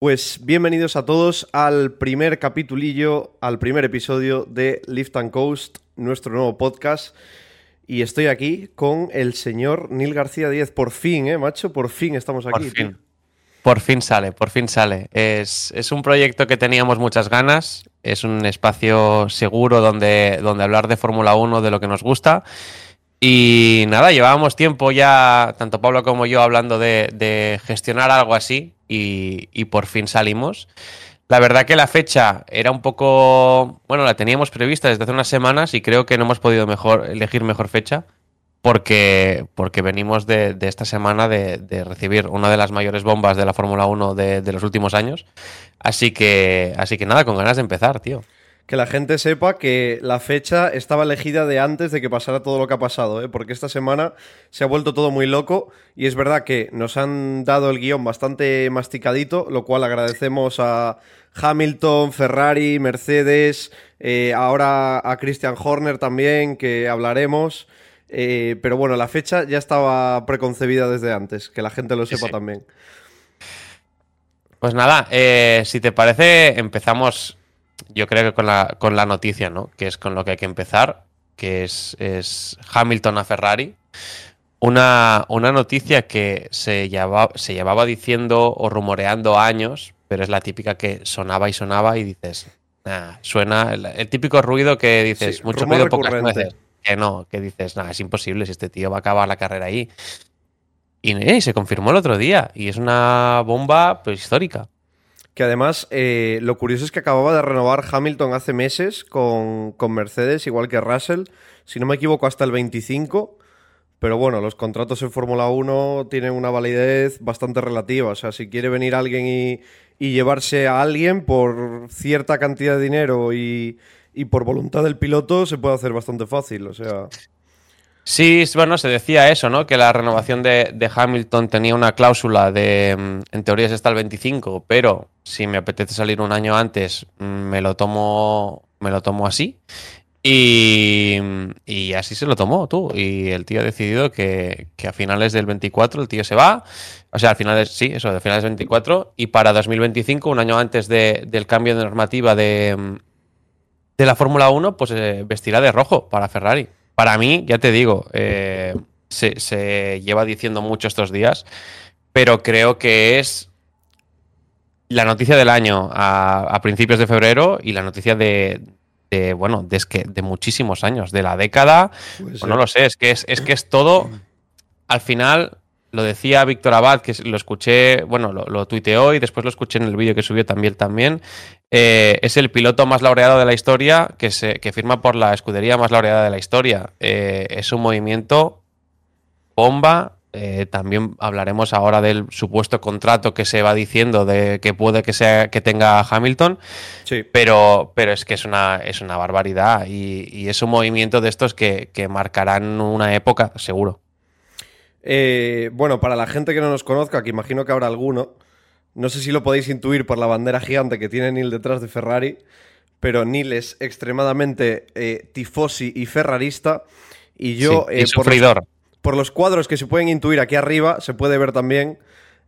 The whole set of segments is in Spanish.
Pues bienvenidos a todos al primer capitulillo, al primer episodio de Lift and Coast, nuestro nuevo podcast. Y estoy aquí con el señor Neil García Díez. Por fin, ¿eh, macho? Por fin estamos aquí. Por fin. Por fin sale, por fin sale. Es, es, un proyecto que teníamos muchas ganas. Es un espacio seguro donde, donde hablar de Fórmula 1, de lo que nos gusta. Y nada, llevábamos tiempo ya, tanto Pablo como yo, hablando de, de gestionar algo así y, por fin salimos. La verdad que la fecha era un poco, bueno, la teníamos prevista desde hace unas semanas y creo que no hemos podido elegir mejor fecha porque, porque venimos de, esta semana de, recibir una de las mayores bombas de la Fórmula 1 de, de, los últimos años. Así que, así que nada, con ganas de empezar, tío que la gente sepa que la fecha estaba elegida de antes de que pasara todo lo que ha pasado, ¿eh? porque esta semana se ha vuelto todo muy loco y es verdad que nos han dado el guion bastante masticadito, lo cual agradecemos a Hamilton, Ferrari, Mercedes, eh, ahora a Christian Horner también, que hablaremos. Eh, pero bueno, la fecha ya estaba preconcebida desde antes, que la gente lo sepa también. Pues nada, si te parece, empezamos yo creo que con la, con la noticia, ¿no? Que es con lo que hay que empezar, que es, es Hamilton a Ferrari. Una, una noticia que se, llevaba, se llevaba diciendo o rumoreando años, pero es la típica que sonaba y sonaba y dices, suena el, típico ruido que dices, mucho ruido pocas veces. Que no, que dices, nada, es imposible si este tío va a acabar la carrera ahí. Y, y se confirmó el otro día, y es una bomba pues, histórica. Que además, eh, lo curioso es que acababa de renovar Hamilton hace meses con, Mercedes, igual que Russell, si no me equivoco, hasta el 25. Pero bueno, los contratos en Fórmula 1 tienen una validez bastante relativa. O sea, si quiere venir alguien y, llevarse a alguien por cierta cantidad de dinero y, y, por voluntad del piloto, se puede hacer bastante fácil. O sea. Sí, bueno, se decía eso, ¿no? Que la renovación de, Hamilton tenía una cláusula de, mm, en teoría es hasta el 25, pero si me apetece salir un año antes, mm, me lo tomo, me lo tomo así. Y, así se lo tomó tú. Y el tío ha decidido que, a finales del 24 el tío se va. O sea, al final sí, eso, a finales del 24. Y para 2025, un año antes del cambio de normativa de, mm, de la Fórmula 1, pues eh, vestirá de rojo para Ferrari. Para mí, ya te digo, eh, se, lleva diciendo mucho estos días, pero creo que es la noticia del año a, principios de febrero y la noticia de, bueno, de, que, de muchísimos años, de la década. Pues no lo sé, es que es, es que es todo. Al final, lo decía Víctor Abad, que lo escuché, bueno, lo, tuiteó y después lo escuché en el vídeo que subió también. también. Eh, es el piloto más laureado de la historia que, se, que firma por la escudería más laureada de la historia. Eh, es un movimiento bomba. Eh, también hablaremos ahora del supuesto contrato que se va diciendo de que puede que sea que tenga Hamilton. Sí. Pero, pero es que es una, es una barbaridad. Y, es un movimiento de estos que, que marcarán una época, seguro. Bueno, para la gente que no nos conozca, que imagino que habrá alguno, no sé si lo podéis intuir por la bandera gigante que tiene Neil detrás de Ferrari, pero Neil es extremadamente eh, tifosi y ferrarista. Y yo, eh, por, los, por, los, cuadros que se pueden intuir aquí arriba, se puede ver también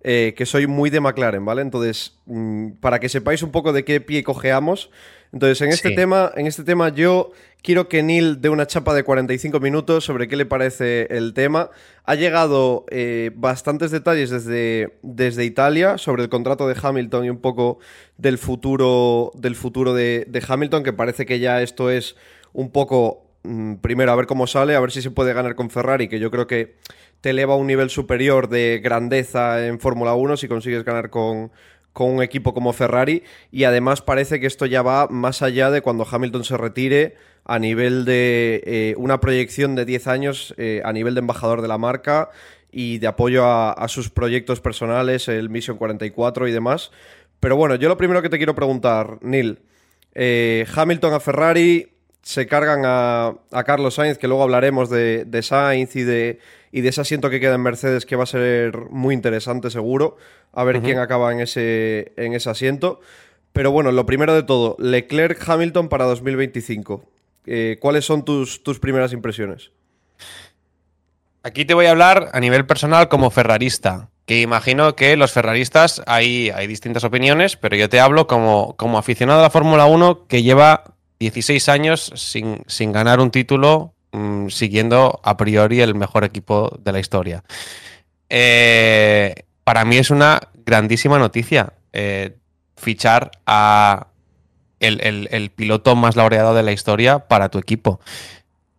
que soy muy de McLaren, ¿vale? Entonces, mm, para que sepáis un poco de qué pie cojeamos, entonces en este, tema, en este tema yo Quiero que Neil dé una chapa de 45 minutos sobre qué le parece el tema. Ha llegado eh, bastantes detalles desde, desde Italia sobre el contrato de Hamilton y un poco del futuro, del futuro de, Hamilton, que parece que ya esto es un poco, mm, primero, a ver cómo sale, a ver si se puede ganar con Ferrari, que yo creo que te eleva a un nivel superior de grandeza en Fórmula 1 si consigues ganar con, con un equipo como Ferrari y además parece que esto ya va más allá de cuando Hamilton se retire a nivel de eh, una proyección de 10 años eh, a nivel de embajador de la marca y de apoyo a, sus proyectos personales, el Mission 44 y demás. Pero bueno, yo lo primero que te quiero preguntar, Neil, eh, Hamilton a Ferrari, se cargan a, Carlos Sainz, que luego hablaremos de, de Sainz y de, y de ese asiento que queda en Mercedes, que va a ser muy interesante seguro, a ver quién acaba en ese, en ese asiento. Pero bueno, lo primero de todo, Leclerc-Hamilton para 2025. Eh, ¿Cuáles son tus, tus primeras impresiones? Aquí te voy a hablar a nivel personal como ferrarista. que imagino que los ferraristas hay, hay distintas opiniones, pero yo te hablo como, como aficionado a la Fórmula 1 que lleva 16 años sin, sin ganar un título mm, siguiendo a priori el mejor equipo de la historia. Eh, para mí es una grandísima noticia eh, fichar a el, piloto más laureado de la historia para tu equipo.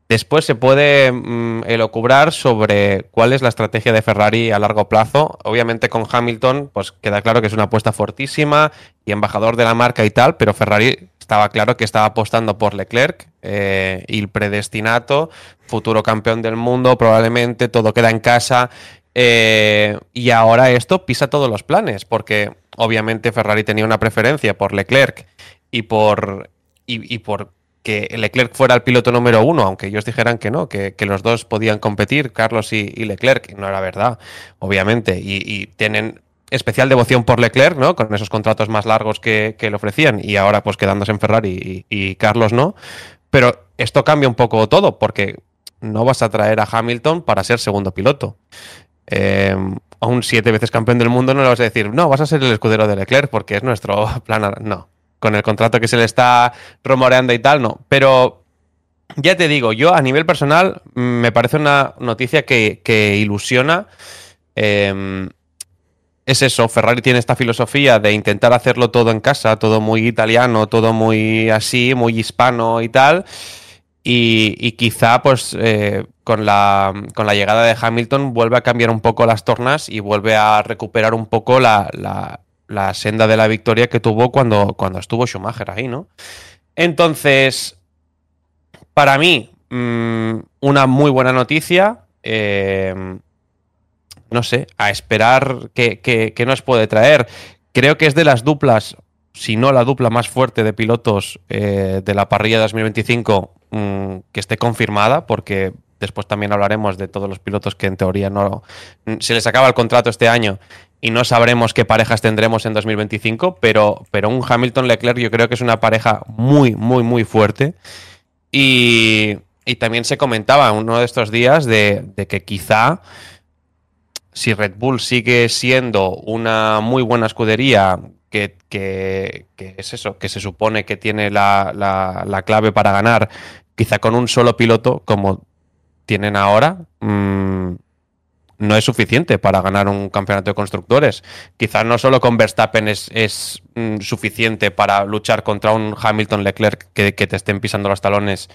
Después se puede mm, elocubrar sobre cuál es la estrategia de Ferrari a largo plazo. Obviamente con Hamilton, pues queda claro que es una apuesta fortísima y embajador de la marca y tal, pero Ferrari estaba claro que estaba apostando por Leclerc, eh, el predestinato, futuro campeón del mundo, probablemente todo queda en casa. Eh, y ahora esto pisa todos los planes, porque obviamente Ferrari tenía una preferencia por Leclerc y por, y, por que Leclerc fuera el piloto número uno, aunque ellos dijeran que no, que, los dos podían competir, Carlos y, Leclerc, no era verdad, obviamente, y, tienen especial devoción por Leclerc, ¿no? Con esos contratos más largos que, le ofrecían y ahora pues quedándose en Ferrari y, Carlos no. Pero esto cambia un poco todo porque no vas a traer a Hamilton para ser segundo piloto. Eh, a un siete veces campeón del mundo no le vas a decir, no, vas a ser el escudero de Leclerc porque es nuestro plan. No, con el contrato que se le está rumoreando y tal, no. Pero ya te digo, yo a nivel personal mm, me parece una noticia que, ilusiona. Em, es eso, Ferrari tiene esta filosofía de intentar hacerlo todo en casa, todo muy italiano, todo muy así, muy hispano y tal. Y, quizá pues eh, con, la, con, la, llegada de Hamilton vuelve a cambiar un poco las tornas y vuelve a recuperar un poco la, la senda de la victoria que tuvo cuando, cuando estuvo Schumacher ahí, ¿no? Entonces, para mí, mm, una muy buena noticia. Eh, no sé, a esperar qué, nos puede traer. Creo que es de las duplas, si no la dupla más fuerte de pilotos eh, de la parrilla de 2025 mm, que esté confirmada, porque después también hablaremos de todos los pilotos que en teoría no se les acaba el contrato este año y no sabremos qué parejas tendremos en 2025, pero, pero un Hamilton-Leclerc yo creo que es una pareja muy, muy, muy fuerte. Y, también se comentaba uno de estos días de, que quizá si Red Bull sigue siendo una muy buena escudería, que, es eso, que se supone que tiene la, clave para ganar, quizá con un solo piloto, como tienen ahora, mmm, no es suficiente para ganar un campeonato de constructores. Quizás no solo con Verstappen es, mm, suficiente para luchar contra un Hamilton Leclerc que, te estén pisando los talones.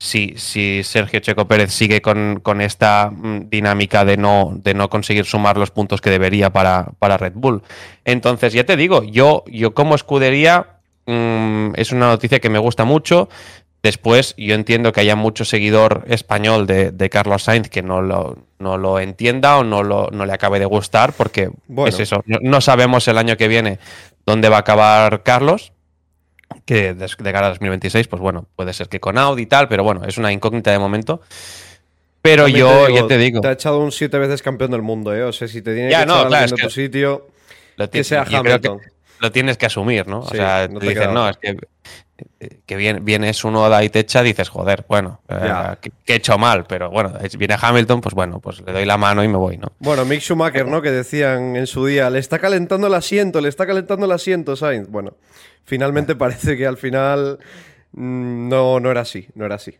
Si, si Sergio Checo Pérez sigue con, esta mm, dinámica de no, de no conseguir sumar los puntos que debería para, para Red Bull. Entonces, ya te digo, yo, yo como escudería mm, es una noticia que me gusta mucho. Después, yo entiendo que haya mucho seguidor español de, Carlos Sainz que no lo, no lo entienda o no, lo, no le acabe de gustar, porque es eso. No, sabemos el año que viene dónde va a acabar Carlos, que de, cara a 2026, pues bueno, puede ser que con Audi y tal, pero bueno, es una incógnita de momento. Pero yo, ya te digo. Te ha echado un siete veces campeón del mundo, ¿eh? O sea, si te tiene que no, echar tu sitio, que sea Hamilton. lo tienes que asumir, ¿no? o sea, no te no, es que que viene, vienes uno da y te echa, dices, joder, bueno, eh, que, he hecho mal, pero bueno, viene Hamilton, pues bueno, pues le doy la mano y me voy, ¿no? Bueno, Mick Schumacher, ¿no? Que decían en su día, le está calentando el asiento, le está calentando el asiento, Sainz. Bueno, finalmente parece que al final mm, no, no era así, no era así.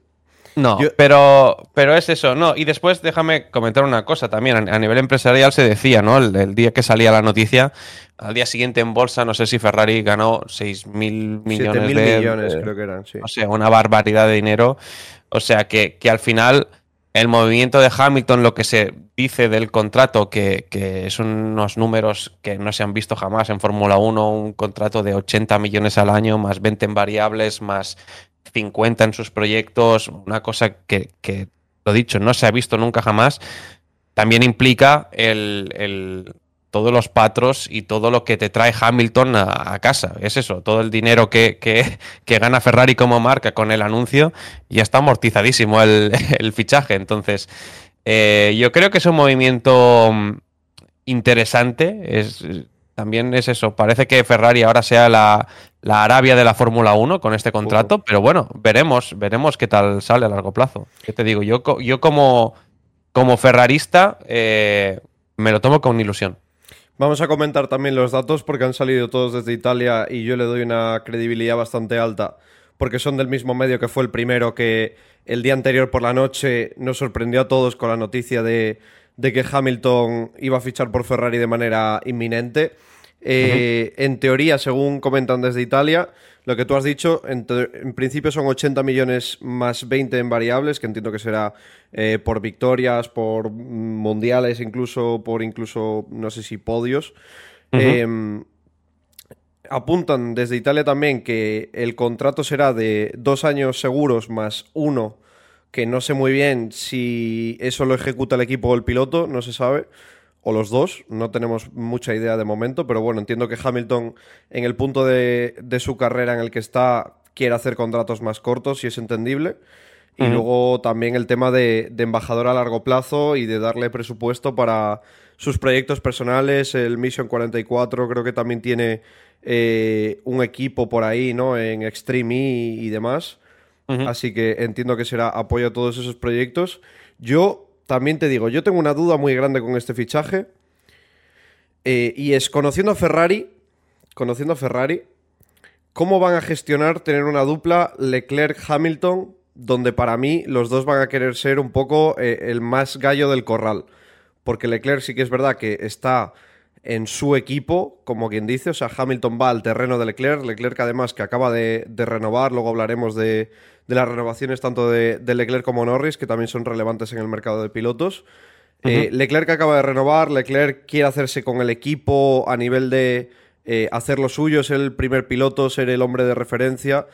No, pero, pero es eso, no. Y después déjame comentar una cosa también. A nivel empresarial se decía, ¿no? El, día que salía la noticia, al día siguiente en bolsa, no sé si Ferrari ganó 6 mil millones mil millones, creo que eran, sí. O sea, una barbaridad de dinero. O sea, que, al final el movimiento de Hamilton, lo que se dice del contrato, que, que, son unos números que no se han visto jamás en Fórmula 1, un contrato de 80 millones al año, más 20 en variables, más 50 en sus proyectos, una cosa que, lo dicho, no se ha visto nunca jamás, también implica el, todos los patros y todo lo que te trae Hamilton a, casa. Es eso, todo el dinero que, que, gana Ferrari como marca con el anuncio, ya está amortizadísimo el, el fichaje. Entonces, eh, yo creo que es un movimiento mm, interesante. Es, también es eso. Parece que Ferrari ahora sea la, Arabia de la Fórmula 1 con este contrato, pero bueno, veremos, veremos qué tal sale a largo plazo. ¿Qué te digo? Yo, yo como, como ferrarista eh, me lo tomo con ilusión. Vamos a comentar también los datos porque han salido todos desde Italia y yo le doy una credibilidad bastante alta porque son del mismo medio que fue el primero que el día anterior por la noche nos sorprendió a todos con la noticia de, que Hamilton iba a fichar por Ferrari de manera inminente. Eh, en teoría, según comentan desde Italia, lo que tú has dicho, en, principio son 80 millones más 20 en variables, que entiendo que será eh, por victorias, por mundiales, incluso por incluso, no sé si podios. Em, apuntan desde Italia también que el contrato será de dos años seguros más uno, que no sé muy bien si eso lo ejecuta el equipo o el piloto, no se sabe o los dos, no tenemos mucha idea de momento, pero bueno, entiendo que Hamilton en el punto de, su carrera en el que está quiere hacer contratos más cortos y es entendible. Y luego también el tema de, embajador a largo plazo y de darle presupuesto para sus proyectos personales. El Mission 44 creo que también tiene eh, un equipo por ahí, ¿no? En Extreme E y demás. Así que entiendo que será apoyo a todos esos proyectos. Yo también te digo, yo tengo una duda muy grande con este fichaje. Eh, y es, conociendo a Ferrari, conociendo a Ferrari, ¿cómo van a gestionar tener una dupla Leclerc-Hamilton, donde para mí los dos van a querer ser un poco eh, el más gallo del corral? Porque Leclerc sí que es verdad que está en su equipo, como quien dice, o sea, Hamilton va al terreno de Leclerc, Leclerc además que acaba de renovar, luego hablaremos de, de las renovaciones tanto de, Leclerc como Norris, que también son relevantes en el mercado de pilotos. Eh, Leclerc acaba de renovar, Leclerc quiere hacerse con el equipo a nivel de eh, hacer lo suyo, ser el primer piloto, ser el hombre de referencia.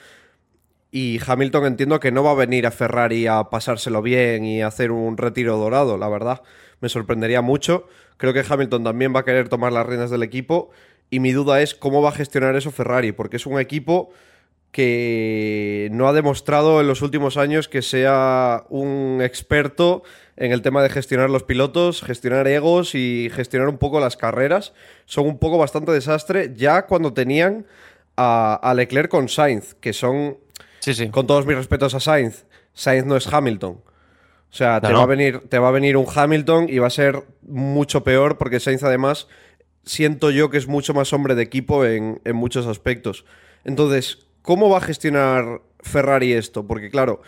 Y Hamilton entiendo que no va a venir a Ferrari a pasárselo bien y hacer un retiro dorado, la verdad. Me sorprendería mucho. Creo que Hamilton también va a querer tomar las riendas del equipo. Y mi duda es cómo va a gestionar eso Ferrari, porque es un equipo que no ha demostrado en los últimos años que sea un experto en el tema de gestionar los pilotos, gestionar egos y gestionar un poco las carreras. Son un poco bastante desastre ya cuando tenían a, Leclerc con Sainz, que son, sí, sí. con todos mis respetos a Sainz, Sainz no es Hamilton. O sea, te, Va a venir, te va a venir un Hamilton y va a ser mucho peor porque Sainz además siento yo que es mucho más hombre de equipo en, en muchos aspectos. Entonces, ¿Cómo va a gestionar Ferrari esto? Porque claro,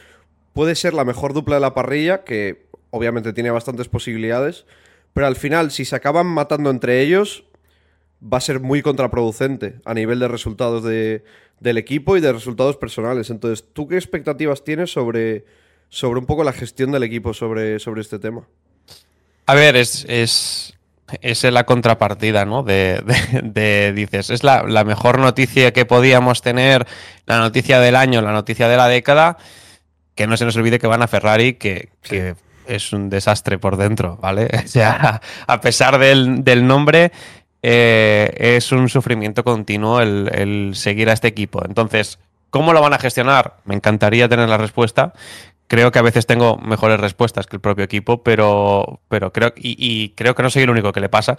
puede ser la mejor dupla de la parrilla, que obviamente tiene bastantes posibilidades, pero al final, si se acaban matando entre ellos, va a ser muy contraproducente a nivel de resultados del equipo y de resultados personales. Entonces, ¿tú qué expectativas tienes sobre, sobre un poco la gestión del equipo sobre, sobre este tema? A ver, es, es la contrapartida, ¿no? De, dices, es la, mejor noticia que podíamos tener, la noticia del año, la noticia de la década, que no se nos olvide que van a Ferrari, que, es un desastre por dentro, ¿vale? O sea, a pesar del, nombre, eh, es un sufrimiento continuo el, el seguir a este equipo. Entonces, ¿cómo lo van a gestionar? Me encantaría tener la respuesta creo que a veces tengo mejores respuestas que el propio equipo, pero, pero creo, y, creo que no soy el único que le pasa.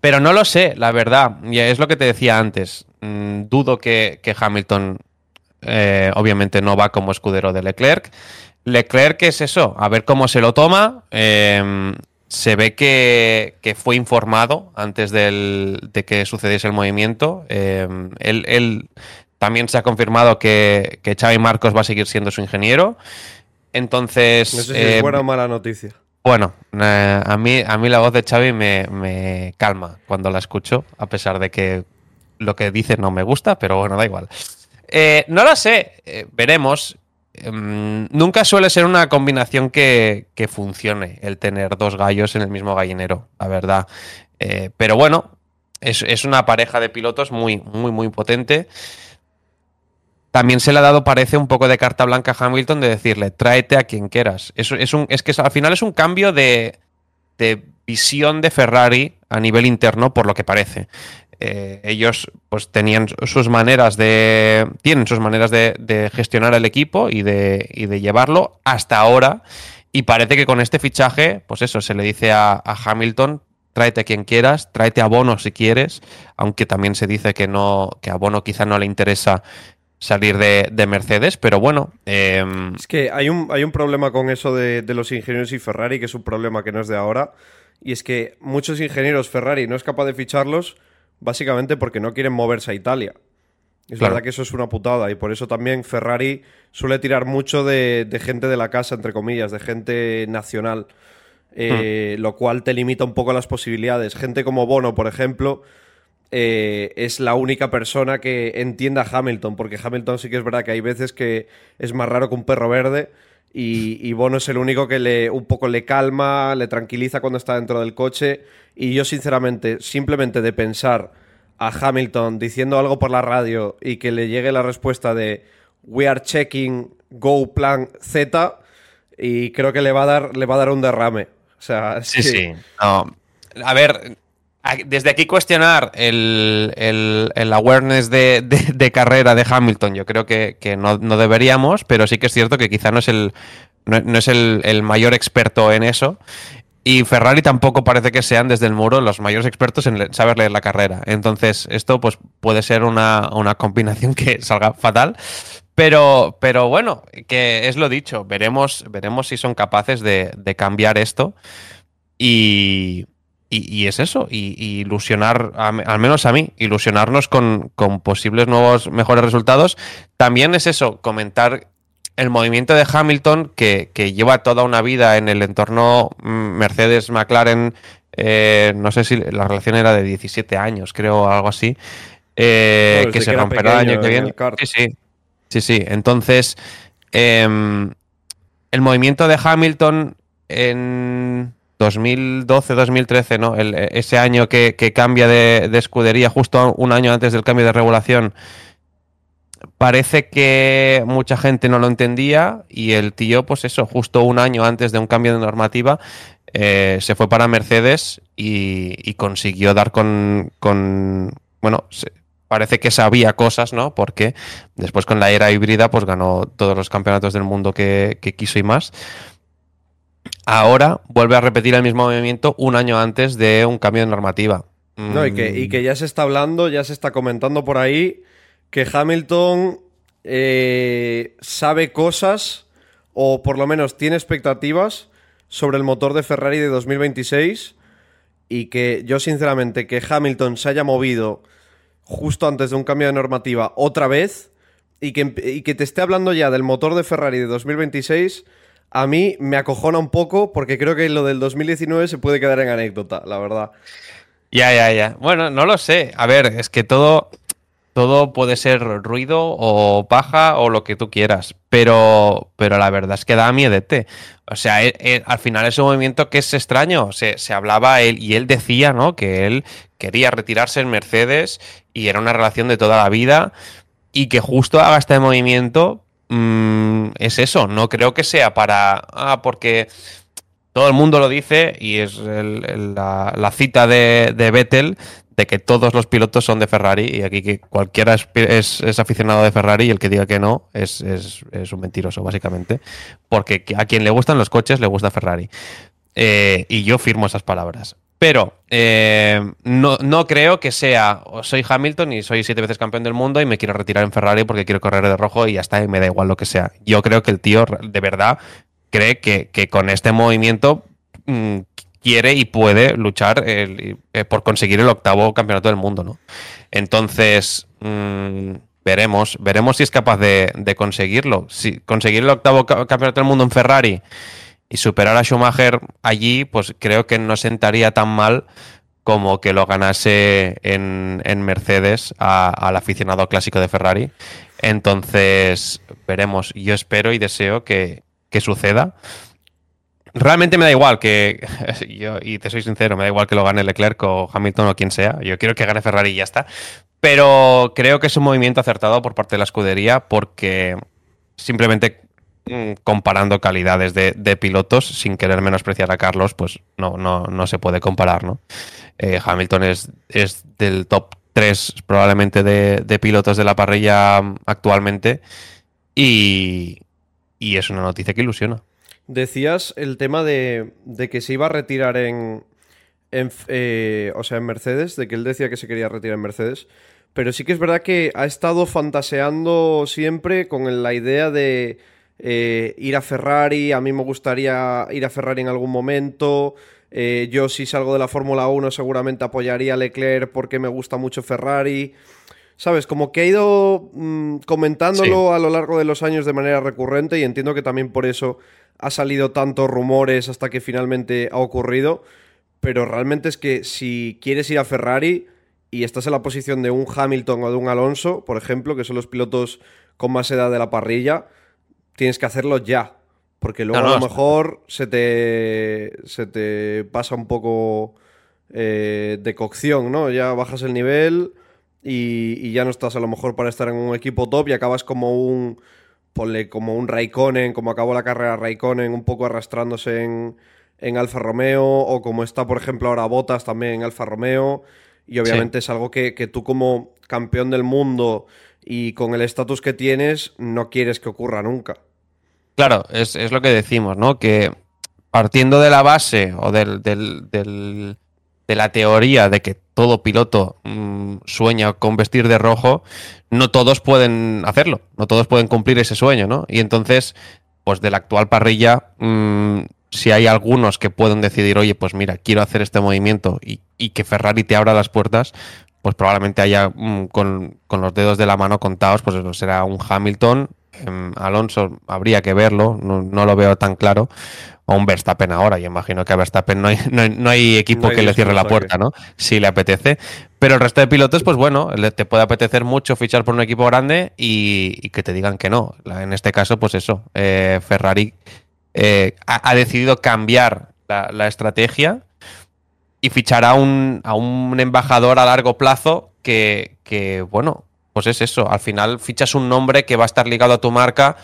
Pero no lo sé, la verdad. Y es lo que te decía antes. Mm, dudo que, Hamilton eh, obviamente no va como escudero de Leclerc. Leclerc es eso, a ver cómo se lo toma. Em, se ve que, fue informado antes de que sucediese el movimiento. Em, él, también se ha confirmado que, que Xavi Marcos va a seguir siendo su ingeniero. Entonces. No sé si es eh, buena o mala noticia. Bueno, eh, a, mí, a mí la voz de Xavi me, calma cuando la escucho, a pesar de que lo que dice no me gusta, pero bueno, da igual. Eh, no lo sé, veremos. Em, nunca suele ser una combinación que, que, funcione el tener dos gallos en el mismo gallinero, la verdad. pero bueno, es, es, una pareja de pilotos muy, muy, muy potente. También se le ha dado, parece, un poco de carta blanca a Hamilton de decirle, tráete a quien quieras. Es, es, un, es que al final es un cambio de, visión de Ferrari a nivel interno, por lo que parece. Eh, ellos pues tenían sus maneras de. tienen sus maneras de, gestionar el equipo y de, y de, llevarlo hasta ahora. Y parece que con este fichaje, pues eso, se le dice a, a, Hamilton. Tráete a quien quieras, tráete a Bono si quieres, aunque también se dice que no, que a Bono quizá no le interesa salir de, Mercedes, pero bueno. Em, es que hay un, hay un problema con eso de, los ingenieros y Ferrari, que es un problema que no es de ahora. Y es que muchos ingenieros Ferrari no es capaz de ficharlos básicamente porque no quieren moverse a Italia. Es verdad que eso es una putada y por eso también Ferrari suele tirar mucho de, gente de la casa, entre comillas, de gente nacional, eh, hmm. lo cual te limita un poco las posibilidades. Gente como Bono, por ejemplo, eh, es la única persona que entienda a Hamilton, porque Hamilton sí que es verdad que hay veces que es más raro que un perro verde y, y, Bono es el único que le, un poco le calma, le tranquiliza cuando está dentro del coche y yo sinceramente, simplemente de pensar a Hamilton diciendo algo por la radio y que le llegue la respuesta de We are checking Go Plan Z y creo que le va a dar, le va a dar un derrame. O sea, sí, sí. A ver, desde aquí cuestionar el, awareness de, carrera de Hamilton, yo creo que, no, deberíamos, pero sí que es cierto que quizá no es el, no, es el, mayor experto en eso. Y Ferrari tampoco parece que sean desde el muro los mayores expertos en saber leer la carrera. Entonces, esto pues, puede ser una, combinación que salga fatal. Pero, pero bueno, que es lo dicho. Veremos, veremos si son capaces de, cambiar esto. Y, y, es eso, y, ilusionar, al menos a mí, ilusionarnos con, con posibles nuevos mejores resultados. También es eso, comentar el movimiento de Hamilton, que, lleva toda una vida en el entorno mm, Mercedes-McLaren, eh, no sé si la relación era de 17 años, creo, algo así, eh, que se romperá el año que viene. Sí, sí, sí, sí. Entonces, em, el movimiento de Hamilton en 2012-2013, ¿no? ese año que, cambia de, de, escudería, justo un año antes del cambio de regulación, parece que mucha gente no lo entendía y el tío, pues eso, justo un año antes de un cambio de normativa, eh, se fue para Mercedes y, consiguió dar con, bueno, parece que sabía cosas, ¿no? Porque después con la era híbrida, pues ganó todos los campeonatos del mundo que, quiso y más. Ahora vuelve a repetir el mismo movimiento un año antes de un cambio de normativa. No, y que, y que ya se está hablando, ya se está comentando por ahí que Hamilton eh, sabe cosas o por lo menos tiene expectativas sobre el motor de Ferrari de 2026 y que yo sinceramente que Hamilton se haya movido justo antes de un cambio de normativa otra vez y que, que te esté hablando ya del motor de Ferrari de 2026 a mí me acojona un poco porque creo que lo del 2019 se puede quedar en anécdota, la verdad. Ya, ya, ya. Bueno, no lo sé. A ver, es que todo todo puede ser ruido o paja o lo que tú quieras, pero, pero la verdad es que da miedete. O sea, e, e, al final es un movimiento que es extraño. Se, hablaba él y él decía, ¿no? Que él quería retirarse en Mercedes y era una relación de toda la vida y que justo haga este movimiento mm, es eso. No creo que sea para... Ah, porque todo el mundo lo dice y es la, cita de, de Vettel de que todos los pilotos son de Ferrari y aquí que cualquiera es, aficionado de Ferrari y el que diga que no es, un mentiroso, básicamente. Porque a quien le gustan los coches le gusta Ferrari. Eh, y yo firmo esas palabras. Pero eh, no, no, creo que sea, soy Hamilton y soy siete veces campeón del mundo y me quiero retirar en Ferrari porque quiero correr de rojo y ya está, y me da igual lo que sea. Yo creo que el tío de verdad cree que, que con este movimiento mm, quiere y puede luchar eh, por conseguir el octavo campeonato del mundo, ¿no? Entonces, mm, veremos, veremos si es capaz de, conseguirlo. Si conseguir el octavo campeonato del mundo en Ferrari y superar a Schumacher allí, pues creo que no sentaría tan mal como que lo ganase en, Mercedes al aficionado clásico de Ferrari. Entonces, veremos. Yo espero y deseo que, que suceda realmente me da igual que. Yo, y te soy sincero, me da igual que lo gane Leclerc o Hamilton o quien sea. Yo quiero que gane Ferrari y ya está. Pero creo que es un movimiento acertado por parte de la escudería porque simplemente comparando calidades de, pilotos, sin querer menospreciar a Carlos, pues no, no, no se puede comparar, ¿no? Eh, Hamilton es, es del top 3 probablemente de, de pilotos de la parrilla actualmente y, y es una noticia que ilusiona. Decías el tema de, que se iba a retirar en, eh, o sea, en Mercedes, de que él decía que se quería retirar en Mercedes, pero sí que es verdad que ha estado fantaseando siempre con la idea de eh, ir a Ferrari, a mí me gustaría ir a Ferrari en algún momento, Eh, yo si salgo de la Fórmula 1 seguramente apoyaría a Leclerc porque me gusta mucho Ferrari. ¿Sabes? Como que ha ido mm, comentándolo a lo largo de los años de manera recurrente y entiendo que también por eso ha salido tantos rumores hasta que finalmente ha ocurrido. Pero realmente es que si quieres ir a Ferrari y estás en la posición de un Hamilton o de un Alonso, por ejemplo, que son los pilotos con más edad de la parrilla, tienes que hacerlo ya. Porque luego a lo mejor se te, se te pasa un poco eh, de cocción, ¿no? Ya bajas el nivel y, ya no estás a lo mejor para estar en un equipo top y acabas como un. Ponle como un Raikkonen, como acabó la carrera Raikkonen, un poco arrastrándose en, en Alfa Romeo, o como está, por ejemplo, ahora Botas también en Alfa Romeo. Y obviamente es algo que, que, tú como campeón del mundo y con el estatus que tienes no quieres que ocurra nunca. Claro, es, lo que decimos, ¿no? Que partiendo de la base o del, del, del, de la teoría de que todo piloto mm, sueña con vestir de rojo, no todos pueden hacerlo, no todos pueden cumplir ese sueño, ¿no? Y entonces, pues de la actual parrilla, mm, si hay algunos que pueden decidir, oye, pues mira, quiero hacer este movimiento y, y que Ferrari te abra las puertas, pues probablemente haya mm, con, con, los dedos de la mano contados, pues eso será un Hamilton, Em, Alonso habría que verlo, no, lo veo tan claro. O un Verstappen ahora, yo imagino que a Verstappen no hay, no hay, equipo que le cierre la puerta, ¿no? Si le apetece. Pero el resto de pilotos, pues bueno, te puede apetecer mucho fichar por un equipo grande y, que te digan que no. En este caso, pues eso, eh, Ferrari eh, ha, decidido cambiar la, estrategia y fichará un, a un embajador a largo plazo que, que, bueno, pues es eso, al final fichas un nombre que va a estar ligado a tu marca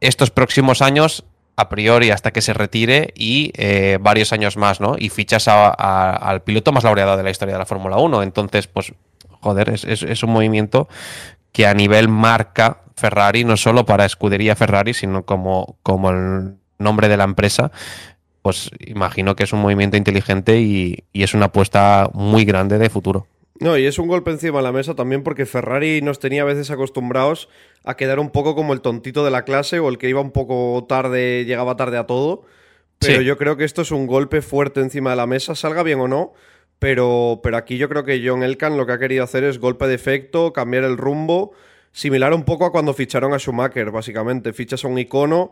estos próximos años, a priori hasta que se retire y eh, varios años más, ¿no? Y fichas al piloto más laureado de la historia de la Fórmula 1. Entonces, pues, joder, es, un movimiento que a nivel marca Ferrari, no solo para escudería Ferrari, sino como, como el nombre de la empresa, pues imagino que es un movimiento inteligente y es una apuesta muy grande de futuro. No, y es un golpe encima de la mesa también porque Ferrari nos tenía a veces acostumbrados a quedar un poco como el tontito de la clase o el que iba un poco tarde, llegaba tarde a todo. Pero yo creo que esto es un golpe fuerte encima de la mesa, salga bien o no. Pero, pero aquí yo creo que John Elkan lo que ha querido hacer es golpe de efecto, cambiar el rumbo, similar un poco a cuando ficharon a Schumacher, básicamente. Fichas a un icono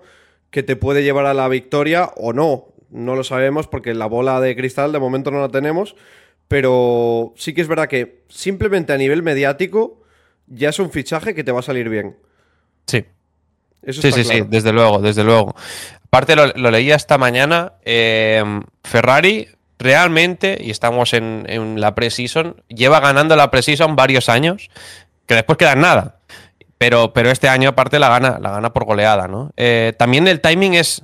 que te puede llevar a la victoria o no. No lo sabemos porque la bola de cristal de momento no la tenemos pero sí que es verdad que simplemente a nivel mediático ya es un fichaje que te va a salir bien. Sí. sí, sí, sí, desde luego, desde luego. Aparte, lo, leía esta mañana, em, Ferrari realmente, y estamos en, la pre-season, lleva ganando la pre-season varios años, que después queda nada. Pero, pero este año, aparte, la gana, la gana por goleada, ¿no? Eh, también el timing es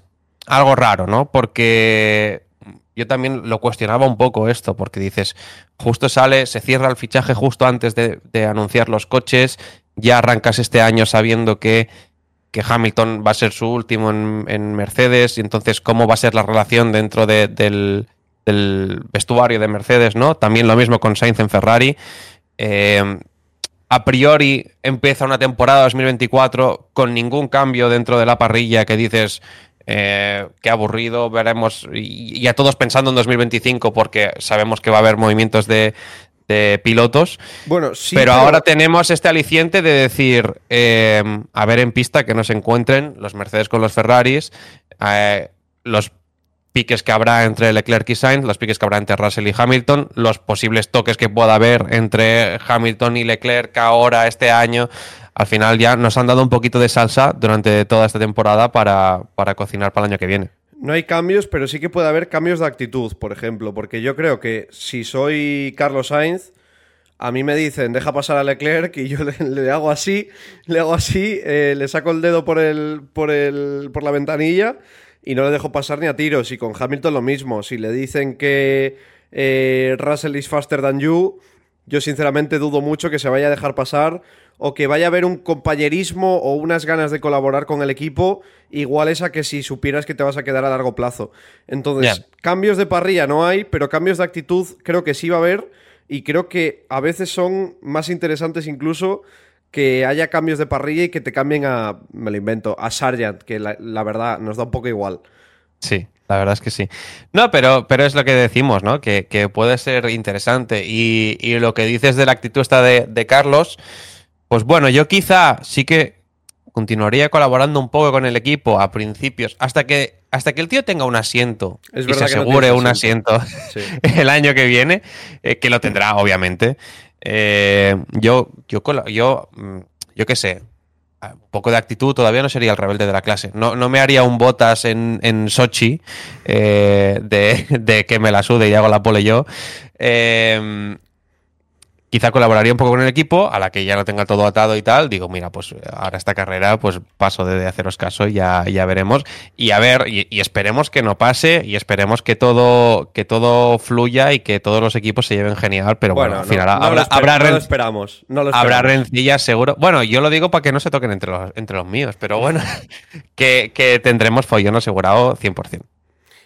algo raro, ¿no? Porque yo también lo cuestionaba un poco esto, porque dices, justo sale, se cierra el fichaje justo antes de, anunciar los coches, ya arrancas este año sabiendo que, que Hamilton va a ser su último en, Mercedes, y entonces cómo va a ser la relación dentro del, vestuario de Mercedes, ¿no? También lo mismo con Sainz en Ferrari. Eh, a priori empieza una temporada 2024 con ningún cambio dentro de la parrilla que dices, eh, qué aburrido, veremos, y, a todos pensando en 2025 porque sabemos que va a haber movimientos de, pilotos. Bueno, sí, pero, ahora tenemos este aliciente de decir, eh, a ver en pista que no se encuentren los Mercedes con los Ferraris, eh, los piques que habrá entre Leclerc y Sainz, los piques que habrá entre Russell y Hamilton, los posibles toques que pueda haber entre Hamilton y Leclerc ahora este año al final ya nos han dado un poquito de salsa durante toda esta temporada para, cocinar para el año que viene. No hay cambios, pero sí que puede haber cambios de actitud, por ejemplo, porque yo creo que si soy Carlos Sainz, a mí me dicen, deja pasar a Leclerc y yo le, hago así, le hago así, eh, le saco el dedo por, el, por, el, por la ventanilla y no le dejo pasar ni a tiros. Y con Hamilton lo mismo, si le dicen que eh, Russell is faster than you, yo sinceramente dudo mucho que se vaya a dejar pasar o que vaya a haber un compañerismo o unas ganas de colaborar con el equipo iguales a que si supieras que te vas a quedar a largo plazo. Entonces, cambios de parrilla no hay, pero cambios de actitud creo que sí va a haber y creo que a veces son más interesantes incluso que haya cambios de parrilla y que te cambien a, me lo invento, a Sargent, que la, verdad nos da un poco igual. Sí. La verdad es que sí. No, pero, pero es lo que decimos, ¿no? Que, puede ser interesante. Y, lo que dices de la actitud esta de, de Carlos, pues bueno, yo quizá sí que continuaría colaborando un poco con el equipo a principios, hasta que, hasta que el tío tenga un asiento es y se asegure un asiento, el año que viene, eh, que lo tendrá, obviamente. Eh, yo, yo, yo, mm, yo qué sé, un poco de actitud, todavía no sería el rebelde de la clase. No, no me haría un botas en, en Sochi eh, de, de, que me la sude y hago la pole yo. Eh, Quizá colaboraría un poco con el equipo, a la que ya no tenga todo atado y tal. Digo, mira, pues ahora esta carrera, pues paso de haceros caso y ya, ya veremos. Y a ver, y, esperemos que no pase, y esperemos que todo, que todo fluya y que todos los equipos se lleven genial. Pero bueno, al final habrá, lo esperamos, no lo habrá rencillas seguro. Bueno, yo lo digo para que no se toquen entre los, entre los míos, pero bueno, que, que tendremos follón asegurado 100%.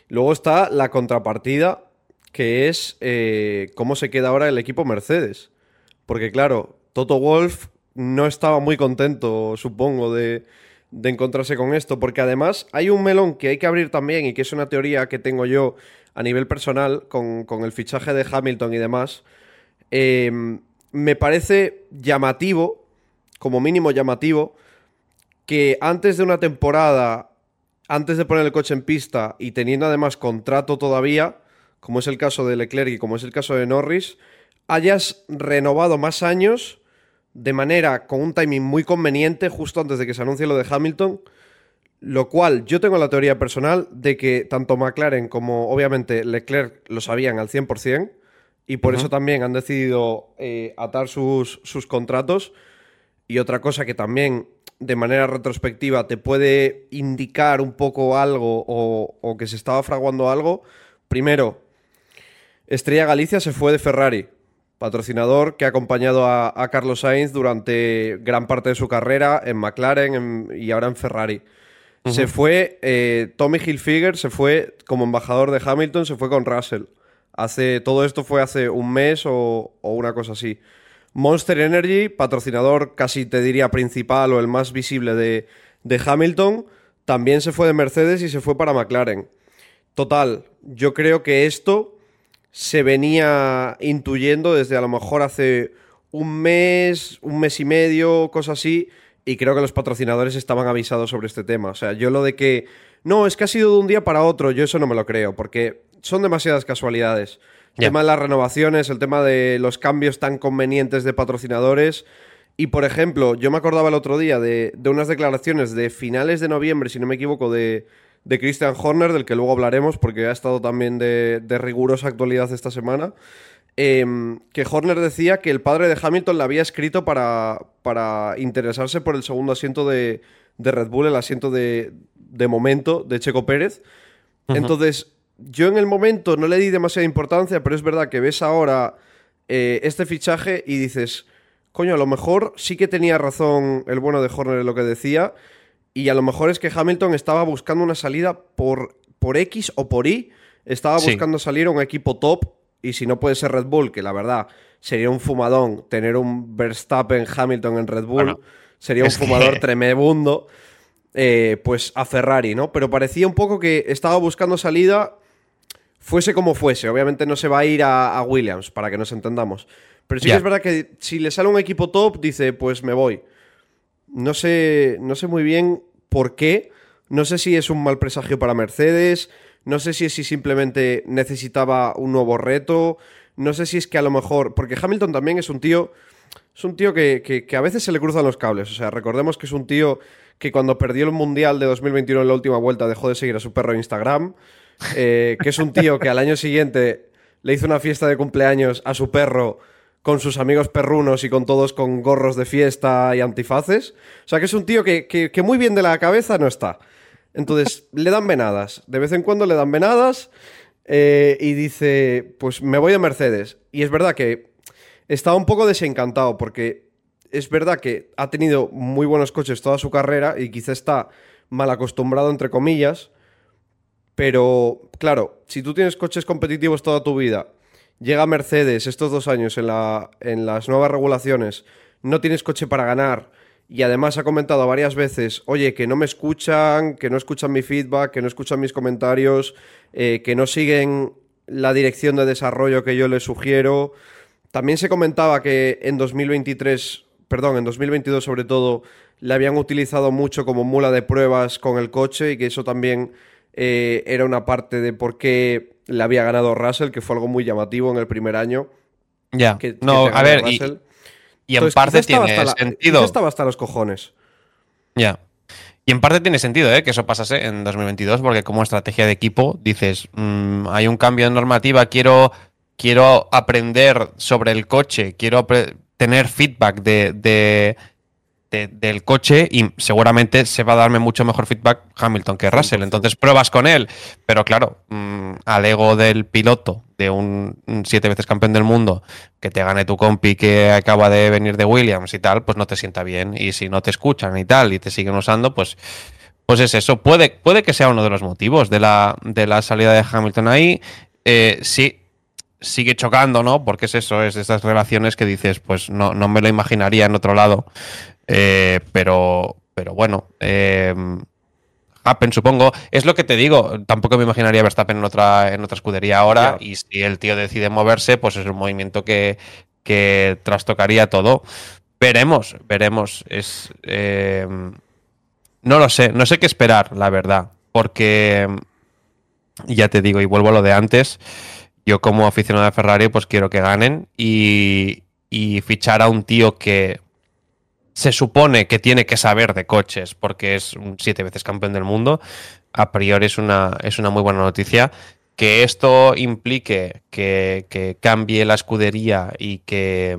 Luego está la contrapartida, que es eh, cómo se queda ahora el equipo Mercedes. Porque claro, Toto Wolf no estaba muy contento, supongo, de, encontrarse con esto, porque además hay un melón que hay que abrir también y que es una teoría que tengo yo a nivel personal con, el fichaje de Hamilton y demás. Em, me parece llamativo, como mínimo llamativo, que antes de una temporada, antes de poner el coche en pista y teniendo además contrato todavía, como es el caso de Leclerc y como es el caso de Norris, hayas renovado más años de manera con un timing muy conveniente justo antes de que se anuncie lo de Hamilton, lo cual yo tengo la teoría personal de que tanto McLaren como obviamente Leclerc lo sabían al 100% y por eso también han decidido eh, atar sus, sus contratos. Y otra cosa que también de manera retrospectiva te puede indicar un poco algo o, o que se estaba fraguando algo. Primero, Estrella Galicia se fue de Ferrari patrocinador que ha acompañado a, Carlos Sainz durante gran parte de su carrera en McLaren y ahora en Ferrari. Se fue, eh, Tommy Hilfiger se fue como embajador de Hamilton, se fue con Russell. Hace, todo esto fue hace un mes o, una cosa así. Monster Energy, patrocinador casi te diría principal o el más visible de, de Hamilton, también se fue de Mercedes y se fue para McLaren. Total, yo creo que esto se venía intuyendo desde a lo mejor hace un mes, un mes y medio, cosas así, y creo que los patrocinadores estaban avisados sobre este tema. O sea, yo lo de que, no, es que ha sido de un día para otro, yo eso no me lo creo, porque son demasiadas casualidades. El tema de las renovaciones, el tema de los cambios tan convenientes de patrocinadores. Y por ejemplo, yo me acordaba el otro día de, de unas declaraciones de finales de noviembre, si no me equivoco, de, de Christian Horner, del que luego hablaremos porque ha estado también de, rigurosa actualidad esta semana. Em, que Horner decía que el padre de Hamilton le había escrito para, para interesarse por el segundo asiento de, Red Bull, el asiento de, momento de Checo Pérez. Entonces, yo en el momento no le di demasiada importancia, pero es verdad que ves ahora eh, este fichaje y dices, coño, a lo mejor sí que tenía razón el bueno de Horner en lo que decía y a lo mejor es que Hamilton estaba buscando una salida por, por X o por Y. Estaba buscando salir a un equipo top. Y si no puede ser Red Bull, que la verdad sería un fumadón tener un Verstappen Hamilton en Red Bull. sería un fumador tremendo. Eh, pues a Ferrari, ¿no? Pero parecía un poco que estaba buscando salida, fuese como fuese. Obviamente no se va a ir a, Williams, para que nos entendamos. Pero sí que es verdad que si le sale un equipo top, dice, pues me voy. No sé, no sé muy bien por qué. No sé si es un mal presagio para Mercedes. No sé si es si simplemente necesitaba un nuevo reto. No sé si es que a lo mejor. Porque Hamilton también es un tío. Es un tío que, a veces se le cruzan los cables. O sea, recordemos que es un tío que cuando perdió el Mundial de 2021 en la última vuelta dejó de seguir a su perro en Instagram. Eh, que es un tío que al año siguiente le hizo una fiesta de cumpleaños a su perro con sus amigos perrunos y con todos con gorros de fiesta y antifaces. O sea que es un tío que, muy bien de la cabeza no está. Entonces le dan venadas. De vez en cuando le dan venadas eh, y dice, pues me voy a Mercedes. Y es verdad que está un poco desencantado porque es verdad que ha tenido muy buenos coches toda su carrera y quizá está mal acostumbrado entre comillas. Pero claro, si tú tienes coches competitivos toda tu vida llega Mercedes estos dos años en, la, en las nuevas regulaciones, no tienes coche para ganar y además ha comentado varias veces, oye, que no me escuchan, que no escuchan mi feedback, que no escuchan mis comentarios, eh, que no siguen la dirección de desarrollo que yo les sugiero. También se comentaba que en 2023, perdón, en 2022 sobre todo, le habían utilizado mucho como mula de pruebas con el coche y que eso también eh, era una parte de por qué le había ganado Russell, que fue algo muy llamativo en el primer año. Ya, no, a ver, y, en parte tiene sentido. estaba hasta los cojones. Ya. Y en parte tiene sentido ¿eh? que eso pasase en 2022, porque como estrategia de equipo dices, mm, hay un cambio de normativa, quiero, quiero aprender sobre el coche, quiero tener feedback de, del coche y seguramente se va a darme mucho mejor feedback Hamilton que Russell. Entonces pruebas con él, pero claro, mm, al ego del piloto, de un, siete veces campeón del mundo, que te gane tu compi que acaba de venir de Williams y tal, pues no te sienta bien. Y si no te escuchan y tal y te siguen usando, pues, pues es eso. Puede, puede que sea uno de los motivos de la, de la salida de Hamilton ahí. Eh, sí, sigue chocando, ¿no? Porque es eso, es esas relaciones que dices, pues no, no me lo imaginaría en otro lado. Eh, pero, pero bueno, eh, supongo. Es lo que te digo. Tampoco me imaginaría Verstappen en otra, en otra escudería ahora. Y si el tío decide moverse, pues es un movimiento que, que trastocaría todo. Veremos, veremos. Es. Eh, no lo sé, no sé qué esperar, la verdad. Porque. Ya te digo, y vuelvo a lo de antes. Yo, como aficionado de Ferrari, pues quiero que ganen. Y, y fichar a un tío que se supone que tiene que saber de coches porque es un siete veces campeón del mundo, a priori es una, es una muy buena noticia. Que esto implique que, cambie la escudería y que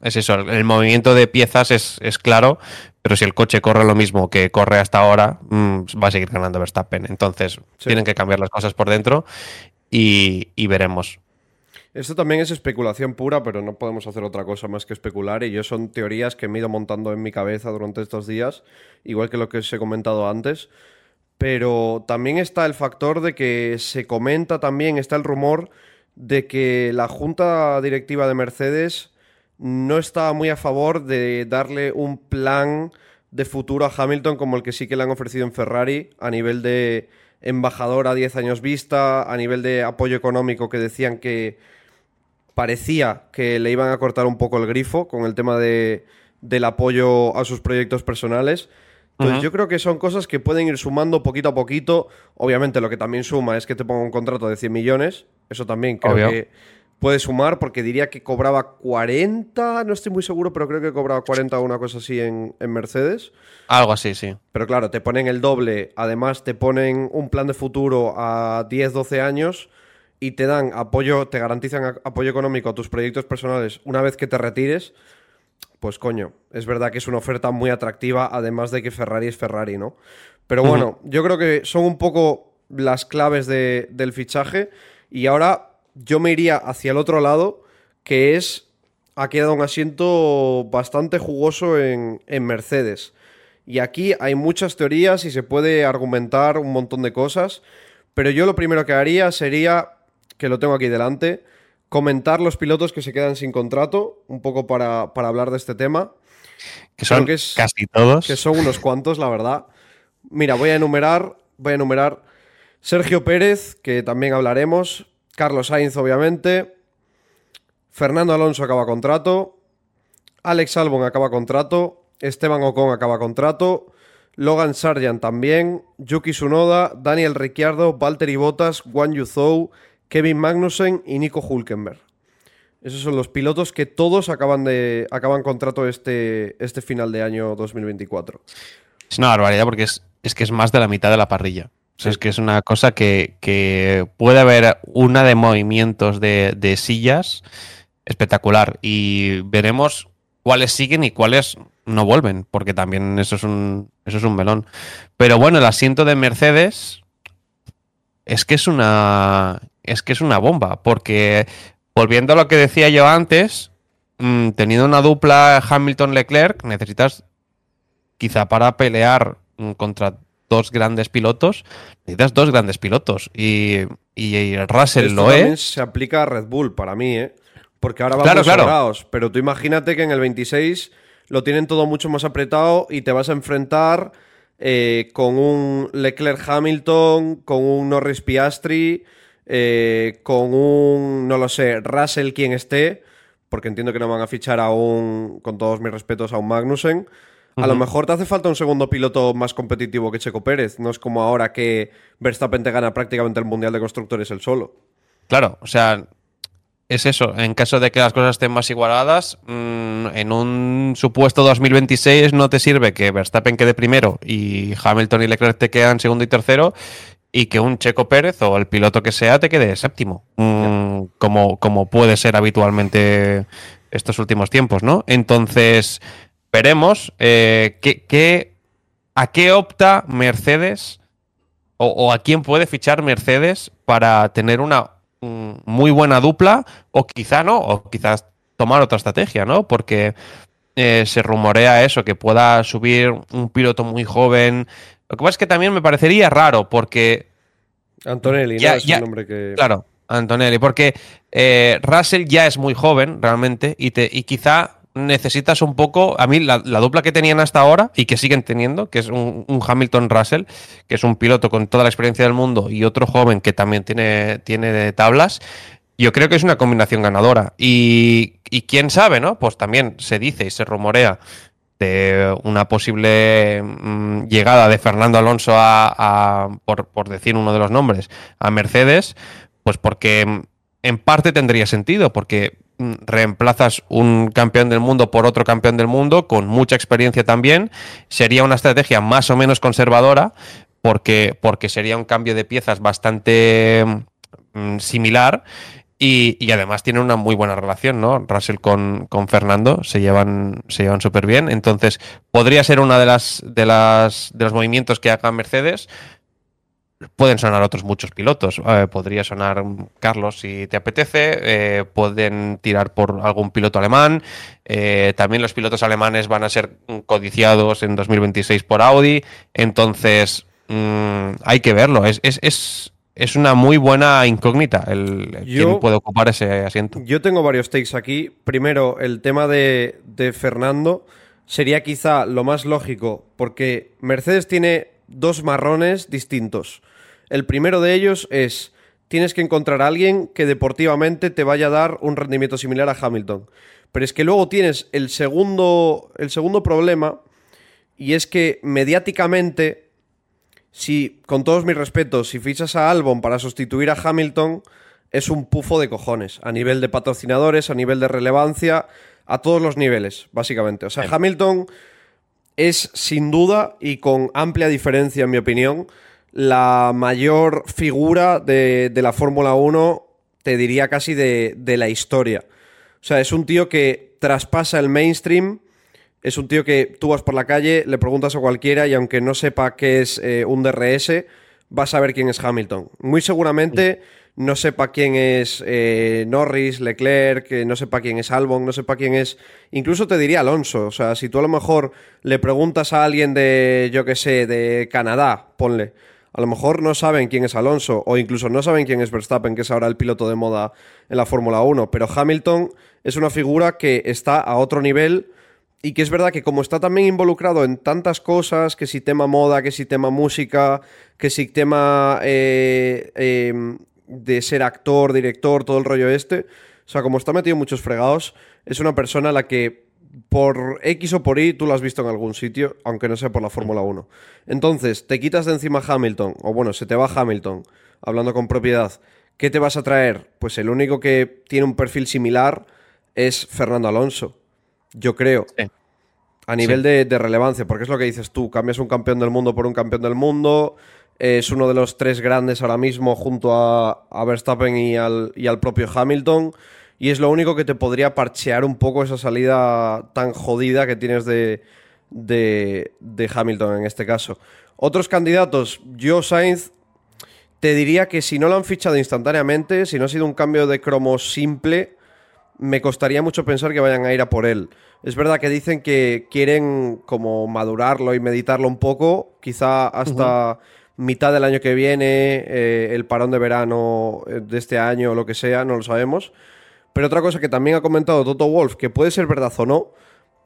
es eso, el movimiento de piezas es, claro, pero si el coche corre lo mismo que corre hasta ahora, mm, va a seguir ganando Verstappen. Entonces, tienen que cambiar las cosas por dentro y, y veremos. Esto también es especulación pura, pero no podemos hacer otra cosa más que especular. Y yo son teorías que me he ido montando en mi cabeza durante estos días, igual que lo que os he comentado antes. Pero también está el factor de que se comenta también, está el rumor de que la junta directiva de Mercedes no está muy a favor de darle un plan de futuro a Hamilton como el que sí que le han ofrecido en Ferrari a nivel de embajador a 10 años vista, a nivel de apoyo económico que decían que parecía que le iban a cortar un poco el grifo con el tema de, del apoyo a sus proyectos personales. Entonces yo creo que son cosas que pueden ir sumando poquito a poquito. Obviamente lo que también suma es que te ponga un contrato de 100 millones. Eso también creo que puede sumar porque diría que cobraba 40, no estoy muy seguro, pero creo que cobraba 40 o una cosa así en, en Mercedes. Algo así, sí. Pero claro, te ponen el doble, además te ponen un plan de futuro a 10, 12 años y te dan apoyo, te garantizan apoyo económico a tus proyectos personales una vez que te retires, pues coño, es verdad que es una oferta muy atractiva, además de que Ferrari es Ferrari, ¿no? Pero bueno, yo creo que son un poco las claves del fichaje y ahora yo me iría hacia el otro lado, que es, ha quedado un asiento bastante jugoso en, en Mercedes. Y aquí hay muchas teorías y se puede argumentar un montón de cosas, pero yo lo primero que haría sería que lo tengo aquí delante, comentar los pilotos que se quedan sin contrato, un poco para, hablar de este tema. Que son casi todos. Que son unos cuantos, la verdad. Mira, voy a enumerar, voy a enumerar Sergio Pérez, que también hablaremos, Carlos Sainz, obviamente, Fernando Alonso acaba contrato, Alex Albon acaba contrato, Esteban Ocon acaba contrato, Logan Sargent también, Yuki Tsunoda, Daniel Ricciardo, Valtteri Bottas, Guan Yuzhou, Kevin Magnussen y Nico Hulkenberg. Esos son los pilotos que todos acaban de acaban contrato este, este final de año 2024. Es una barbaridad porque es, es que es más de la mitad de la parrilla. es que es una cosa que, puede haber una de movimientos de, de, sillas espectacular. Y veremos cuáles siguen y cuáles no vuelven, porque también eso es un, eso es un melón. Pero bueno, el asiento de Mercedes es que es una es que es una bomba, porque volviendo a lo que decía yo antes, mm, teniendo una dupla Hamilton-Leclerc, necesitas quizá para pelear mm, contra dos grandes pilotos, necesitas dos grandes pilotos. Y, y, Russell lo es. Se aplica a Red Bull para mí, ¿eh? Porque ahora vamos claro, claro. pero tú imagínate que en el 26 lo tienen todo mucho más apretado y te vas a enfrentar eh, con un Leclerc Hamilton, con un Norris Piastri, eh, con un, no lo sé, Russell quien esté, porque entiendo que no van a fichar a un, con todos mis respetos, a un Magnussen. A lo mejor te hace falta un segundo piloto más competitivo que Checo Pérez. No es como ahora que Verstappen te gana prácticamente el Mundial de Constructores el solo. Claro, o sea, es eso. En caso de que las cosas estén más igualadas, mm, en un supuesto 2026 no te sirve que Verstappen quede primero y Hamilton y Leclerc te quedan segundo y tercero y que un Checo Pérez o el piloto que sea te quede séptimo, mm, como, como puede ser habitualmente estos últimos tiempos, ¿no? Entonces, veremos eh, a qué opta Mercedes o, a quién puede fichar Mercedes para tener una muy buena dupla o quizá no, o quizás tomar otra estrategia, ¿no? Porque eh, se rumorea eso, que pueda subir un piloto muy joven. Lo que pasa es que también me parecería raro porque... Antonelli, ¿no? Es un nombre que... Claro, Antonelli, porque eh, Russell ya es muy joven realmente y, te, y quizá necesitas un poco, a mí la, dupla que tenían hasta ahora y que siguen teniendo, que es un, Hamilton Russell, que es un piloto con toda la experiencia del mundo y otro joven que también tiene, tiene tablas, yo creo que es una combinación ganadora. Y, quién sabe, ¿no? Pues también se dice y se rumorea de una posible mm, llegada de Fernando Alonso a, por, por decir uno de los nombres, a Mercedes, pues porque en parte tendría sentido, porque Mm, reemplazas un campeón del mundo por otro campeón del mundo con mucha experiencia también, sería una estrategia más o menos conservadora porque, porque sería un cambio de piezas bastante mm, similar y, además tiene una muy buena relación, ¿no? Russell con, con Fernando se llevan, se llevan súper bien. Entonces, podría ser una de las, de las de los movimientos que haga Mercedes pueden sonar otros muchos pilotos. Eh, podría sonar Carlos si te apetece. Eh, pueden tirar por algún piloto alemán. Eh, también los pilotos alemanes van a ser codiciados en 2026 por Audi. Entonces, mm, hay que verlo. Es, es, es, una muy buena incógnita el quién puede ocupar ese asiento. Yo tengo varios takes aquí. Primero, el tema de, de Fernando sería quizá lo más lógico, porque Mercedes tiene dos marrones distintos. El primero de ellos es, tienes que encontrar a alguien que deportivamente te vaya a dar un rendimiento similar a Hamilton. Pero es que luego tienes el segundo, el segundo problema, y es que mediáticamente, si, con todos mis respetos, si fichas a Albon para sustituir a Hamilton, es un pufo de cojones, a nivel de patrocinadores, a nivel de relevancia, a todos los niveles, básicamente. O sea, Hamilton es sin duda y con amplia diferencia, en mi opinión, la mayor figura de, la Fórmula 1, te diría casi de, la historia. O sea, es un tío que traspasa el mainstream, es un tío que tú vas por la calle, le preguntas a cualquiera y aunque no sepa qué es eh, un DRS, vas a saber quién es Hamilton. Muy seguramente no sepa quién es eh, Norris, Leclerc, que no sepa quién es Albon, no sepa quién es. Incluso te diría Alonso. O sea, si tú a lo mejor le preguntas a alguien de, yo qué sé, de Canadá, ponle. A lo mejor no saben quién es Alonso o incluso no saben quién es Verstappen, que es ahora el piloto de moda en la Fórmula 1. Pero Hamilton es una figura que está a otro nivel y que es verdad que como está también involucrado en tantas cosas, que si tema moda, que si tema música, que si tema eh, em, de ser actor, director, todo el rollo este. O sea, como está metido en muchos fregados, es una persona a la que por X o por Y tú lo has visto en algún sitio, aunque no sea por la Fórmula 1. Entonces, te quitas de encima Hamilton, o bueno, se te va Hamilton, hablando con propiedad. ¿Qué te vas a traer? Pues el único que tiene un perfil similar es Fernando Alonso. Yo creo. A nivel de, de, relevancia, porque es lo que dices tú, cambias un campeón del mundo por un campeón del mundo, es uno de los tres grandes ahora mismo junto a, Verstappen y al, y al, propio Hamilton. Y es lo único que te podría parchear un poco esa salida tan jodida que tienes de, de, Hamilton en este caso. Otros candidatos, yo Sainz, te diría que si no lo han fichado instantáneamente, si no ha sido un cambio de cromo simple, me costaría mucho pensar que vayan a ir a por él. Es verdad que dicen que quieren como madurarlo y meditarlo un poco, quizá hasta mitad del año que viene, eh, el parón de verano eh, de este año o lo que sea, no lo sabemos. Pero otra cosa que también ha comentado Toto Wolf, que puede ser verdad o no,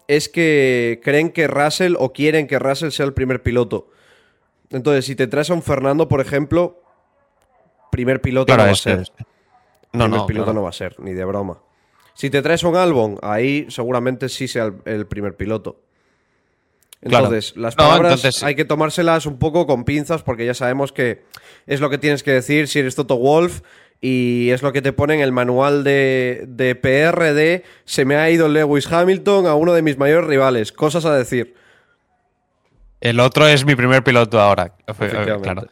es que creen que Russell o quieren que Russell sea el primer piloto. Entonces, si te traes a un Fernando, por ejemplo, primer piloto no va a ser. No, primer piloto no va a ser, ni de broma. Si te traes a un Albon, ahí seguramente sí sea el, primer piloto. Entonces, las palabras hay que tomárselas un poco con pinzas porque ya sabemos que es lo que tienes que decir si eres Toto Wolf y es lo que te pone en el manual de, de PRD. Se me ha ido Lewis Hamilton a uno de mis mayores rivales. Cosas a decir. El otro es mi primer piloto ahora. Claro.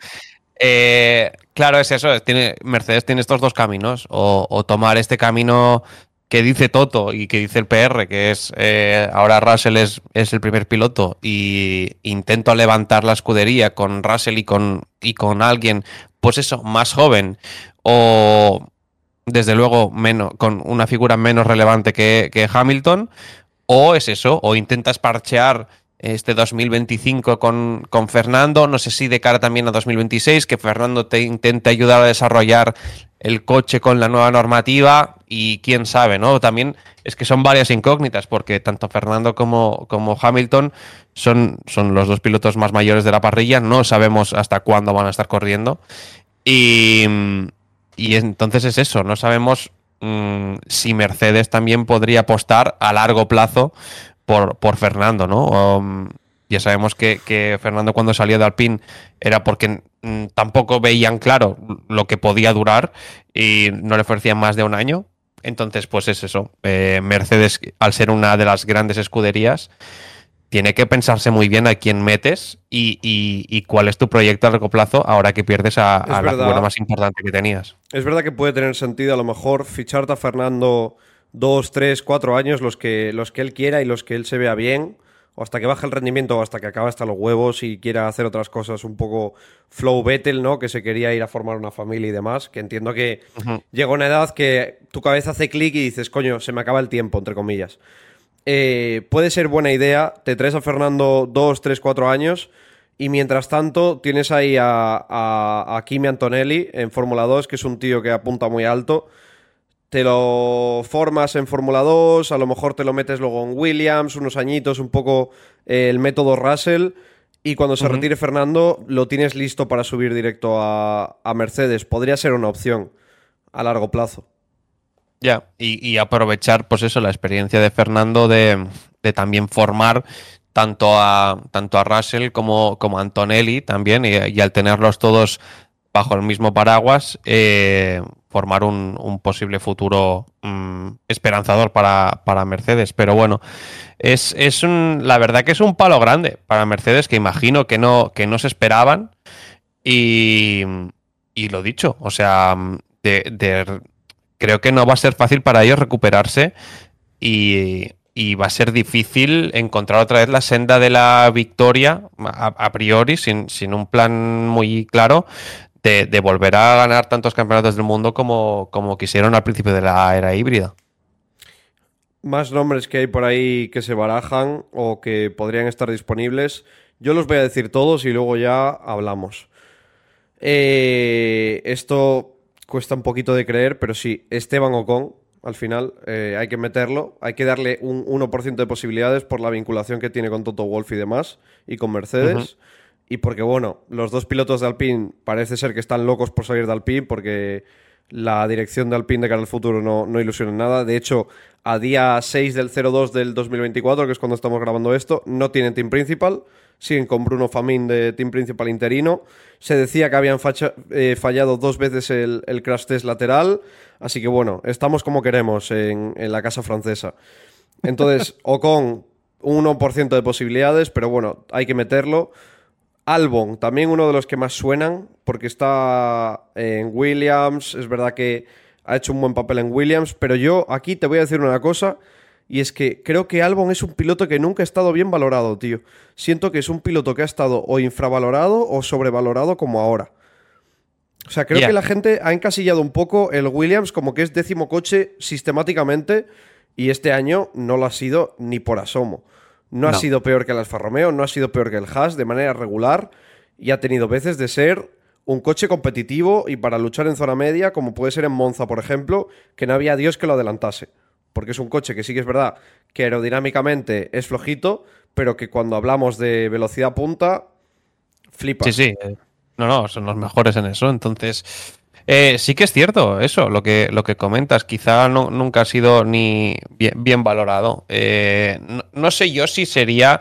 Eh, claro, es eso. Tiene, Mercedes tiene estos dos caminos. O, tomar este camino que dice Toto y que dice el PR, que es eh, ahora Russell es, es, el primer piloto y intento levantar la escudería con Russell y con, y con alguien, pues eso, más joven o desde luego menos, con una figura menos relevante que, que Hamilton, o es eso, o intentas parchear este 2025 con, con, Fernando, no sé si de cara también a 2026, que Fernando te intente ayudar a desarrollar el coche con la nueva normativa y quién sabe, ¿no? También es que son varias incógnitas, porque tanto Fernando como, como Hamilton son, son los dos pilotos más mayores de la parrilla, no sabemos hasta cuándo van a estar corriendo. Y, y entonces es eso, no sabemos mm, si Mercedes también podría apostar a largo plazo por, por Fernando, ¿no? Um, ya sabemos que, Fernando cuando salió de Alpine era porque mm, tampoco veían claro lo que podía durar y no le ofrecían más de un año. Entonces, pues es eso. Eh, Mercedes, al ser una de las grandes escuderías, tiene que pensarse muy bien a quién metes y, cuál es tu proyecto a largo plazo ahora que pierdes a, la figura más importante que tenías. Es verdad que puede tener sentido a lo mejor ficharte a Fernando dos, tres, cuatro años, los que, los que él quiera y los que él se vea bien, o hasta que baje el rendimiento o hasta que acabe hasta los huevos y quiera hacer otras cosas un poco flow Vettel, ¿no? Que se quería ir a formar una familia y demás, que entiendo que llega una edad que tu cabeza hace clic y dices, coño, se me acaba el tiempo, entre comillas. Eh, puede ser buena idea, te traes a Fernando dos, tres, cuatro años y mientras tanto tienes ahí a, a, a Kimi Antonelli en Fórmula 2, que es un tío que apunta muy alto te lo formas en Fórmula 2, a lo mejor te lo metes luego en Williams, unos añitos, un poco eh, el método Russell, y cuando se retire Fernando lo tienes listo para subir directo a, Mercedes. Podría ser una opción a largo plazo. Ya, y, aprovechar, pues eso, la experiencia de Fernando de, también formar tanto a, tanto a Russell como, como a Antonelli también, y, al tenerlos todos bajo el mismo paraguas, eh, formar un, posible futuro mm, esperanzador para, Mercedes. Pero bueno, es, es un, la verdad que es un palo grande para Mercedes que imagino que no, que no se esperaban. Y, y lo dicho, o sea, de, creo que no va a ser fácil para ellos recuperarse y, va a ser difícil encontrar otra vez la senda de la victoria a, priori, sin, sin, un plan muy claro, de, volver a ganar tantos campeonatos del mundo como, como quisieron al principio de la era híbrida. Más nombres que hay por ahí que se barajan o que podrían estar disponibles. Yo los voy a decir todos y luego ya hablamos. Eh, esto cuesta un poquito de creer, pero sí, Esteban Ocon, al final, eh, hay que meterlo. Hay que darle un 1% de posibilidades por la vinculación que tiene con Toto Wolf y demás, y con Mercedes. Y porque, bueno, los dos pilotos de Alpine parece ser que están locos por salir de Alpine porque la dirección de Alpine de cara al futuro no, no ilusiona nada. De hecho, a día 6 del 02 del 2024, que es cuando estamos grabando esto, no tienen team principal. Siguen con Bruno Famín de team principal interino. Se decía que habían eh, fallado dos veces el, el, crash test lateral. Así que bueno, estamos como queremos en, en la casa francesa. Entonces, Ocon, 1% de posibilidades, pero bueno, hay que meterlo. Albon, también uno de los que más suenan, porque está en Williams, es verdad que ha hecho un buen papel en Williams, pero yo aquí te voy a decir una cosa, y es que creo que Albon es un piloto que nunca ha estado bien valorado, tío. Siento que es un piloto que ha estado o infravalorado o sobrevalorado como ahora. O sea, creo que la gente ha encasillado un poco el Williams como que es décimo coche sistemáticamente, y este año no lo ha sido ni por asomo. No, ha sido peor que el Alfa Romeo, no ha sido peor que el Haas de manera regular y ha tenido veces de ser un coche competitivo y para luchar en zona media, como puede ser en Monza, por ejemplo, que no había Dios que lo adelantase. porque es un coche que sí que es verdad que aerodinámicamente es flojito, pero que cuando hablamos de velocidad punta, flipa. Sí, sí. No, no, son los mejores en eso. Entonces, eh, sí que es cierto eso, lo que, lo que comentas. Quizá no, nunca ha sido ni bien, valorado. Eh, no, sé yo si sería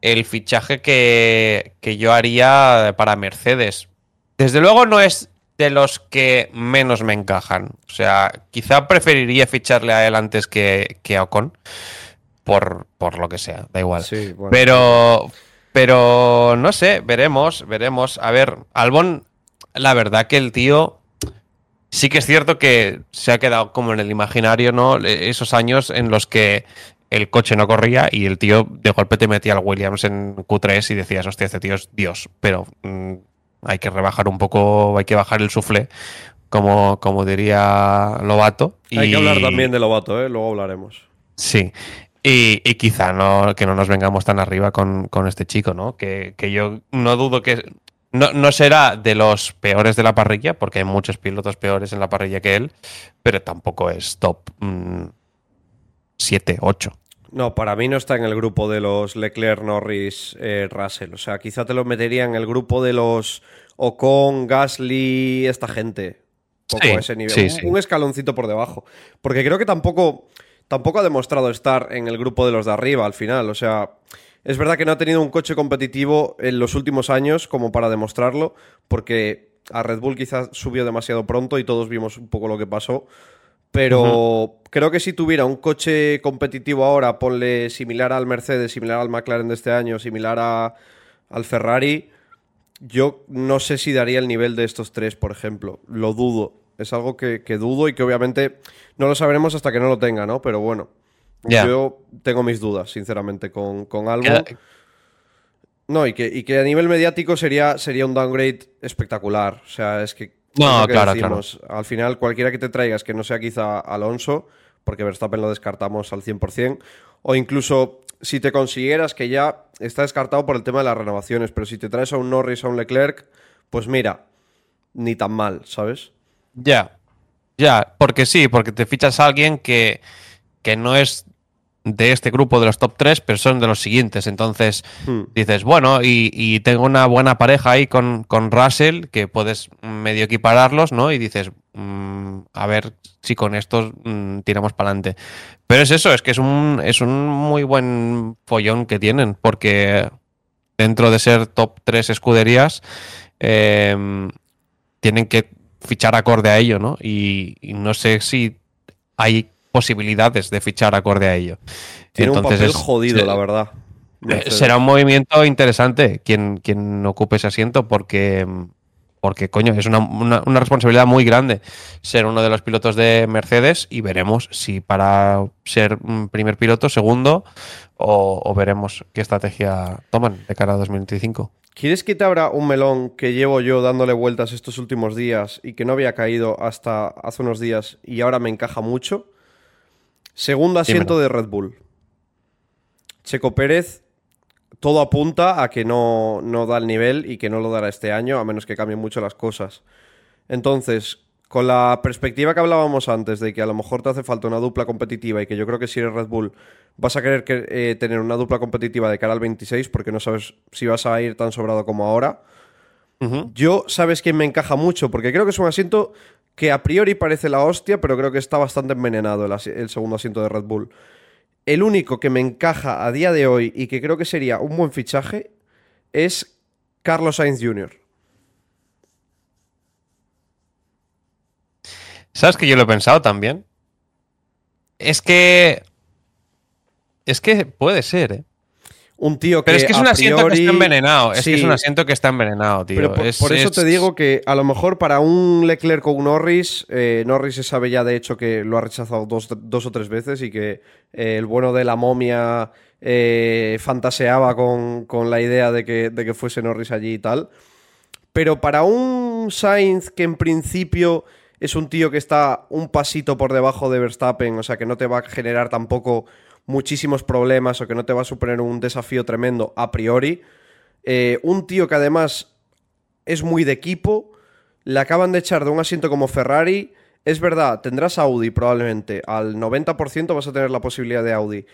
el fichaje que, que yo haría para Mercedes. Desde luego no es de los que menos me encajan. O sea, quizá preferiría ficharle a él antes que, que a Ocon. Por, por, lo que sea, da igual. Pero, pero no sé, veremos, veremos. A ver, Albon, la verdad que el tío sí que es cierto que se ha quedado como en el imaginario, ¿no? Esos años en los que el coche no corría y el tío de golpe te metía al Williams en Q3 y decías, hostia, este tío es Dios. Pero mm, hay que rebajar un poco, hay que bajar el sufle, como, como diría Lobato. Hay que hablar también de Lobato, ¿eh? luego hablaremos. Sí. Y, quizá no, que no nos vengamos tan arriba con, este chico, ¿no? Que, yo no dudo que. No, será de los peores de la parrilla, porque hay muchos pilotos peores en la parrilla que él, pero tampoco es top 7, mm, 8. No, para mí no está en el grupo de los Leclerc, Norris, eh, Russell. O sea, quizá te lo metería en el grupo de los Ocon, Gasly, esta gente. Poco ese nivel. un, escaloncito por debajo. Porque creo que tampoco, tampoco ha demostrado estar en el grupo de los de arriba al final. O sea, es verdad que no ha tenido un coche competitivo en los últimos años como para demostrarlo. Porque a Red Bull quizás subió demasiado pronto y todos vimos un poco lo que pasó. Pero creo que si tuviera un coche competitivo ahora, ponle similar al Mercedes, similar al McLaren de este año, similar a, al Ferrari, yo no sé si daría el nivel de estos tres, por ejemplo. Lo dudo. Es algo que, dudo y que obviamente no lo sabremos hasta que no lo tenga, ¿no? Pero bueno, yo tengo mis dudas, sinceramente, con, con algo. No, y que, y que a nivel mediático sería, sería un downgrade espectacular. O sea, es que no, claro, claro. Al final, cualquiera que te traigas que no sea quizá Alonso, porque Verstappen lo descartamos al 100%, o incluso si te consiguieras que ya está descartado por el tema de las renovaciones, pero si te traes a un Norris, a un Leclerc, pues mira, ni tan mal, ¿sabes? Ya, ya, porque sí, porque te fichas a alguien que, que no es de este grupo de los top 3, pero son de los siguientes. Entonces hmm. dices, bueno, y, tengo una buena pareja ahí con, con, Russell, que puedes medio equipararlos, ¿no? Y dices, mm, a ver si con estos mm, tiramos para adelante. Pero es eso, es que es un, es un muy buen follón que tienen, porque dentro de ser top 3 escuderías, em, tienen que fichar acorde a ello, ¿no? y no sé si hay posibilidades de fichar acorde a ello. Tiene un papel jodido, la verdad. Eh, será un movimiento interesante quien, quien ocupe ese asiento porque, porque coño, es una, responsabilidad muy grande ser uno de los pilotos de Mercedes y veremos si para ser primer piloto, segundo, o, veremos qué estrategia toman de cara a 2025. ¿Quieres que te abra un melón que llevo yo dándole vueltas estos últimos días y que no había caído hasta hace unos días y ahora me encaja mucho? Segundo asiento de Red Bull. Checo Pérez, todo apunta a que no, no, da el nivel y que no lo dará este año, a menos que cambien mucho las cosas. Entonces, con la perspectiva que hablábamos antes de que a lo mejor te hace falta una dupla competitiva y que yo creo que si eres Red Bull vas a querer eh, tener una dupla competitiva de cara al 26 porque no sabes si vas a ir tan sobrado como ahora. Yo, ¿sabes quién me encaja mucho? Porque creo que es un asiento que a priori parece la hostia, pero creo que está bastante envenenado el, segundo asiento de Red Bull. El único que me encaja a día de hoy y que creo que sería un buen fichaje es Carlos Sainz Jr. ¿Sabes que yo lo he pensado también? Es que. Es que puede ser, ¿eh? Un tío que. Pero es que es un asiento que está envenenado. Es que es un asiento que está envenenado, tío. por, eso te digo que a lo mejor para un Leclerc con un Norris, eh, Norris se sabe ya de hecho que lo ha rechazado dos, o tres veces y que eh, el bueno de la momia eh, fantaseaba con, la idea de que, de que fuese Norris allí y tal. Pero para un Sainz que en principio es un tío que está un pasito por debajo de Verstappen, o sea que no te va a generar tampoco muchísimos problemas o que no te va a suponer un desafío tremendo a priori. Eh, un tío que además es muy de equipo, le acaban de echar de un asiento como Ferrari, es verdad, tendrás Audi probablemente. Al 90% vas a tener la posibilidad de Audi.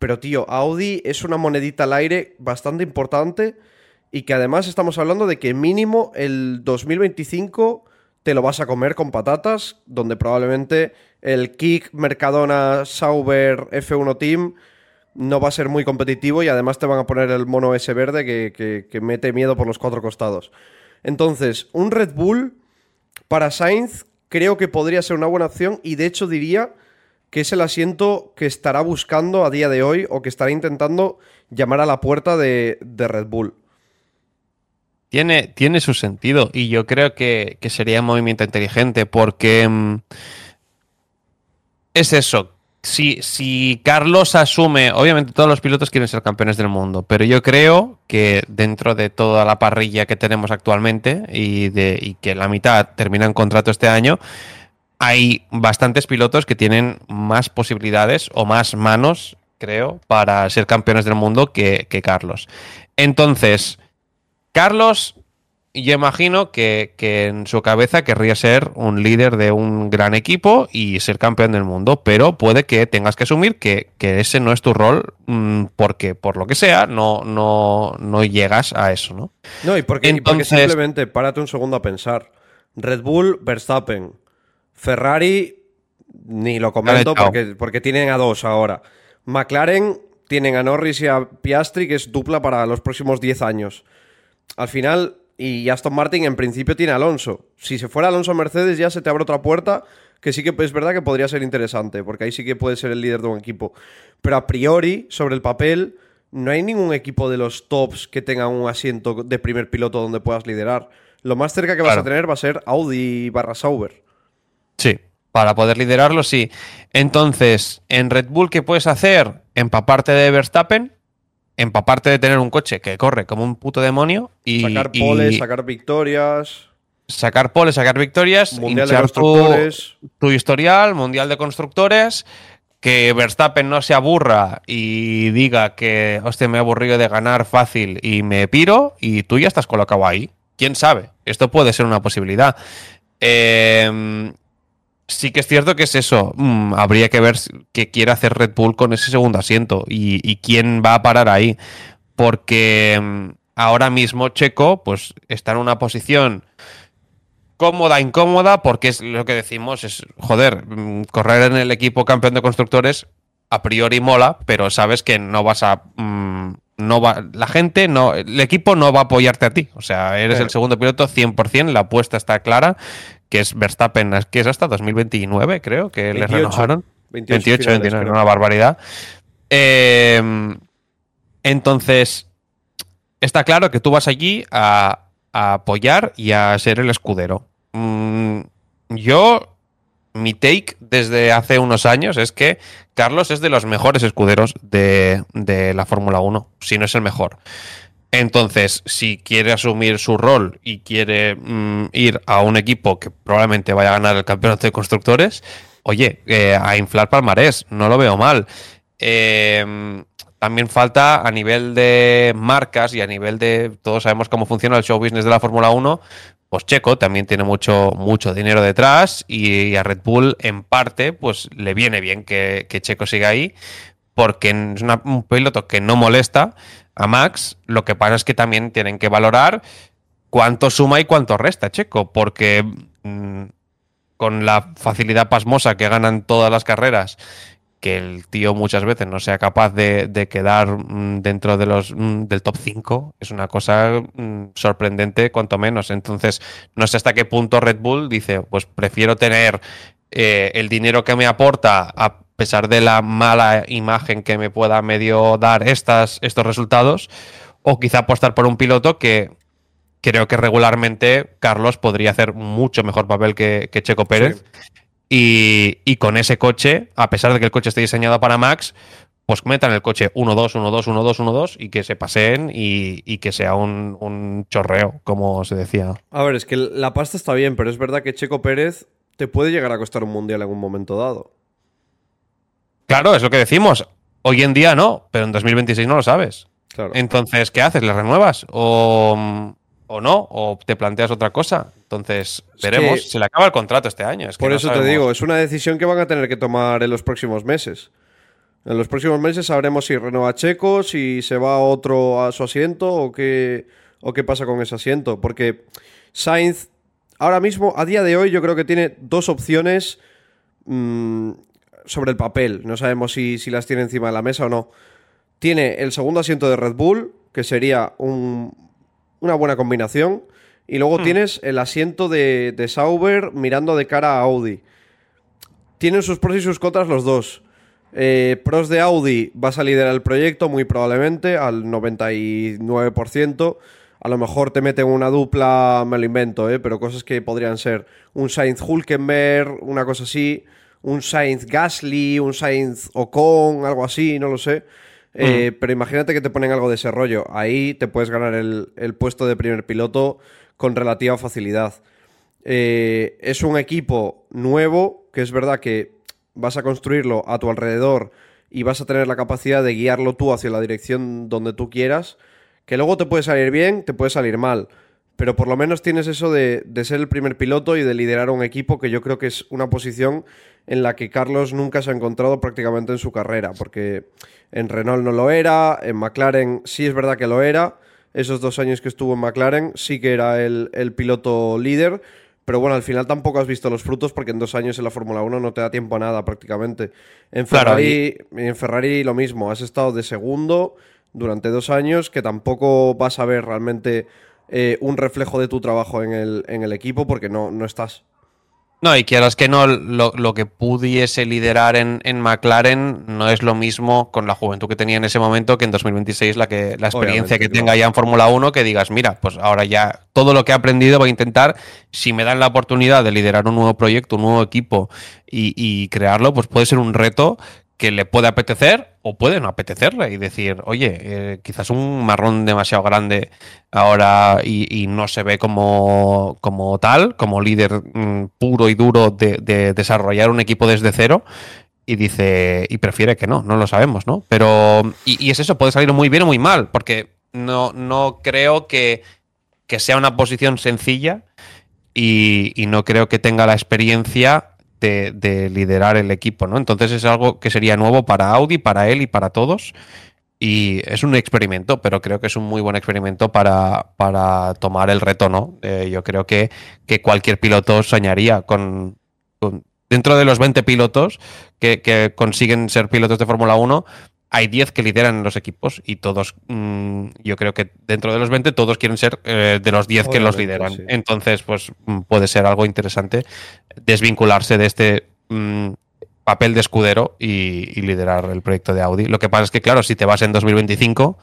Pero tío, Audi es una monedita al aire bastante importante y que además estamos hablando de que mínimo el 2025 te lo vas a comer con patatas, donde probablemente el Kick, Mercadona, Sauber, F1 Team no va a ser muy competitivo y además te van a poner el mono ese verde que, mete miedo por los cuatro costados. Entonces, un Red Bull para Sainz creo que podría ser una buena opción y de hecho diría que es el asiento que estará buscando a día de hoy o que estará intentando llamar a la puerta de, Red Bull. Tiene, tiene, su sentido y yo creo que, sería un movimiento inteligente porque mm, es eso, si, si Carlos asume, obviamente todos los pilotos quieren ser campeones del mundo, pero yo creo que dentro de toda la parrilla que tenemos actualmente y, de, que la mitad termina en contrato este año, hay bastantes pilotos que tienen más posibilidades o más manos, creo, para ser campeones del mundo que, que Carlos. Entonces, Carlos yo imagino que, en su cabeza querría ser un líder de un gran equipo y ser campeón del mundo, pero puede que tengas que asumir que, ese no es tu rol mm, porque por lo que sea no, no, no llegas a eso, ¿no? No, y porque, simplemente párate un segundo a pensar. Red Bull, Verstappen. Ferrari, ni lo comento porque, porque tienen a dos ahora. McLaren tienen a Norris y a Piastri, que es dupla para los próximos 10 años. Al final, y Aston Martin en principio tiene Alonso. Si se fuera Alonso a Mercedes ya se te abre otra puerta que sí que es verdad que podría ser interesante, porque ahí sí que puede ser el líder de un equipo. Pero a priori, sobre el papel, no hay ningún equipo de los tops que tenga un asiento de primer piloto donde puedas liderar. Lo más cerca que vas a tener va a ser Audi barra Sauber. Sí, para poder liderarlo, sí. Entonces, en Red Bull, ¿qué puedes hacer? Empaparte de Verstappen, empaparte de tener un coche que corre como un puto demonio y. Sacar poles, sacar victorias. Sacar poles, sacar victorias, mundial de constructores. Tu, historial, mundial de constructores. Que Verstappen no se aburra y diga que, hostia, me he aburrido de ganar fácil y me piro, y tú ya estás colocado ahí. ¿Quién sabe? Esto puede ser una posibilidad. Eh, sí que es cierto que es eso. Mm, habría que ver qué quiere hacer Red Bull con ese segundo asiento y, quién va a parar ahí. Porque mm, ahora mismo Checo, pues, está en una posición cómoda, incómoda, porque es lo que decimos, es, joder, mm, correr en el equipo campeón de constructores a priori mola, pero sabes que no vas a... no va, la gente, no, el equipo no va a apoyarte a ti. O sea, eres el segundo piloto 100%, la apuesta está clara que es Verstappen, que es hasta 2029, creo, que le renovaron. 28, 29, una barbaridad. Em, entonces, está claro que tú vas allí a, apoyar y a ser el escudero. Mm, yo, mi take desde hace unos años es que Carlos es de los mejores escuderos de, de la Fórmula 1, si no es el mejor. Entonces, si quiere asumir su rol y quiere mm, ir a un equipo que probablemente vaya a ganar el campeonato de constructores, oye, eh, a inflar palmarés, no lo veo mal. Em, también falta a nivel de marcas y a nivel de. Todos sabemos cómo funciona el show business de la Fórmula 1. Pues Checo también tiene mucho, mucho dinero detrás y, a Red Bull, en parte, pues le viene bien que, Checo siga ahí, porque es un piloto que no molesta a Max. Lo que pasa es que también tienen que valorar cuánto suma y cuánto resta, Checo, porque mm, con la facilidad pasmosa que ganan todas las carreras, que el tío muchas veces no sea capaz de, quedar mm, dentro de los mm, del top 5, es una cosa sorprendente, cuanto menos. Entonces, no sé hasta qué punto Red Bull dice, pues prefiero tener eh, el dinero que me aporta a pesar de la mala imagen que me pueda medio dar estas, estos resultados, o quizá apostar por un piloto que creo que regularmente Carlos podría hacer mucho mejor papel que, Checo Pérez. Y, con ese coche, a pesar de que el coche esté diseñado para Max, pues metan el coche 1-2, 1-2, 1-2, 1-2 y que se paseen y, que sea un, un, chorreo, como se decía. A ver, es que la pasta está bien, pero es verdad que Checo Pérez te puede llegar a costar un mundial en un momento dado. Claro, es lo que decimos. Hoy en día no, pero en 2026 no lo sabes. Entonces, ¿qué haces? ¿Le renuevas? ¿O, o no, o te planteas otra cosa. Entonces, veremos. Se le acaba el contrato este año. por eso te digo, es una decisión que van a tener que tomar en los próximos meses. En los próximos meses sabremos si renueva Checo, si se va otro a su asiento o qué, o qué pasa con ese asiento. Porque Sainz, ahora mismo, a día de hoy, yo creo que tiene dos opciones mm, sobre el papel. No sabemos si, si las tiene encima de la mesa o no. Tiene el segundo asiento de Red Bull, que sería una buena combinación. Y luego hmm. tienes el asiento de, de, Sauber mirando de cara a Audi. Tienen sus pros y sus contras los dos. Eh, pros de Audi vas a liderar el proyecto muy probablemente al 99%. A lo mejor te meten una dupla, me lo invento, ¿eh? pero cosas que podrían ser un Sainz Hulkenberg, una cosa así, un Sainz Gasly, un Sainz Ocon, algo así, no lo sé. Eh, pero imagínate que te ponen algo de ese rollo. Ahí te puedes ganar el, puesto de primer piloto con relativa facilidad. Eh, es un equipo nuevo, que es verdad que vas a construirlo a tu alrededor y vas a tener la capacidad de guiarlo tú hacia la dirección donde tú quieras, que luego te puede salir bien, te puede salir mal pero por lo menos tienes eso de, ser el primer piloto y de liderar un equipo que yo creo que es una posición en la que Carlos nunca se ha encontrado prácticamente en su carrera, porque en Renault no lo era, en McLaren sí es verdad que lo era, esos dos años que estuvo en McLaren sí que era el, piloto líder, pero bueno, al final tampoco has visto los frutos porque en dos años en la Fórmula 1 no te da tiempo a nada prácticamente. En Ferrari, en Ferrari lo mismo, has estado de segundo durante dos años que tampoco vas a ver realmente eh, un reflejo de tu trabajo en el, en el equipo porque no, no estás. No, y quieras que no, lo, que pudiese liderar en, McLaren no es lo mismo con la juventud que tenía en ese momento que en 2026 la, que, la experiencia que tenga ya en Fórmula 1, que digas, mira, pues ahora ya todo lo que he aprendido voy a intentar, si me dan la oportunidad de liderar un nuevo proyecto, un nuevo equipo y, y crearlo, pues puede ser un reto que le puede apetecer o puede no apetecerle y decir, oye, eh, quizás un marrón demasiado grande ahora y, no se ve como, como tal, como líder mm, puro y duro de, desarrollar un equipo desde cero. Y dice, y prefiere que no, no lo sabemos, ¿no? Pero, y, es eso, puede salir muy bien o muy mal, porque no, no creo que, que sea una posición sencilla y, y no creo que tenga la experiencia de, liderar el equipo, ¿no? Entonces es algo que sería nuevo para Audi, para él y para todos. Y es un experimento, pero creo que es un muy buen experimento para, para tomar el reto, ¿no? Eh, yo creo que, que, cualquier piloto soñaría con, Dentro de los 20 pilotos que, que consiguen ser pilotos de Fórmula 1, hay 10 que lideran los equipos y todos, mm, yo creo que dentro de los 20, todos quieren ser eh, de los 10 que los lideran. Entonces, pues mm, puede ser algo interesante desvincularse de este mm, papel de escudero y, liderar el proyecto de Audi. Lo que pasa es que, claro, si te vas en 2025,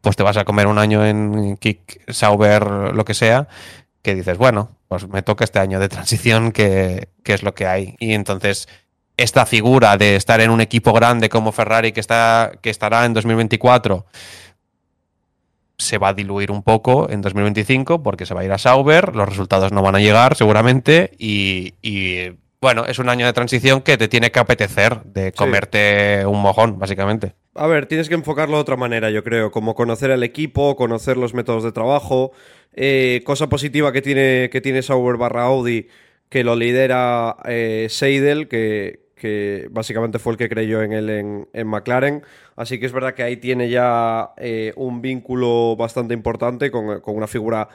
pues te vas a comer un año en Kick, Sauber, lo que sea, que dices, bueno, pues me toca este año de transición, que, que es lo que hay. Y entonces esta figura de estar en un equipo grande como Ferrari que, está, que estará en 2024 se va a diluir un poco en 2025 porque se va a ir a Sauber, los resultados no van a llegar seguramente y, bueno, es un año de transición que te tiene que apetecer de comerte un mojón, básicamente. A ver, tienes que enfocarlo de otra manera, yo creo, como conocer el equipo, conocer los métodos de trabajo. Eh, cosa positiva que tiene, que tiene Sauber barra Audi, que lo lidera eh, Seidel, que, que básicamente fue el que creyó en él en, McLaren. Así que es verdad que ahí tiene ya eh, un vínculo bastante importante con, una figura,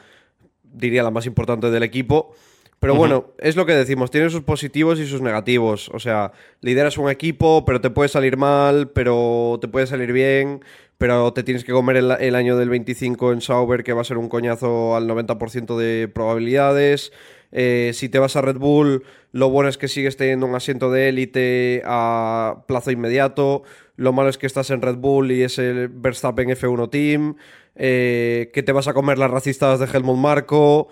diría, la más importante del equipo. Pero bueno, es lo que decimos, tiene sus positivos y sus negativos. O sea, lideras un equipo, pero te puede salir mal, pero te puede salir bien, pero te tienes que comer el, el año del 25 en Sauber, que va a ser un coñazo al 90% de probabilidades. Eh, si te vas a Red Bull, lo bueno es que sigues teniendo un asiento de élite a plazo inmediato. Lo malo es que estás en Red Bull y es el Verstappen F1 Team. Eh, que te vas a comer las racistas de Helmut Marco.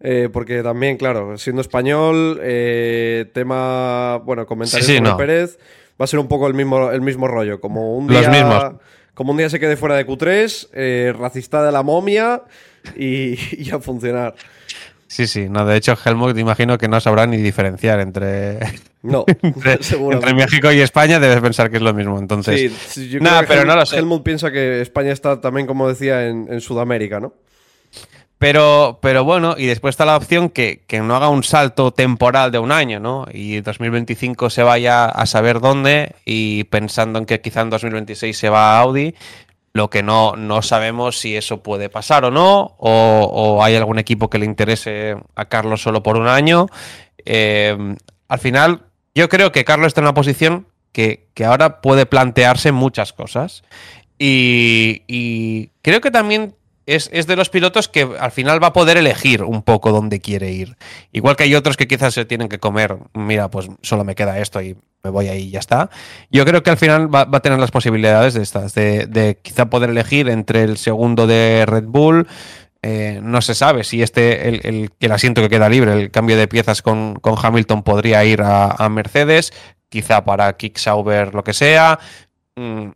Eh, porque también, claro, siendo español, tema, bueno, comentarios sí, Pérez, va a ser un poco el mismo, el mismo rollo. Como un día, Como un día se quede fuera de Q3, racista de la momia y, y a funcionar. Sí, sí, no, de hecho Helmut imagino que no sabrá ni diferenciar entre, no, entre, México y España, debes pensar que es lo mismo, entonces... Sí, yo pero no lo sé. Helmut piensa que España está también, como decía, en, Sudamérica, ¿no? Pero, pero bueno, y después está la opción que, que, no haga un salto temporal de un año, ¿no? Y 2025 se vaya a saber dónde y pensando en que quizá en 2026 se va a Audi, lo que no, no sabemos si eso puede pasar o no, o, hay algún equipo que le interese a Carlos solo por un año. Eh, al final, yo creo que Carlos está en una posición que, que ahora puede plantearse muchas cosas. Y, y, creo que también es, de los pilotos que al final va a poder elegir un poco dónde quiere ir. Igual que hay otros que quizás se tienen que comer, mira, pues solo me queda esto y me voy ahí y ya está. Yo creo que al final va, a tener las posibilidades de estas, de, quizá poder elegir entre el segundo de Red Bull. Eh, no se sabe si este, el, el, asiento que queda libre, el cambio de piezas con, Hamilton podría ir a, Mercedes, quizá para Kick Sauber, lo que sea. Mm,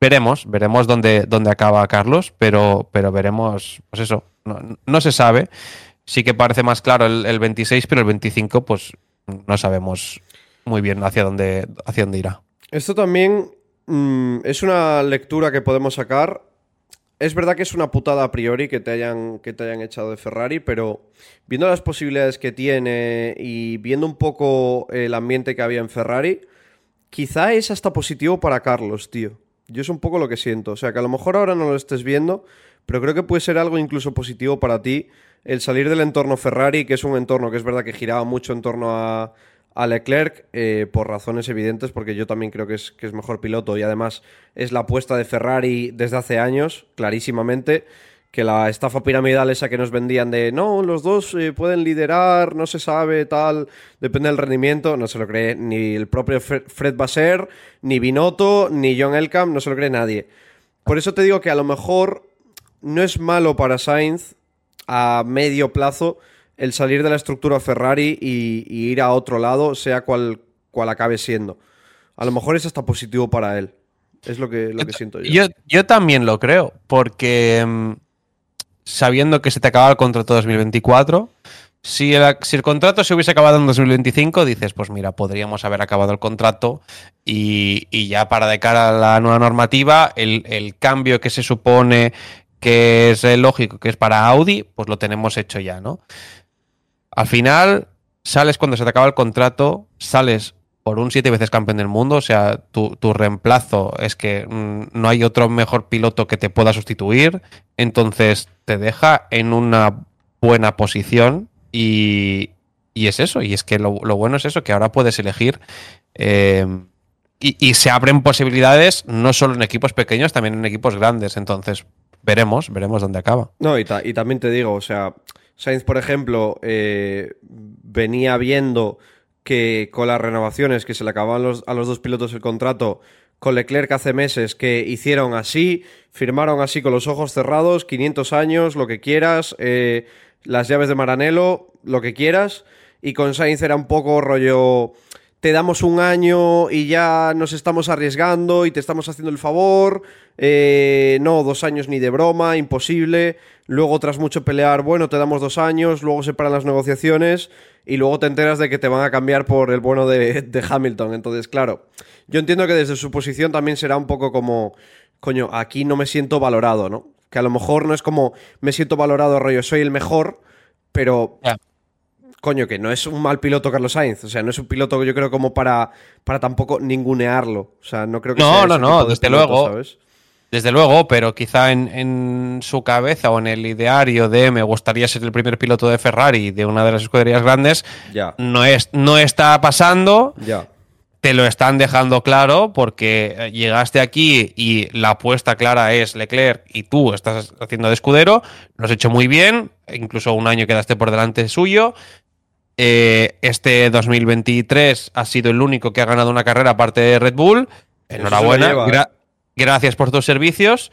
Veremos, veremos dónde, dónde acaba Carlos, pero, pero veremos, pues eso, no, se sabe. Sí que parece más claro el, 26, pero el 25, pues no sabemos muy bien hacia dónde, hacia dónde irá. Esto también mm, es una lectura que podemos sacar. Es verdad que es una putada a priori que te hayan, que te hayan echado de Ferrari, pero viendo las posibilidades que tiene y viendo un poco el ambiente que había en Ferrari, quizá es hasta positivo para Carlos, tío. Yo es un poco lo que siento. O sea, que a lo mejor ahora no lo estés viendo, pero creo que puede ser algo incluso positivo para ti el salir del entorno Ferrari, que es un entorno que es verdad que giraba mucho en torno a, Leclerc, eh, por razones evidentes, porque yo también creo que es, que es mejor piloto y además es la apuesta de Ferrari desde hace años, clarísimamente que la estafa piramidal esa que nos vendían de no, los dos eh, pueden liderar, no se sabe, tal, depende del rendimiento, no se lo cree ni el propio Fred Basser, ni Binotto, ni John Elkamp, no se lo cree nadie. Por eso te digo que a lo mejor no es malo para Sainz a medio plazo el salir de la estructura Ferrari y, ir a otro lado, sea cual, cual acabe siendo. A lo mejor es hasta positivo para él. Es lo que, lo que siento yo. yo. Yo también lo creo, porque mm, sabiendo que se te acaba el contrato 2024. Si el, si el, contrato se hubiese acabado en 2025, dices, pues mira, podríamos haber acabado el contrato y, ya para de cara a la nueva normativa, el, cambio que se supone que es lógico, que es para Audi, pues lo tenemos hecho ya, ¿no? Al final, sales cuando se te acaba el contrato, sales por un siete veces campeón del mundo, o sea, tu, reemplazo es que mm, no hay otro mejor piloto que te pueda sustituir, entonces te deja en una buena posición y, es eso, y es que lo, bueno es eso, que ahora puedes elegir eh, y, se abren posibilidades no solo en equipos pequeños, también en equipos grandes, entonces veremos, veremos dónde acaba. No, y, y también te digo, o sea, Sainz, por ejemplo, eh, venía viendo que con las renovaciones que se le acababan a los dos pilotos el contrato, con Leclerc hace meses que hicieron así, firmaron así con los ojos cerrados, 500 años, lo que quieras, eh, las llaves de Maranello, lo que quieras, y con Sainz era un poco rollo, te damos un año y ya nos estamos arriesgando y te estamos haciendo el favor, eh, no, dos años ni de broma, imposible, luego tras mucho pelear, bueno, te damos dos años, luego se paran las negociaciones y luego te enteras de que te van a cambiar por el bueno de, Hamilton. Entonces, claro, yo entiendo que desde su posición también será un poco como, coño, aquí no me siento valorado, ¿no? Que a lo mejor no es como me siento valorado, rollo, soy el mejor, pero... Coño, que no es un mal piloto Carlos Sainz. O sea, no es un piloto que yo creo como para, para tampoco ningunearlo. O sea, no creo que no, No, no, desde luego. ¿sabes? Desde luego, pero quizá en, su cabeza o en el ideario de me gustaría ser el primer piloto de Ferrari de una de las escuderías grandes, ya. No, es, no está pasando. Ya. Te lo están dejando claro porque eh, llegaste aquí y la apuesta clara es Leclerc y tú estás haciendo de escudero, lo has hecho muy bien, incluso un año quedaste por delante suyo. Eh, este 2023 ha sido el único que ha ganado una carrera aparte de Red Bull. Enhorabuena gracias por tus servicios.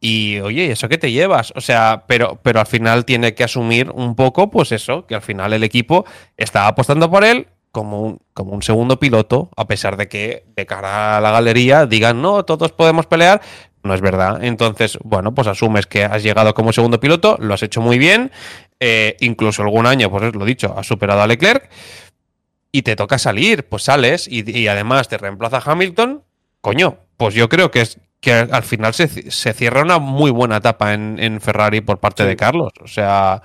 Y oye, ¿eso qué te llevas? O sea, pero, pero al final tiene que asumir un poco, pues eso, que al final el equipo está apostando por él como un, como un segundo piloto, a pesar de que de cara a la galería digan, no, todos podemos pelear. No es verdad. Entonces, bueno, pues asumes que has llegado como segundo piloto, lo has hecho muy bien. Eh, incluso algún año, pues lo dicho, has superado a Leclerc. Y te toca salir, pues sales y, y además te reemplaza Hamilton. Coño, pues yo creo que es que al final se, cierra una muy buena etapa en, Ferrari por parte de Carlos. O sea,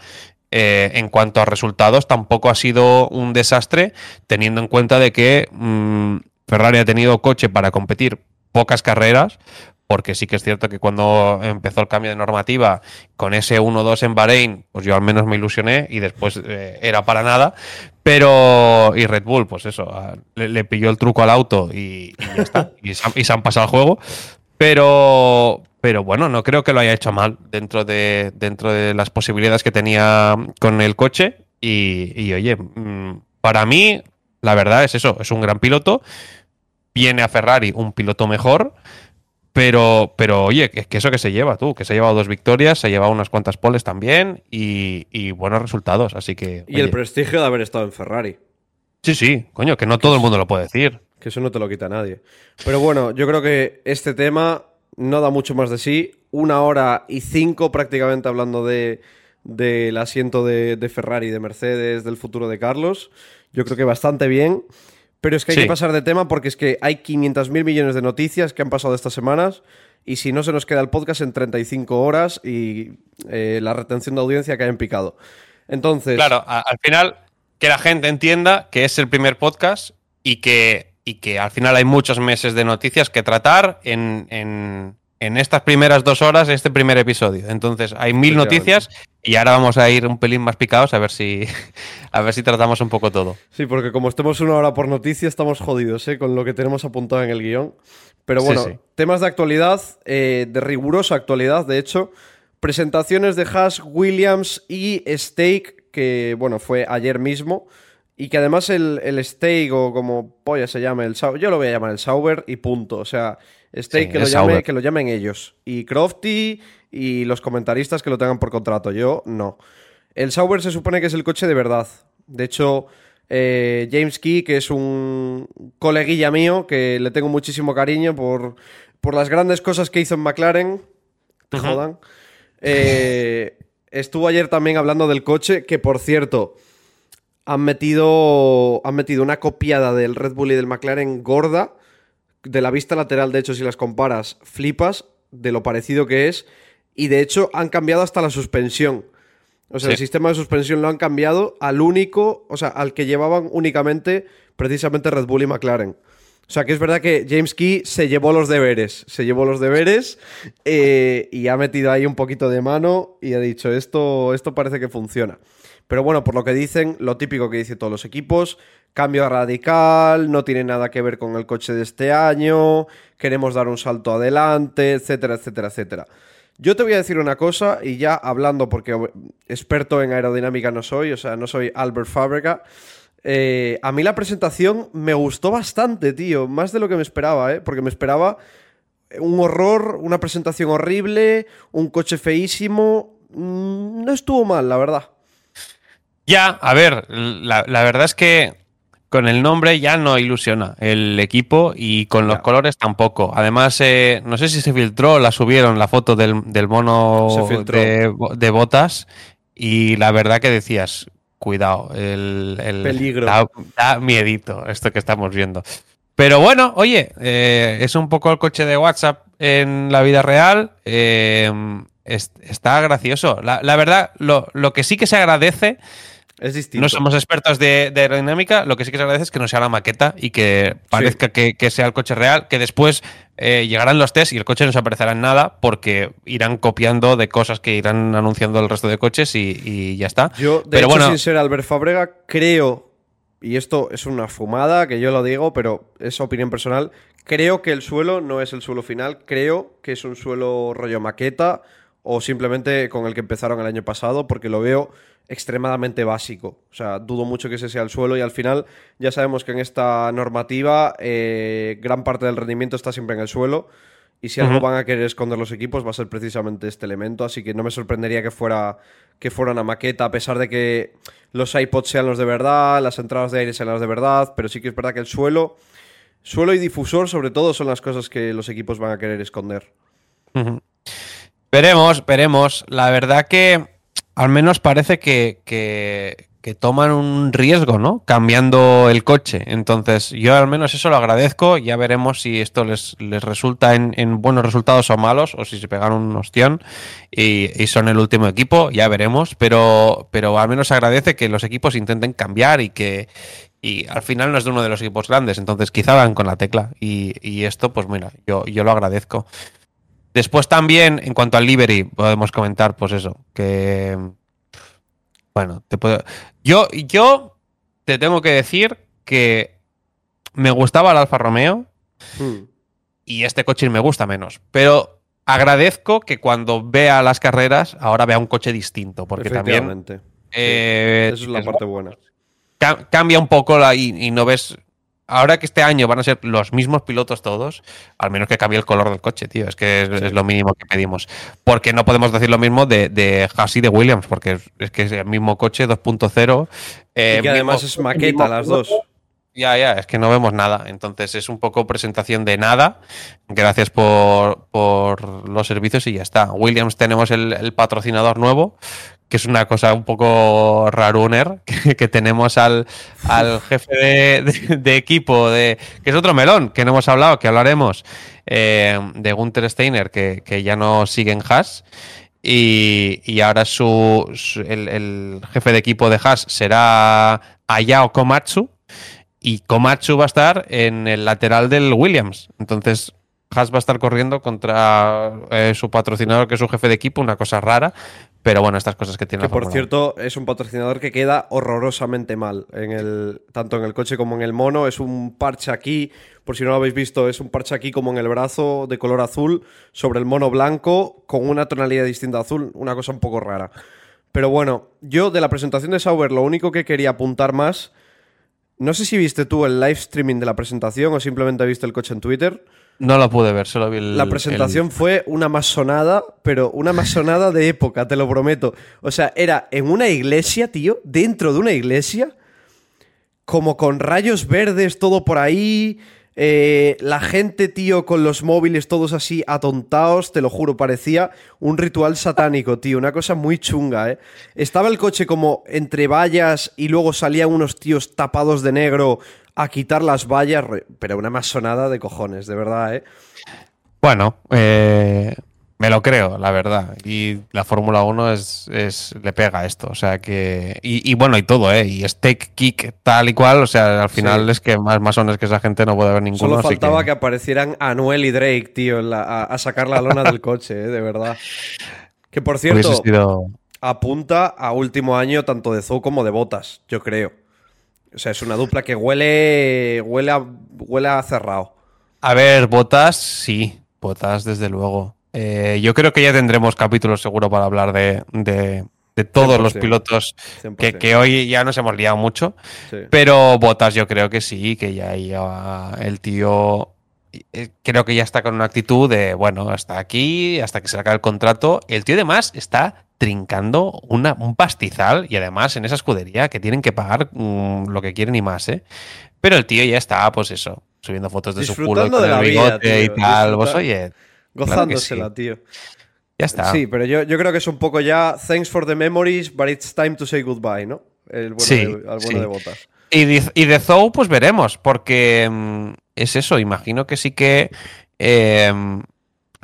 eh, en cuanto a resultados, tampoco ha sido un desastre, teniendo en cuenta de que mm, Ferrari ha tenido coche para competir pocas carreras, porque sí que es cierto que cuando empezó el cambio de normativa con ese 1-2 en Bahrein, pues yo al menos me ilusioné y después eh, era para nada. Pero, y Red Bull, pues eso, le, pilló el truco al auto y, ya está, y se, han, pasado el juego. Pero, pero bueno, no creo que lo haya hecho mal dentro de, dentro de las posibilidades que tenía con el coche. Y, y oye, mm, para mí, la verdad es eso, es un gran piloto. Viene a Ferrari un piloto mejor pero, pero oye, es que eso que se lleva tú, que se ha llevado dos victorias, se ha llevado unas cuantas poles también y, buenos resultados. Así que. Y el prestigio de haber estado en Ferrari. Sí, sí, coño, que no todo el mundo lo puede decir. Que eso no te lo quita nadie. Pero bueno, yo creo que este tema no da mucho más de sí. Una hora y cinco prácticamente hablando de del asiento de, de Ferrari, de Mercedes, del futuro de Carlos. Yo creo que bastante bien. Pero es que hay que pasar de tema porque es que hay 500.000 millones de noticias que han pasado estas semanas y si no se nos queda el podcast en 35 horas y eh, la retención de audiencia que hayan picado. Entonces... Claro, al final que la gente entienda que es el primer podcast y que, y que al final hay muchos meses de noticias que tratar en, en estas primeras dos horas este primer episodio. Entonces, hay mil noticias y ahora vamos a ir un pelín más picados a ver si a ver si tratamos un poco todo. Sí, porque como estemos una hora por noticia, estamos jodidos, ¿eh? Con lo que tenemos apuntado en el guion. Pero bueno, temas de actualidad, eh, de rigurosa actualidad, de hecho. Presentaciones de Haas, Williams y Stake, que bueno, fue ayer mismo. Y que además el, el Steak, o como polla se llame, el yo lo voy a llamar el Sauber y punto. O sea, Steak que, lo llame, que lo llamen ellos. Y Crofty y los comentaristas que lo tengan por contrato. Yo no. El Sauber se supone que es el coche de verdad. De hecho, eh, James Key, que es un coleguilla mío, que le tengo muchísimo cariño por, por las grandes cosas que hizo en McLaren. Te jodan. Eh, estuvo ayer también hablando del coche, que por cierto han metido, han metido una copiada del Red Bull y del McLaren gorda. De la vista lateral, de hecho, si las comparas, flipas de lo parecido que es. Y de hecho, han cambiado hasta la suspensión. O sea, el sistema de suspensión lo han cambiado al único, o sea, al que llevaban únicamente precisamente Red Bull y McLaren. O sea, que es verdad que James Key se llevó los deberes, se llevó los deberes eh, y ha metido ahí un poquito de mano y ha dicho, esto, esto parece que funciona. Pero bueno, por lo que dicen, lo típico que dicen todos los equipos, cambio radical, no tiene nada que ver con el coche de este año, queremos dar un salto adelante, etcétera, etcétera, etcétera. Yo te voy a decir una cosa, y ya hablando, porque experto en aerodinámica no soy, o sea, no soy Albert Fábrica. Eh, a mí la presentación me gustó bastante, tío, más de lo que me esperaba, ¿eh? porque me esperaba un horror, una presentación horrible, un coche feísimo. Mm, no estuvo mal, la verdad. Ya, a ver, la, verdad es que con el nombre ya no ilusiona el equipo y con los colores tampoco. Además, eh, no sé si se filtró, la subieron la foto del, mono de, botas y la verdad que decías, cuidado, el, peligro. Da, miedito esto que estamos viendo. Pero bueno, oye, eh, es un poco el coche de WhatsApp en la vida real. Eh, está gracioso. La, verdad, lo, lo que sí que se agradece es distinto. No somos expertos de, aerodinámica, lo que sí que se agradece es que no sea la maqueta y que parezca que, sea el coche real, que después eh, llegarán los test y el coche no se aparecerá en nada porque irán copiando de cosas que irán anunciando el resto de coches y, ya está. Yo, de pero hecho, bueno, sin ser Albert Fabrega, creo, y esto es una fumada, que yo lo digo, pero es opinión personal, creo que el suelo no es el suelo final, creo que es un suelo rollo maqueta o simplemente con el que empezaron el año pasado, porque lo veo extremadamente básico. O sea, dudo mucho que ese sea el suelo y al final ya sabemos que en esta normativa eh, gran parte del rendimiento está siempre en el suelo y si algo van a querer esconder los equipos va a ser precisamente este elemento, así que no me sorprendería que fuera, que fuera una maqueta, a pesar de que los iPods sean los de verdad, las entradas de aire sean las de verdad, pero sí que es verdad que el suelo, suelo y difusor sobre todo son las cosas que los equipos van a querer esconder. Veremos, veremos. La verdad que al menos parece que, toman un riesgo, ¿no? Cambiando el coche. Entonces, yo al menos eso lo agradezco. Ya veremos si esto les, les resulta en, buenos resultados o malos, o si se pegan un ostión y, son el último equipo, ya veremos. Pero, pero al menos agradece que los equipos intenten cambiar y que y al final no es de uno de los equipos grandes. Entonces, quizá van con la tecla. Y, esto, pues mira, yo, yo lo agradezco. Después también, en cuanto al livery, podemos comentar, pues eso, que bueno, te puedo. Yo, yo te tengo que decir que me gustaba el Alfa Romeo hmm. y este coche me gusta menos. Pero agradezco que cuando vea las carreras ahora vea un coche distinto. Porque también. Eh, Esa es la parte buena. Cambia un poco la, y, no ves ahora que este año van a ser los mismos pilotos todos, al menos que cambie el color del coche, tío. Es que es, lo mínimo que pedimos. Porque no podemos decir lo mismo de, de Haas y de Williams, porque es, que es el mismo coche 2.0. Eh, y que además es maqueta las dos. Ya, ya, es que no vemos nada. Entonces es un poco presentación de nada. Gracias por, los servicios y ya está. Williams tenemos el patrocinador nuevo, que es una cosa un poco raruner, que, tenemos al, al jefe de, equipo, de, que es otro melón, que no hemos hablado, que hablaremos, eh, de Gunther Steiner, que, ya no sigue en Haas. Y, ahora su, el, jefe de equipo de Haas será Ayao Komatsu. Y Komatsu va a estar en el lateral del Williams. Entonces, Haas va a estar corriendo contra eh, su patrocinador, que es su jefe de equipo, una cosa rara, pero bueno, estas cosas que tiene que por cierto, es un patrocinador que queda horrorosamente mal. En el, tanto en el coche como en el mono. Es un parche aquí, por si no lo habéis visto, es un parche aquí como en el brazo de color azul sobre el mono blanco con una tonalidad distinta azul. Una cosa un poco rara. Pero bueno, yo de la presentación de Sauber lo único que quería apuntar más. No sé si viste tú el live streaming de la presentación o simplemente viste el coche en Twitter. No lo pude ver, solo vi el. La presentación fue una masonada, pero una masonada de época, te lo prometo. O sea, era en una iglesia, tío, dentro de una iglesia, como con rayos verdes, todo por ahí. Eh, la gente, tío, con los móviles todos así atontados, te lo juro, parecía un ritual satánico, tío, una cosa muy chunga, ¿eh? Estaba el coche como entre vallas y luego salían unos tíos tapados de negro a quitar las vallas, pero una masonada de cojones, de verdad, ¿eh? Bueno, eh, me lo creo, la verdad. Y la Fórmula 1 es, es, le pega esto. O sea que. Y, bueno, y todo, ¿eh? Y steak kick, tal y cual. O sea, al final es que más masones que esa gente no puede haber ninguno. Solo faltaba que... aparecieran Anuel y Drake, tío, a, sacar la lona del coche, ¿eh? De verdad. Que por cierto, apunta a último año tanto de Zou como de Botas, yo creo. O sea, es una dupla que huele, huele, a, huele a cerrado. A ver, botas, sí. Botas, desde luego. Eh, yo creo que ya tendremos capítulos seguro para hablar de, de, todos los pilotos que, hoy ya nos hemos liado mucho. Pero Botas yo creo que sí, que ya, ya el tío eh, creo que ya está con una actitud de, bueno, hasta aquí, hasta que se acabe el contrato. El tío además está trincando una, un pastizal y además en esa escudería que tienen que pagar mm, lo que quieren y más, ¿eh? Pero el tío ya está, pues eso, subiendo fotos de su culo con el bigote y tal. Pues oye. Gozándosela, tío. Ya está. Sí, pero yo, yo, creo que es un poco ya thanks for the memories, but it's time to say goodbye, ¿no? El bueno, sí, de, de botas. Y de, y de Zou, pues veremos, porque mm, es eso, imagino que sí que em,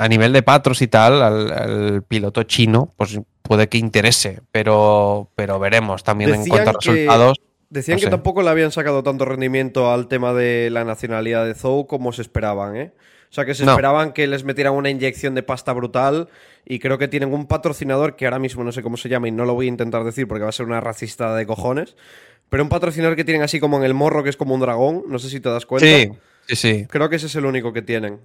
a nivel de patros y tal, al, piloto chino, pues puede que interese, pero, pero veremos también en cuanto a resultados. Decían que tampoco le habían sacado tanto rendimiento al tema de la nacionalidad de Zou como se esperaban, ¿eh? O sea, que se esperaban que les metieran una inyección de pasta brutal y creo que tienen un patrocinador que ahora mismo no sé cómo se llama y no lo voy a intentar decir porque va a ser una racista de cojones, pero un patrocinador que tienen así como en el morro que es como un dragón, no sé si te das cuenta. Sí, sí, sí. Creo que ese es el único que tienen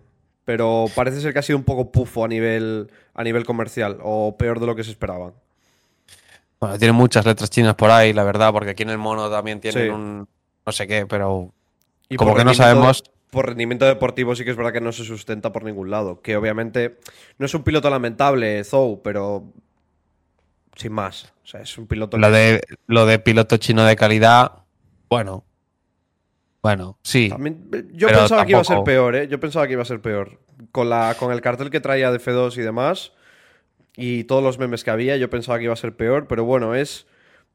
pero parece ser que ha sido un poco pufo a nivel, a nivel comercial, o peor de lo que se esperaban. Bueno, tiene muchas letras chinas por ahí, la verdad, porque aquí en el mono también tienen un no sé qué, pero y como que no sabemos. Por rendimiento deportivo sí que es verdad que no se sustenta por ningún lado. Que obviamente no es un piloto lamentable, Zou, pero sin más. O sea, es un piloto. Lo, de, lo de piloto chino de calidad, bueno, bueno, sí. yo pensaba que iba a ser peor, ¿eh? Yo pensaba que iba a ser peor. Con, la, con el cartel que traía de F2 y demás, y todos los memes que había, yo pensaba que iba a ser peor, pero bueno, es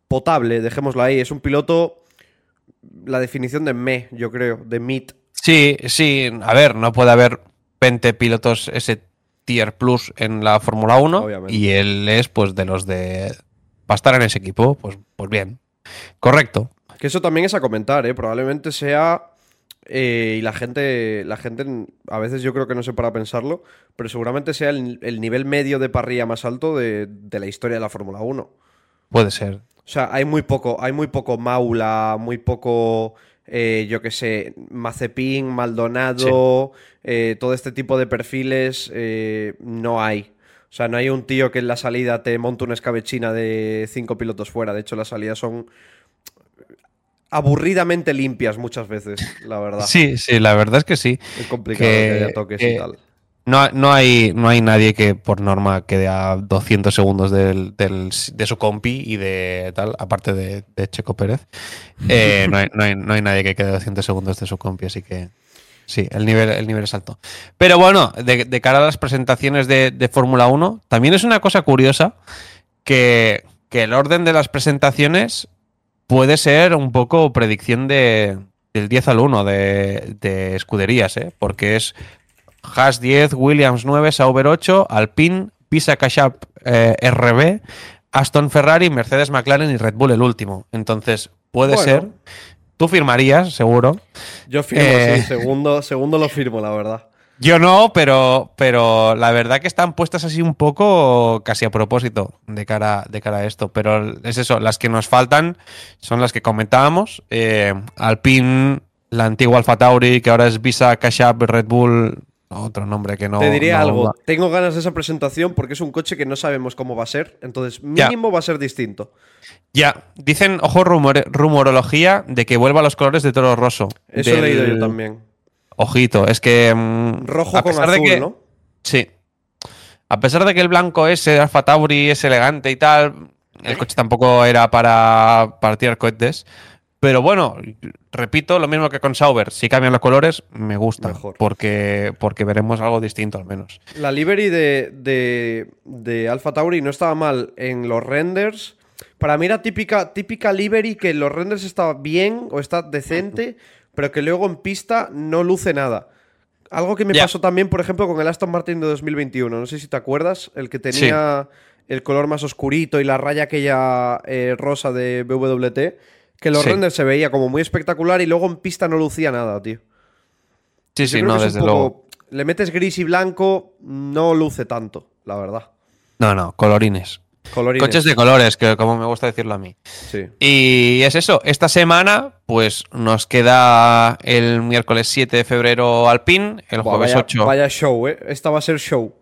potable, dejémoslo ahí. Es un piloto, la definición de me, yo creo, de MIT. Sí, sí, a ver, no puede haber 20 pilotos ese tier plus en la Fórmula 1 y él es pues de los de para estar en ese equipo, pues, pues bien. Correcto. Que eso también es a comentar, ¿eh? Probablemente sea eh, y la gente, la gente, a veces yo creo que no sé para pensarlo, pero seguramente sea el, nivel medio de parrilla más alto de, la historia de la Fórmula 1. Puede ser. O sea, hay muy poco, hay muy poco Maula, muy poco, eh, yo qué sé, Mazepin, Maldonado, eh, todo este tipo de perfiles no hay. O sea, no hay un tío que en la salida te monte una escabechina de cinco pilotos fuera. De hecho, las salidas son aburridamente limpias muchas veces, la verdad. Sí, sí, la verdad es que sí. Es complicado que, haya toques y tal. No, no, hay, no hay nadie que por norma quede a 200 segundos del, de su compi y de tal, aparte de, Checo Pérez. Eh, no, hay, no, hay, nadie que quede a 200 segundos de su compi, así que sí, el nivel, el nivel es alto. Pero bueno, de, cara a las presentaciones de, Fórmula 1, también es una cosa curiosa que, que el orden de las presentaciones puede ser un poco predicción de, del 10 al 1 de, escuderías, ¿eh? porque es Haas 10, Williams 9, Sauber 8, Alpine, Pisa Kashap eh, RB, Aston Ferrari, Mercedes McLaren y Red Bull el último. Entonces, puede ser. Tú firmarías, seguro. Yo firmo, sí, eh, segundo, segundo lo firmo, la verdad. Yo no, pero, pero la verdad que están puestas así un poco casi a propósito de cara, de cara a esto. Pero es eso, las que nos faltan son las que comentábamos. Eh, Alpine, la antigua Alfa Tauri, que ahora es Visa, Cash Red Bull, otro nombre que no. Te diría algo. Tengo ganas de esa presentación porque es un coche que no sabemos cómo va a ser. Entonces, mínimo va a ser distinto. Ya, dicen, ojo, rumorología de que vuelva a los colores de Toro Rosso. Eso he leído yo también. Ojito, es que. Mm, Rojo con azul, que, ¿no? Sí. A pesar de que el blanco ese de Alfa Tauri es elegante y tal, el coche tampoco era para, para tirar cohetes. Pero bueno, repito, lo mismo que con Sauber. Si cambian los colores, me gusta. Mejor. Porque, porque veremos algo distinto al menos. La livery de, de, de Alfa Tauri no estaba mal en los renders. Para mí era típica, típica livery que en los renders está bien o está decente, pero que luego en pista no luce nada. Algo que me pasó también, por ejemplo, con el Aston Martin de 2021. No sé si te acuerdas, el que tenía el color más oscurito y la raya aquella eh, rosa de BWT, que los renders se veía como muy espectacular y luego en pista no lucía nada, tío. Sí, sí, no, desde luego. Le metes gris y blanco, no luce tanto, la verdad. No, no, colorines. Coches de colores, que como me gusta decirlo a mí. Sí. Y es eso, esta semana pues nos queda el miércoles 7 de febrero Alpine, el jueves 8. Vaya show, ¿eh? Esta va a ser show.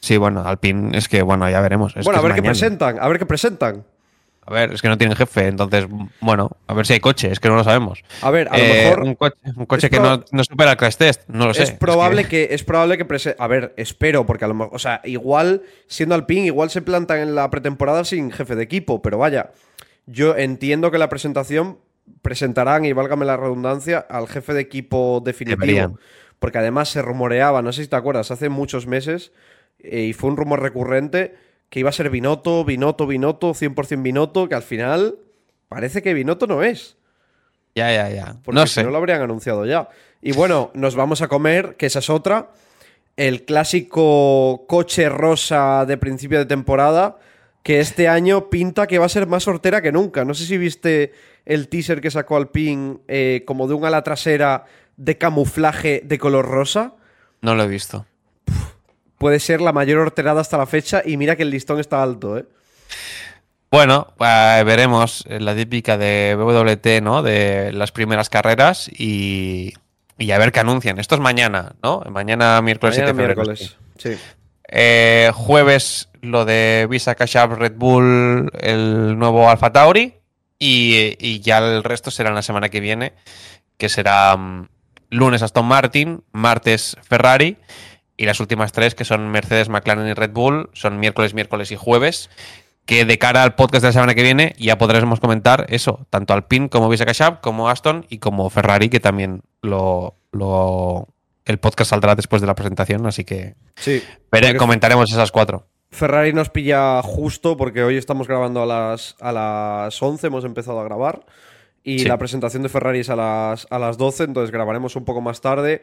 Sí, bueno, Alpine es que, bueno, ya veremos. bueno, a ver qué presentan, a ver qué presentan. A ver, es que no tienen jefe, entonces, bueno, a ver si hay coche, es que no lo sabemos. A ver, a lo eh, mejor. Un coche, que no, supera el crash test, no lo sé. Es probable que... es probable que A ver, espero, porque a lo mejor. O sea, igual, siendo Alpine, igual se plantan en la pretemporada sin jefe de equipo, pero vaya. Yo entiendo que la presentación presentarán, y válgame la redundancia, al jefe de equipo definitivo. Porque además se rumoreaba, no sé si te acuerdas, hace muchos meses, eh, y fue un rumor recurrente que iba a ser Binotto, Binotto, Binotto, 100% Binotto, que al final parece que Binotto no es. Ya, ya, ya. Porque no si no lo habrían anunciado ya. Y bueno, nos vamos a comer, que esa es otra. El clásico coche rosa de principio de temporada, que este año pinta que va a ser más sortera que nunca. No sé si viste el teaser que sacó Alpine eh, como de un ala trasera de camuflaje de color rosa. No lo he visto puede ser la mayor horterada hasta la fecha y mira que el listón está alto, ¿eh? Bueno, pues, veremos la típica de WT, ¿no? De las primeras carreras y, a ver qué anuncian. Esto es mañana, ¿no? Mañana miércoles 7 de miércoles, sí. Eh, jueves lo de Visa Cash App Red Bull, el nuevo Alfa Tauri y, y, ya el resto será la semana que viene, que será mm, lunes Aston Martin, martes Ferrari y las últimas tres, que son Mercedes, McLaren y Red Bull, son miércoles, miércoles y jueves. Que de cara al podcast de la semana que viene ya podremos comentar eso, tanto Alpine como Visa Cash como Aston y como Ferrari, que también lo, lo, el podcast saldrá después de la presentación, así que sí, comentaremos esas cuatro. Ferrari nos pilla justo porque hoy estamos grabando a las, a las 11, hemos empezado a grabar. Y la presentación de Ferrari es a las, a las 12, entonces grabaremos un poco más tarde.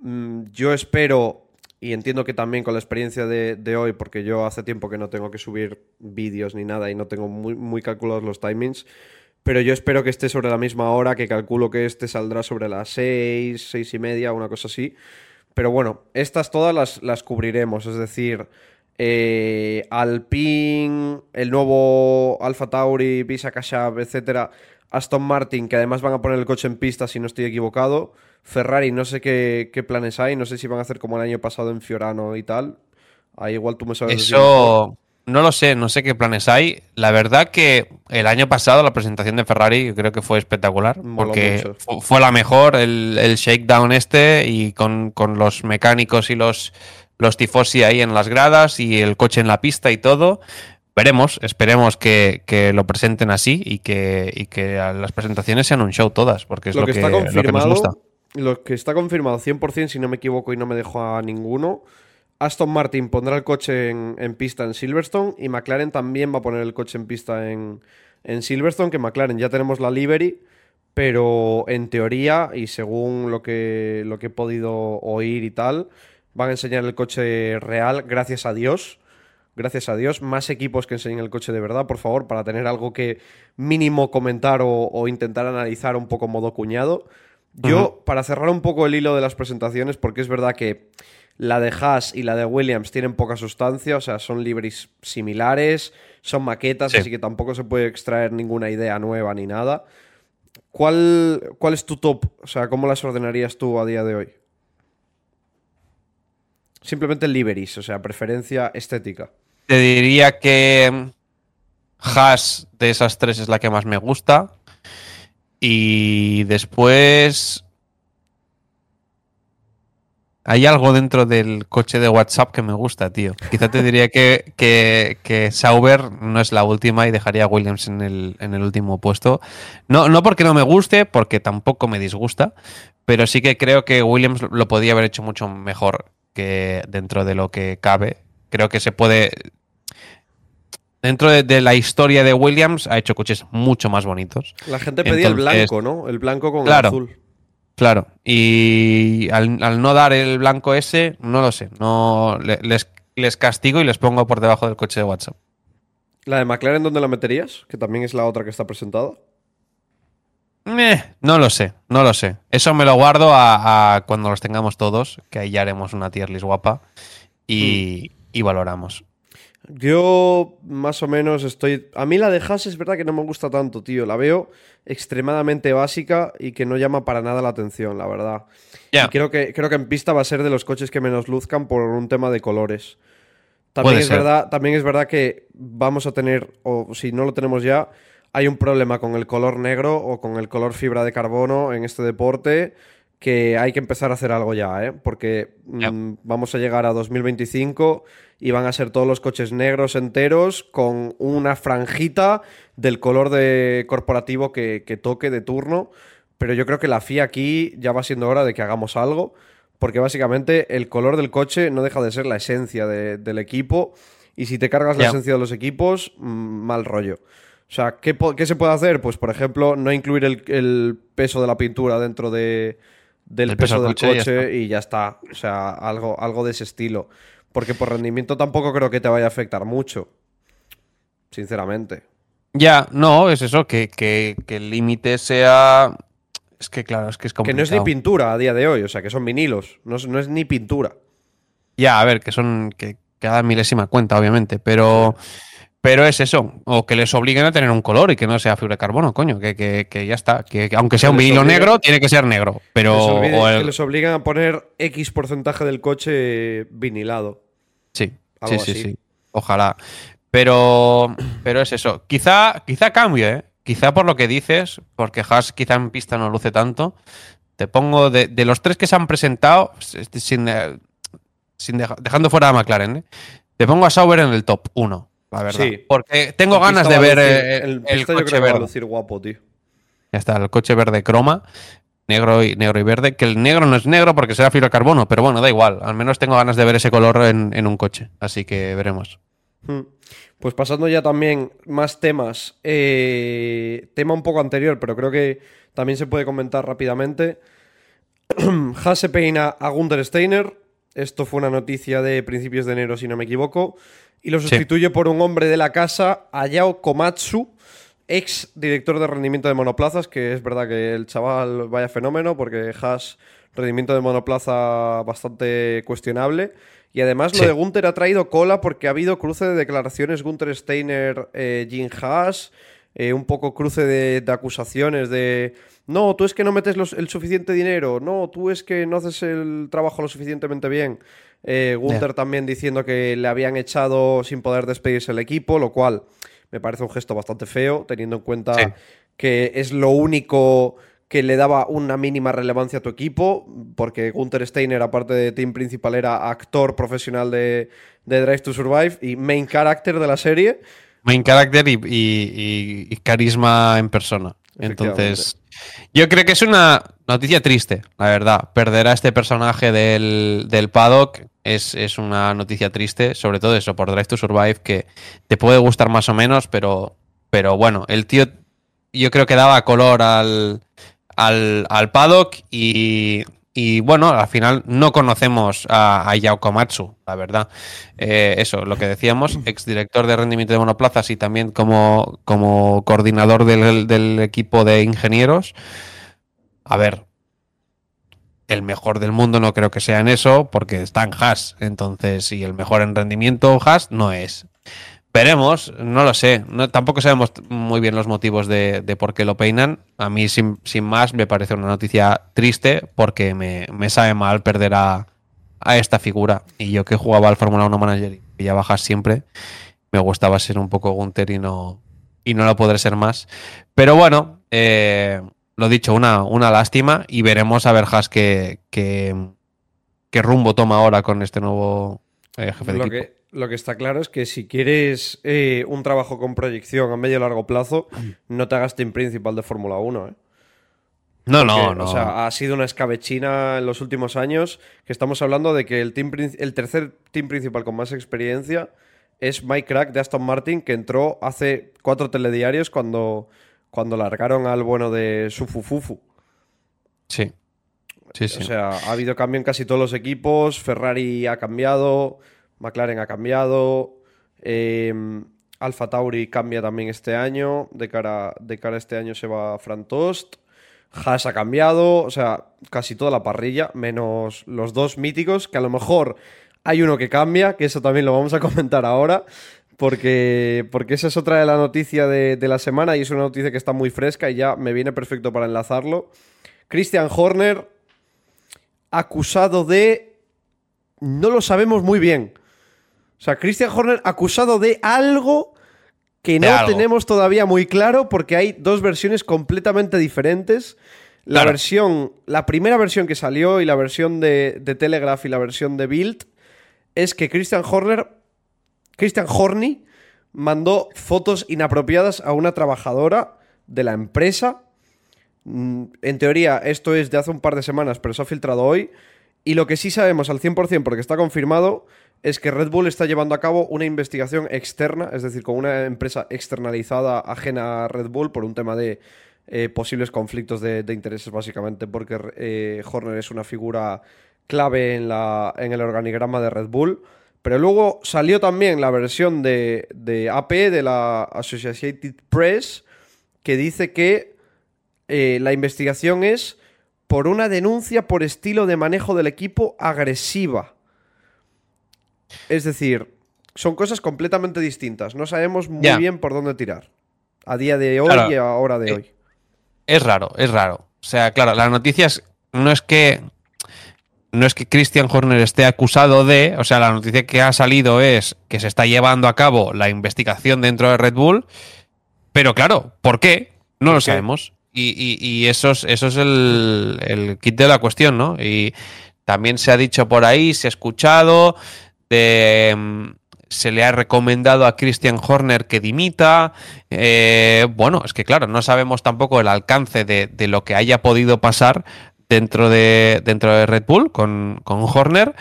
Mm, yo espero, y entiendo que también con la experiencia de, hoy, porque yo hace tiempo que no tengo que subir vídeos ni nada y no tengo muy, muy calculados los timings, pero yo espero que esté sobre la misma hora, que calculo que este saldrá sobre las 6, 6 y media, una cosa así. Pero bueno, estas todas las, las cubriremos, es decir, eh, Alpine, el nuevo Alfa Tauri, Visa Kashab, etcétera, Aston Martin, que además van a poner el coche en pista si no estoy equivocado, Ferrari, no sé qué, planes hay, no sé si van a hacer como el año pasado en Fiorano y tal. Ahí igual tú me sabes. Eso no lo sé, no sé qué planes hay. La verdad que el año pasado la presentación de Ferrari creo que fue espectacular, porque fue la mejor, el, el shakedown este y con, con los mecánicos y los los tifosi ahí en las gradas y el coche en la pista y todo. Veremos, esperemos que, lo presenten así y que, que las presentaciones sean un show todas, porque es lo, que, está lo que nos gusta. Lo que está confirmado 100%, si no me equivoco y no me dejo a ninguno, Aston Martin pondrá el coche en, pista en Silverstone y McLaren también va a poner el coche en pista en, en Silverstone, que McLaren ya tenemos la livery, pero en teoría y según lo que, lo que he podido oír y tal, van a enseñar el coche real, gracias a Dios. Gracias a Dios. Más equipos que enseñen el coche de verdad, por favor, para tener algo que mínimo comentar o, intentar analizar un poco modo cuñado. Yo, para cerrar un poco el hilo de las presentaciones, porque es verdad que la de Haas y la de Williams tienen poca sustancia, o sea, son libres similares, son maquetas, así que tampoco se puede extraer ninguna idea nueva ni nada. ¿Cuál, ¿Cuál es tu top? O sea, ¿cómo las ordenarías tú a día de hoy? Simplemente liveries, o sea, preferencia estética. Te diría que Haas de esas tres es la que más me gusta. Y después. Hay algo dentro del coche de WhatsApp que me gusta, tío. Quizá te diría que, que, Sauber no es la última y dejaría a Williams en el, en el último puesto. No, no porque no me guste, porque tampoco me disgusta, pero sí que creo que Williams lo podía haber hecho mucho mejor que dentro de lo que cabe, creo que se puede... Dentro de, la historia de Williams ha hecho coches mucho más bonitos. La gente pedía el blanco, ¿no? El blanco con el azul. Claro, y al, no dar el blanco ese, no lo sé, no les, les castigo y les pongo por debajo del coche de WhatsApp. ¿La de McLaren dónde la meterías? Que también es la otra que está presentada no lo sé, no lo sé. Eso me lo guardo a, cuando los tengamos todos, que ahí ya haremos una tier list guapa y, hmm. valoramos. Yo más o menos estoy... A mí la de es verdad que no me gusta tanto, tío. La veo extremadamente básica y que no llama para nada la atención, la verdad. Y creo que, creo que en pista va a ser de los coches que menos luzcan por un tema de colores. También es, verdad, también es verdad que vamos a tener, o si no lo tenemos ya, hay un problema con el color negro o con el color fibra de carbono en este deporte que hay que empezar a hacer algo ya, ¿eh? porque mm, vamos a llegar a 2025 y van a ser todos los coches negros enteros con una franjita del color de corporativo que, toque de turno. Pero yo creo que la FIA aquí ya va siendo hora de que hagamos algo, porque básicamente el color del coche no deja de ser la esencia del equipo. Y si te cargas la esencia de los equipos, mm, mal rollo. O sea, ¿qué, se puede hacer? Pues, por ejemplo, no incluir el, peso de la pintura dentro de, del peso, del coche, y, ya está. O sea, algo, algo de ese estilo. Porque por rendimiento tampoco creo que te vaya a afectar mucho. Sinceramente. Ya, no, es eso, que, el límite sea. Es que claro, es que es complicado. Que no es ni pintura a día de hoy, o sea, que son vinilos. No es, no es ni pintura. Ya, a ver, que son. que cada milésima cuenta, obviamente, pero. Pero es eso, o que les obliguen a tener un color y que no sea fibra de carbono, coño, que, ya está. Que, aunque sea un vinilo negro, tiene que ser negro. Pero. Que les obligan a poner X porcentaje del coche vinilado. Sí, sí, sí, sí. Ojalá. Pero, pero es eso. Quizá, quizá cambie, ¿eh? Quizá por lo que dices, porque Haas quizá en pista no luce tanto. Te pongo de, los tres que se han presentado, sin, eh, sin dejando fuera a McLaren, ¿eh? te pongo a Sauber en el top 1 la verdad. Sí. Porque tengo ganas de ver el, coche verde. guapo, tío. Ya está, el coche verde croma, negro y, negro y verde. Que el negro no es negro porque será carbono, pero bueno, da igual. Al menos tengo ganas de ver ese color en, un coche. Así que veremos. Hmm. Pues pasando ya también más temas. Eh, tema un poco anterior, pero creo que también se puede comentar rápidamente. Hase peina a Gunther Steiner. Esto fue una noticia de principios de enero, si no me equivoco. Y lo sustituye por un hombre de la casa, Ayao Komatsu, ex director de rendimiento de monoplazas, que es verdad que el chaval vaya fenómeno, porque Haas, rendimiento de monoplaza bastante cuestionable. Y además lo de Gunther ha traído cola porque ha habido cruce de declaraciones Gunther Steiner, eh, Jim Haas, eh, un poco cruce de, acusaciones de no, tú es que no metes el suficiente dinero, no, tú es que no haces el trabajo lo suficientemente bien. Eh, Gunther también diciendo que le habían echado sin poder despedirse el equipo, lo cual me parece un gesto bastante feo, teniendo en cuenta que es lo único que le daba una mínima relevancia a tu equipo, porque Gunther Steiner, aparte de team principal, era actor profesional de, Drive to Survive y main character de la serie. Main character y, carisma en persona. Entonces, yo creo que es una noticia triste, la verdad. Perder a este personaje del, del paddock es, es, una noticia triste, sobre todo eso, por Drive to Survive, que te puede gustar más o menos, pero, pero bueno, el tío yo creo que daba color al, al, al paddock y, y, bueno, al final no conocemos a, a Yao Komatsu, la verdad. Eh, eso, lo que decíamos, exdirector de rendimiento de monoplazas y también como, como coordinador del, del equipo de ingenieros. A ver, el mejor del mundo no creo que sea en eso, porque está en Haas. Entonces, y el mejor en rendimiento Haas no es. Veremos, no lo sé. No, tampoco sabemos muy bien los motivos de, por qué lo peinan. A mí, sin, más, me parece una noticia triste porque me, sabe mal perder a, esta figura. Y yo que jugaba al Fórmula 1 Manager y ya bajas siempre, me gustaba ser un poco Gunter y no, y no lo podré ser más. Pero bueno, eh, lo dicho, una, una lástima y veremos a ver Haas qué, qué, rumbo toma ahora con este nuevo eh, jefe de equipo lo que está claro es que si quieres eh, un trabajo con proyección a medio y largo plazo, no te hagas team principal de Fórmula 1, ¿eh? No, no, no. O sea, ha sido una escabechina en los últimos años que estamos hablando de que el, team, el tercer team principal con más experiencia es Mike Crack de Aston Martin, que entró hace cuatro telediarios cuando, cuando largaron al bueno de Sufufufu. Sí. Sí, sí. O sea, ha habido cambio en casi todos los equipos, Ferrari ha cambiado, McLaren ha cambiado. Eh, Alfa Tauri cambia también este año. De cara, de cara a este año se va Fran Tost. Haas ha cambiado. O sea, casi toda la parrilla, menos los dos míticos, que a lo mejor hay uno que cambia, que eso también lo vamos a comentar ahora. Porque, porque esa es otra de la noticia de, de la semana y es una noticia que está muy fresca y ya me viene perfecto para enlazarlo. Christian Horner, acusado de... No lo sabemos muy bien. O sea, Christian Horner acusado de algo que no tenemos todavía muy claro porque hay dos versiones completamente diferentes. La versión, la primera versión que salió y la versión de, Telegraph y la versión de Bild es que Christian Horner, Christian Horny, mandó fotos inapropiadas a una trabajadora de la empresa. Mm, en teoría, esto es de hace un par de semanas, pero se ha filtrado hoy. Y lo que sí sabemos al 100% porque está confirmado es que Red Bull está llevando a cabo una investigación externa, es decir, con una empresa externalizada ajena a Red Bull por un tema de eh, posibles conflictos de, intereses, básicamente, porque eh, Horner es una figura clave en, el organigrama de Red Bull. Pero luego salió también la versión de, de AP, de la Associated Press, que dice que eh, la investigación es por una denuncia por estilo de manejo del equipo agresiva. Es decir, son cosas completamente distintas. No sabemos muy bien por dónde tirar. A día de hoy y a hora de eh, hoy. Es raro, es raro. O sea, claro, las noticias no es que. No es que Christian Horner esté acusado de. O sea, la noticia que ha salido es que se está llevando a cabo la investigación dentro de Red Bull. Pero claro, ¿por qué? No lo sabemos. Y, eso es, eso es el, el kit de la cuestión, ¿no? Y también se ha dicho por ahí, se ha escuchado Mm, se le ha recomendado a Christian Horner que dimita. Eh, bueno, es que claro, no sabemos tampoco el alcance de, lo que haya podido pasar dentro de, dentro de Red Bull con, con Horner,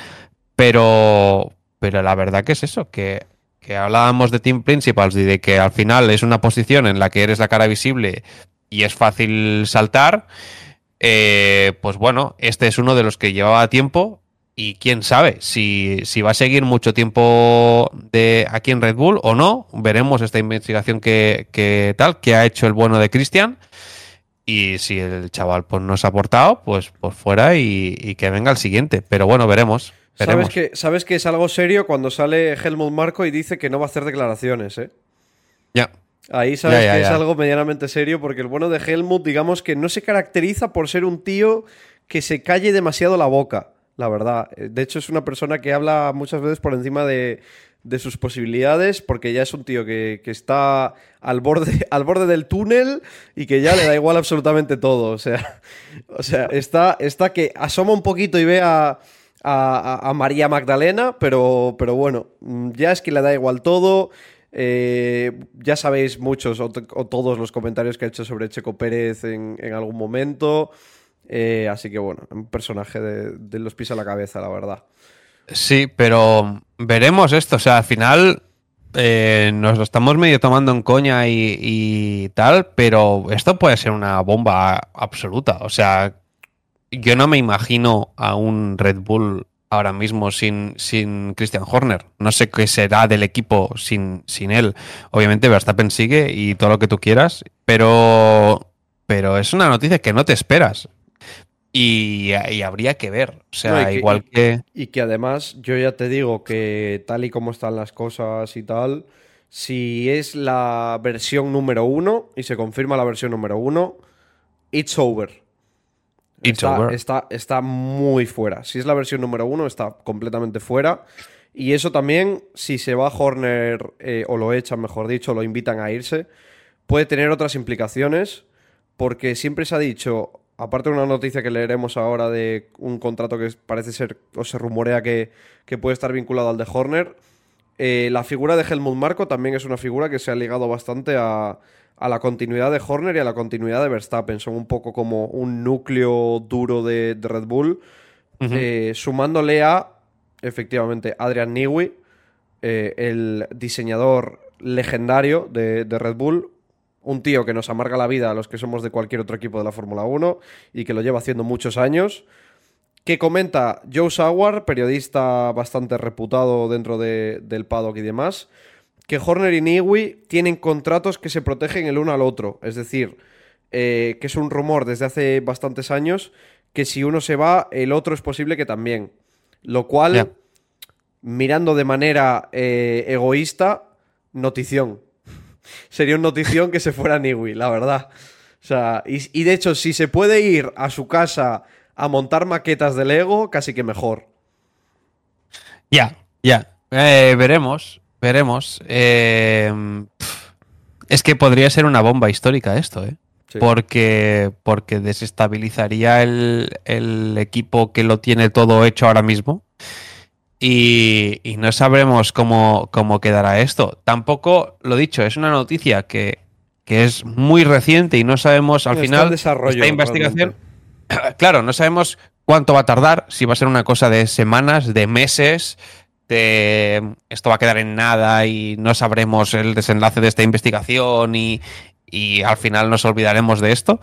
pero, pero la verdad que es eso, que que hablábamos de Team Principals y de que al final es una posición en la que eres la cara visible y es fácil saltar, eh, pues bueno, este es uno de los que llevaba tiempo y quién sabe si, si, va a seguir mucho tiempo de aquí en Red Bull o no. Veremos esta investigación que, tal, que ha hecho el bueno de Cristian. Y si el chaval pues, nos ha aportado, pues, pues fuera y, que venga el siguiente. Pero bueno, veremos. ¿Sabes que, Sabes que es algo serio cuando sale Helmut Marco y dice que no va a hacer declaraciones, ¿eh? Ya. Ahí sabes que es algo medianamente serio porque el bueno de Helmut, digamos que no se caracteriza por ser un tío que se calle demasiado la boca la verdad. Eh, de hecho, es una persona que habla muchas veces por encima de, sus posibilidades, porque ya es un tío que, está al borde, al borde del túnel y que ya le da igual absolutamente todo. O sea, o sea está, está que asoma un poquito y ve a, María Magdalena, pero, pero bueno, mm, ya es que le da igual todo. Eh, ya sabéis muchos o, todos los comentarios que ha hecho sobre Checo Pérez en algún momento. Eh, así que bueno, un personaje de, los pies a la cabeza, la verdad. Sí, pero veremos esto. O sea, al final eh, nos lo estamos medio tomando en coña y, tal, pero esto puede ser una bomba absoluta. O sea, yo no me imagino a un Red Bull ahora mismo sin, sin Christian Horner. No sé qué será del equipo sin, sin él. Obviamente Verstappen sigue y todo lo que tú quieras, pero, pero es una noticia que no te esperas. Y, habría que ver. O sea, igual que. Y, que además, yo ya te digo que tal y como están las cosas y tal, si es la versión número uno y se confirma la versión número uno, it's over. It's está, over. Está, está, muy fuera. Si es la versión número uno, está completamente fuera. Y eso también, si se va a Horner eh, o lo echan, mejor dicho, lo invitan a irse, puede tener otras implicaciones. Porque siempre se ha dicho, aparte de una noticia que leeremos ahora de un contrato que parece ser, o se rumorea que, puede estar vinculado al de Horner, eh, la figura de Helmut Marco también es una figura que se ha ligado bastante a, la continuidad de Horner y a la continuidad de Verstappen. Son un poco como un núcleo duro de, Red Bull, eh, sumándole a, efectivamente, Adrian Newey, eh, el diseñador legendario de, de Red Bull, un tío que nos amarga la vida a los que somos de cualquier otro equipo de la Fórmula 1 y que lo lleva haciendo muchos años. Que comenta Joe Sauer, periodista bastante reputado dentro del paddock y demás, que Horner y Niwi tienen contratos que se protegen el uno al otro. Es decir, eh, que es un rumor desde hace bastantes años que si uno se va, el otro es posible que también. Lo cual, mirando de manera eh, egoísta, notición sería una notición que se fuera Niwi, la verdad. O sea, y, de hecho, si se puede ir a su casa a montar maquetas de Lego, casi que mejor. Ya, ya. Eh, veremos, veremos. Eh, es que podría ser una bomba histórica esto, ¿eh? Porque, porque desestabilizaría el, el, equipo que lo tiene todo hecho ahora mismo y, no sabremos cómo, cómo, quedará esto. Tampoco, lo dicho, es una noticia que, es muy reciente y no sabemos al final desarrollo, esta investigación. Claro, no sabemos cuánto va a tardar, si va a ser una cosa de semanas, de meses, de esto va a quedar en nada y no sabremos el desenlace de esta investigación y, y al final nos olvidaremos de esto.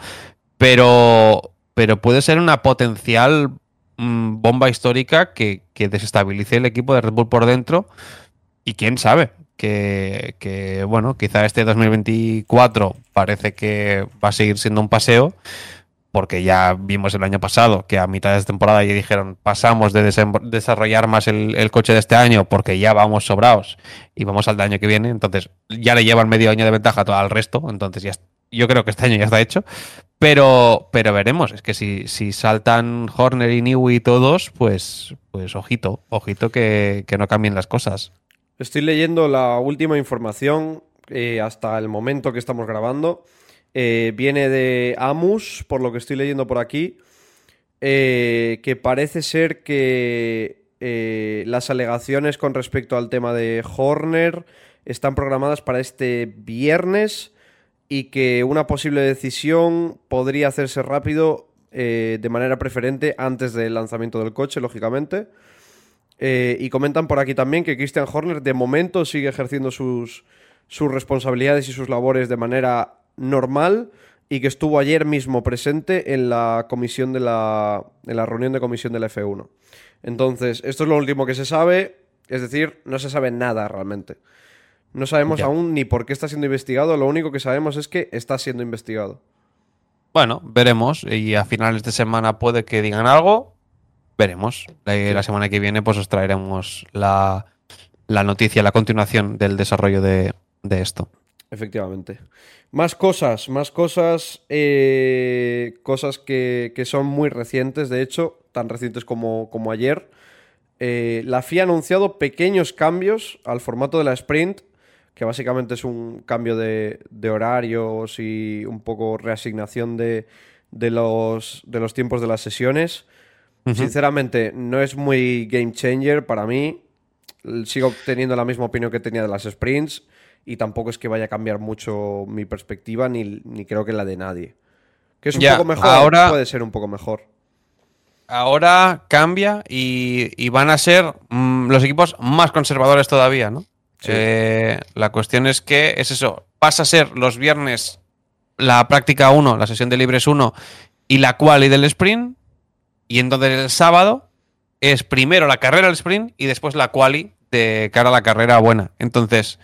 Pero, pero puede ser una potencial Mm, bomba histórica que, desestabilice el equipo de Red Bull por dentro. Y quién sabe, que, bueno, quizá este 2024 parece que va a seguir siendo un paseo, porque ya vimos el año pasado que a mitad de temporada ya dijeron pasamos de desarrollar más el, coche de este año porque ya vamos sobrados y vamos al año que viene, entonces ya le llevan medio año de ventaja al resto, entonces ya yo creo que este año ya está hecho, pero, pero veremos, es que si, si saltan Horner y Newey todos, pues, pues ojito, ojito que, no cambien las cosas. Estoy leyendo la última información eh, hasta el momento que estamos grabando. Eh, viene de Amus, por lo que estoy leyendo por aquí, eh, que parece ser que las alegaciones con respecto al tema de Horner están programadas para este viernes y que una posible decisión podría hacerse rápido eh, de manera preferente antes del lanzamiento del coche, lógicamente. y comentan por aquí también que Christian Horner de momento sigue ejerciendo sus, sus responsabilidades y sus labores de manera normal y que estuvo ayer mismo presente en la comisión de la, en la reunión de comisión del F1. Entonces, esto es lo último que se sabe, es decir, no se sabe nada realmente. No sabemos aún ni por qué está siendo investigado, lo único que sabemos es que está siendo investigado. Bueno, veremos y a finales de semana puede que digan algo, veremos. La, semana que viene pues os traeremos la, la noticia, la continuación del desarrollo de, de esto. Efectivamente. Más cosas, más cosas, eh, cosas que, son muy recientes, de hecho, tan recientes como, como ayer. Eh, la FIA ha anunciado pequeños cambios al formato de la sprint, que básicamente es un cambio de, horarios y un poco reasignación de, los, de los tiempos de las sesiones. Sinceramente, no es muy game changer para mí. Sigo teniendo la misma opinión que tenía de las sprints y tampoco es que vaya a cambiar mucho mi perspectiva ni, creo que la de nadie. Que es un poco mejor, ahora, puede ser un poco mejor. Ahora cambia y, van a ser mm, los equipos más conservadores todavía, ¿no? Eh, la cuestión es que es eso, pasa a ser los viernes la práctica 1, la sesión de libres 1 y la quali del sprint, y entonces el sábado es primero la carrera del sprint y después la quali de cara a la carrera buena. Entonces,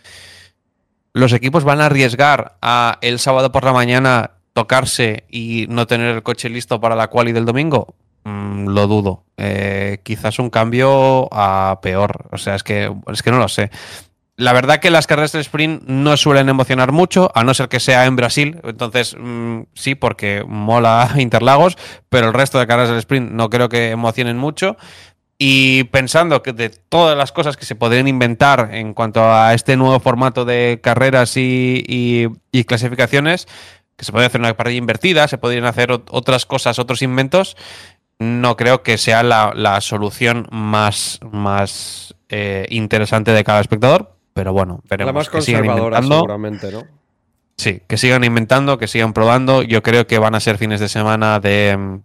los equipos van a arriesgar a el sábado por la mañana tocarse y no tener el coche listo para la quali del domingo? Mm, lo dudo. Eh, quizás un cambio a peor. O sea, es que, es que no lo sé. La verdad que las carreras del sprint no suelen emocionar mucho, a no ser que sea en Brasil. Entonces, mm, sí, porque mola Interlagos, pero el resto de carreras del sprint no creo que emocionen mucho. Y pensando que de todas las cosas que se podrían inventar en cuanto a este nuevo formato de carreras y, clasificaciones, que se podría hacer una parrilla invertida, se podrían hacer otras cosas, otros inventos, no creo que sea la, solución más, más eh, interesante de cada espectador. Pero bueno, veremos. La más conservadora, seguramente, ¿no? Sí, que sigan inventando, que sigan probando. Yo creo que van a ser fines de semana de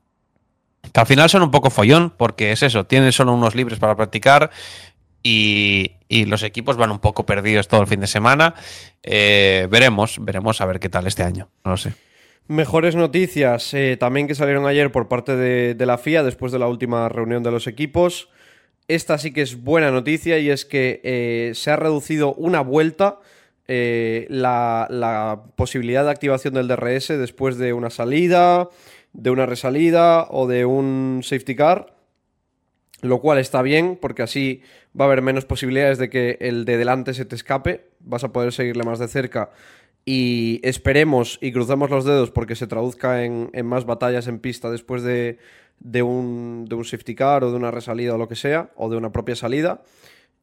que al final son un poco follón, porque es eso, tienen solo unos libres para practicar y, los equipos van un poco perdidos todo el fin de semana. Eh, veremos, veremos a ver qué tal este año, no lo sé. Mejores noticias eh, también que salieron ayer por parte de, la FIA después de la última reunión de los equipos. Esta sí que es buena noticia y es que eh, se ha reducido una vuelta la, la posibilidad de activación del DRS después de una salida, de una resalida o de un safety car, lo cual está bien porque así va a haber menos posibilidades de que el de delante se te escape, vas a poder seguirle más de cerca y esperemos y cruzamos los dedos porque se traduzca en, más batallas en pista después de, de, un, de un safety car o de una resalida o lo que sea, o de una propia salida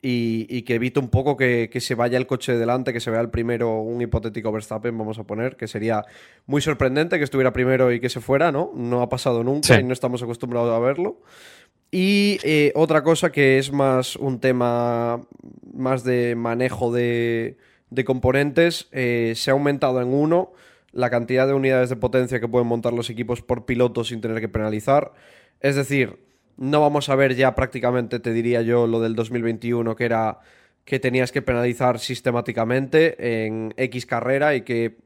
y, que evite un poco que, se vaya el coche de delante, que se vea el primero, un hipotético Verstappen, vamos a poner, que sería muy sorprendente que estuviera primero y que se fuera, ¿no? No ha pasado nunca y no estamos acostumbrados a verlo. Y eh, otra cosa que es más un tema más de manejo de, componentes, eh, se ha aumentado en uno la cantidad de unidades de potencia que pueden montar los equipos por piloto sin tener que penalizar. Es decir, no vamos a ver ya prácticamente, te diría yo, lo del 2021, que era que tenías que penalizar sistemáticamente en X carrera y que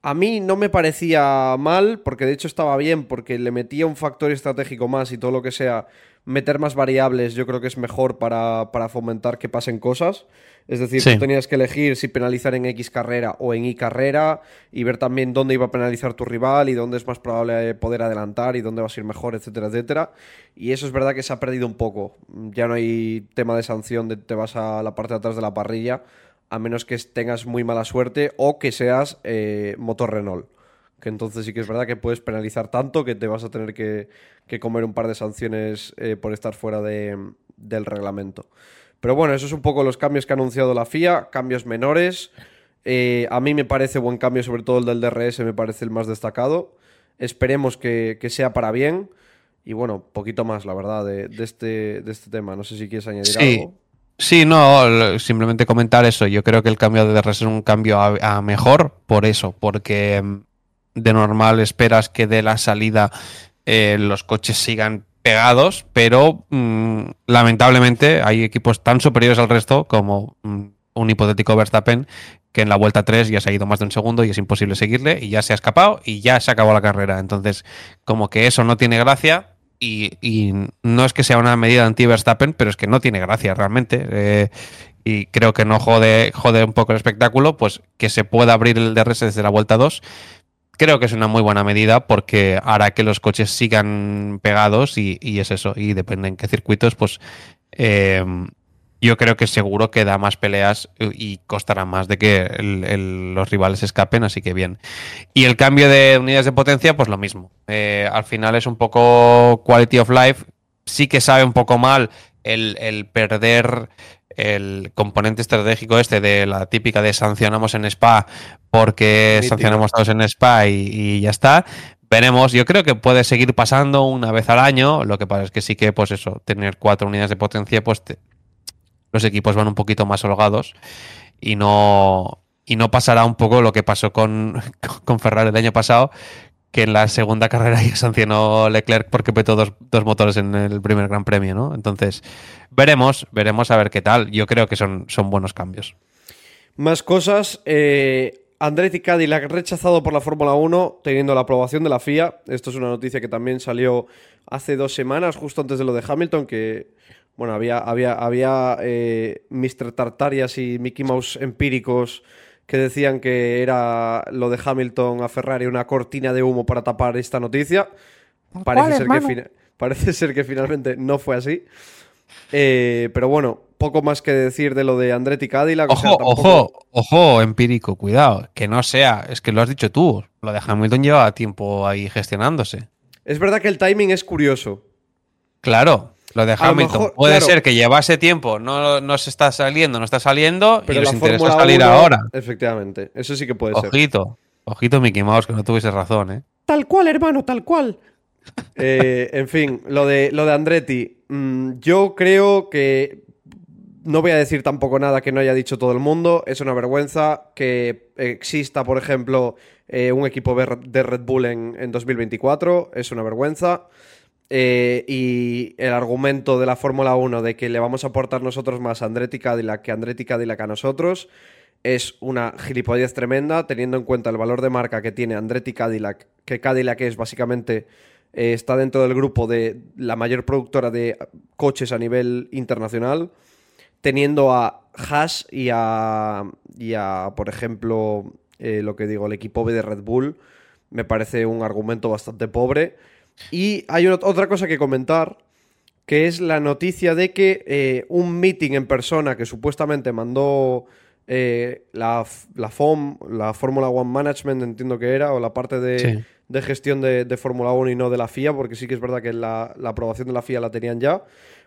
a mí no me parecía mal, porque de hecho estaba bien, porque le metía un factor estratégico más y todo lo que sea meter más variables yo creo que es mejor para, fomentar que pasen cosas. Es decir, tú tenías que elegir si penalizar en X carrera o en Y carrera y ver también dónde iba a penalizar tu rival y dónde es más probable poder adelantar y dónde vas a ir mejor, etcétera, etcétera. Y eso es verdad que se ha perdido un poco. Ya no hay tema de sanción de te vas a la parte de atrás de la parrilla, a menos que tengas muy mala suerte o que seas eh, motor Renault que entonces sí que es verdad que puedes penalizar tanto que te vas a tener que, comer un par de sanciones eh, por estar fuera del reglamento. Pero bueno, eso es un poco los cambios que ha anunciado la FIA, cambios menores. Eh, a mí me parece buen cambio, sobre todo el del DRS, me parece el más destacado. Esperemos que, sea para bien. Y bueno, poquito más, la verdad, de, este, de este tema. No sé si quieres añadir algo. Sí, no, simplemente comentar eso. Yo creo que el cambio de DRS es un cambio a mejor por eso, porque de normal esperas que de la salida eh, los coches sigan pegados, pero mm, lamentablemente hay equipos tan superiores al resto como mm, un hipotético Verstappen que en la vuelta 3 ya se ha ido más de un segundo y es imposible seguirle y ya se ha escapado y ya se acabó la carrera. Entonces, como que eso no tiene gracia y, no es que sea una medida anti-Verstappen, pero es que no tiene gracia realmente. Eh, y creo que no jode, jode un poco el espectáculo, pues que se pueda abrir el DRS desde la vuelta 2 creo que es una muy buena medida porque hará que los coches sigan pegados y, es eso. Y depende en qué circuitos, pues eh, yo creo que seguro que da más peleas y costará más de que los rivales escapen, así que bien. Y el cambio de unidades de potencia, pues lo mismo. Eh, al final es un poco quality of life. Sí que sabe un poco mal el perder el componente estratégico este de la típica de sancionamos en Spa porque sancionamos todos en Spa y, ya está. Veremos, yo creo que puede seguir pasando una vez al año, lo que pasa es que sí que, pues eso, tener cuatro unidades de potencia, pues los equipos van un poquito más holgados y no, y no pasará un poco lo que pasó con, con Ferrari el año pasado, que en la segunda carrera ya sancionó Leclerc porque petó dos, dos, motores en el primer Gran Premio, ¿no? Entonces, veremos, veremos a ver qué tal. Yo creo que son, son buenos cambios. Más cosas. Eh, Andretti Cadillac rechazado por la Fórmula 1, teniendo la aprobación de la FIA. Esto es una noticia que también salió hace dos semanas, justo antes de lo de Hamilton, que bueno, había, había, había eh, Mr. Tartarias y Mickey Mouse empíricos que decían que era lo de Hamilton a Ferrari una cortina de humo para tapar esta noticia. Parece, ser que, parece ser que finalmente no fue así. Eh, pero bueno, poco más que decir de lo de Andretti Cadillac. Ojo, ojo, ojo, empírico, cuidado. Que no sea, es que lo has dicho tú. Lo de Hamilton lleva tiempo ahí gestionándose. Es verdad que el timing es curioso. Claro, lo de Hamilton. Puede ser que llevase tiempo, no, no se está saliendo, no está saliendo, pero y les interesa salir ahora. Efectivamente, eso sí que puede ser. Ojito, ojito Mickey Mouse, que no tuviese razón, ¿eh? Tal cual, hermano, tal cual. Eh, en fin, lo de, lo de Andretti. Mm, yo creo que. No voy a decir tampoco nada que no haya dicho todo el mundo. Es una vergüenza que exista, por ejemplo, eh, un equipo de Red Bull en, en 2024. Es una vergüenza. Eh, y el argumento de la Fórmula 1 de que le vamos a aportar nosotros más a Andretti Cadillac que Andretti Cadillac a nosotros es una gilipollez tremenda, teniendo en cuenta el valor de marca que tiene Andretti Cadillac, que Cadillac es básicamente eh, está dentro del grupo de la mayor productora de coches a nivel internacional, teniendo a Haas y a, y a por ejemplo, eh, lo que digo, el equipo B de Red Bull, me parece un argumento bastante pobre. Y hay otra cosa que comentar, que es la noticia de que eh, un meeting en persona que supuestamente mandó eh, la, la FOM, la Fórmula One Management, entiendo que era, o la parte de, gestión de, Fórmula 1 y no de la FIA, porque sí que es verdad que la, la aprobación de la FIA la tenían ya.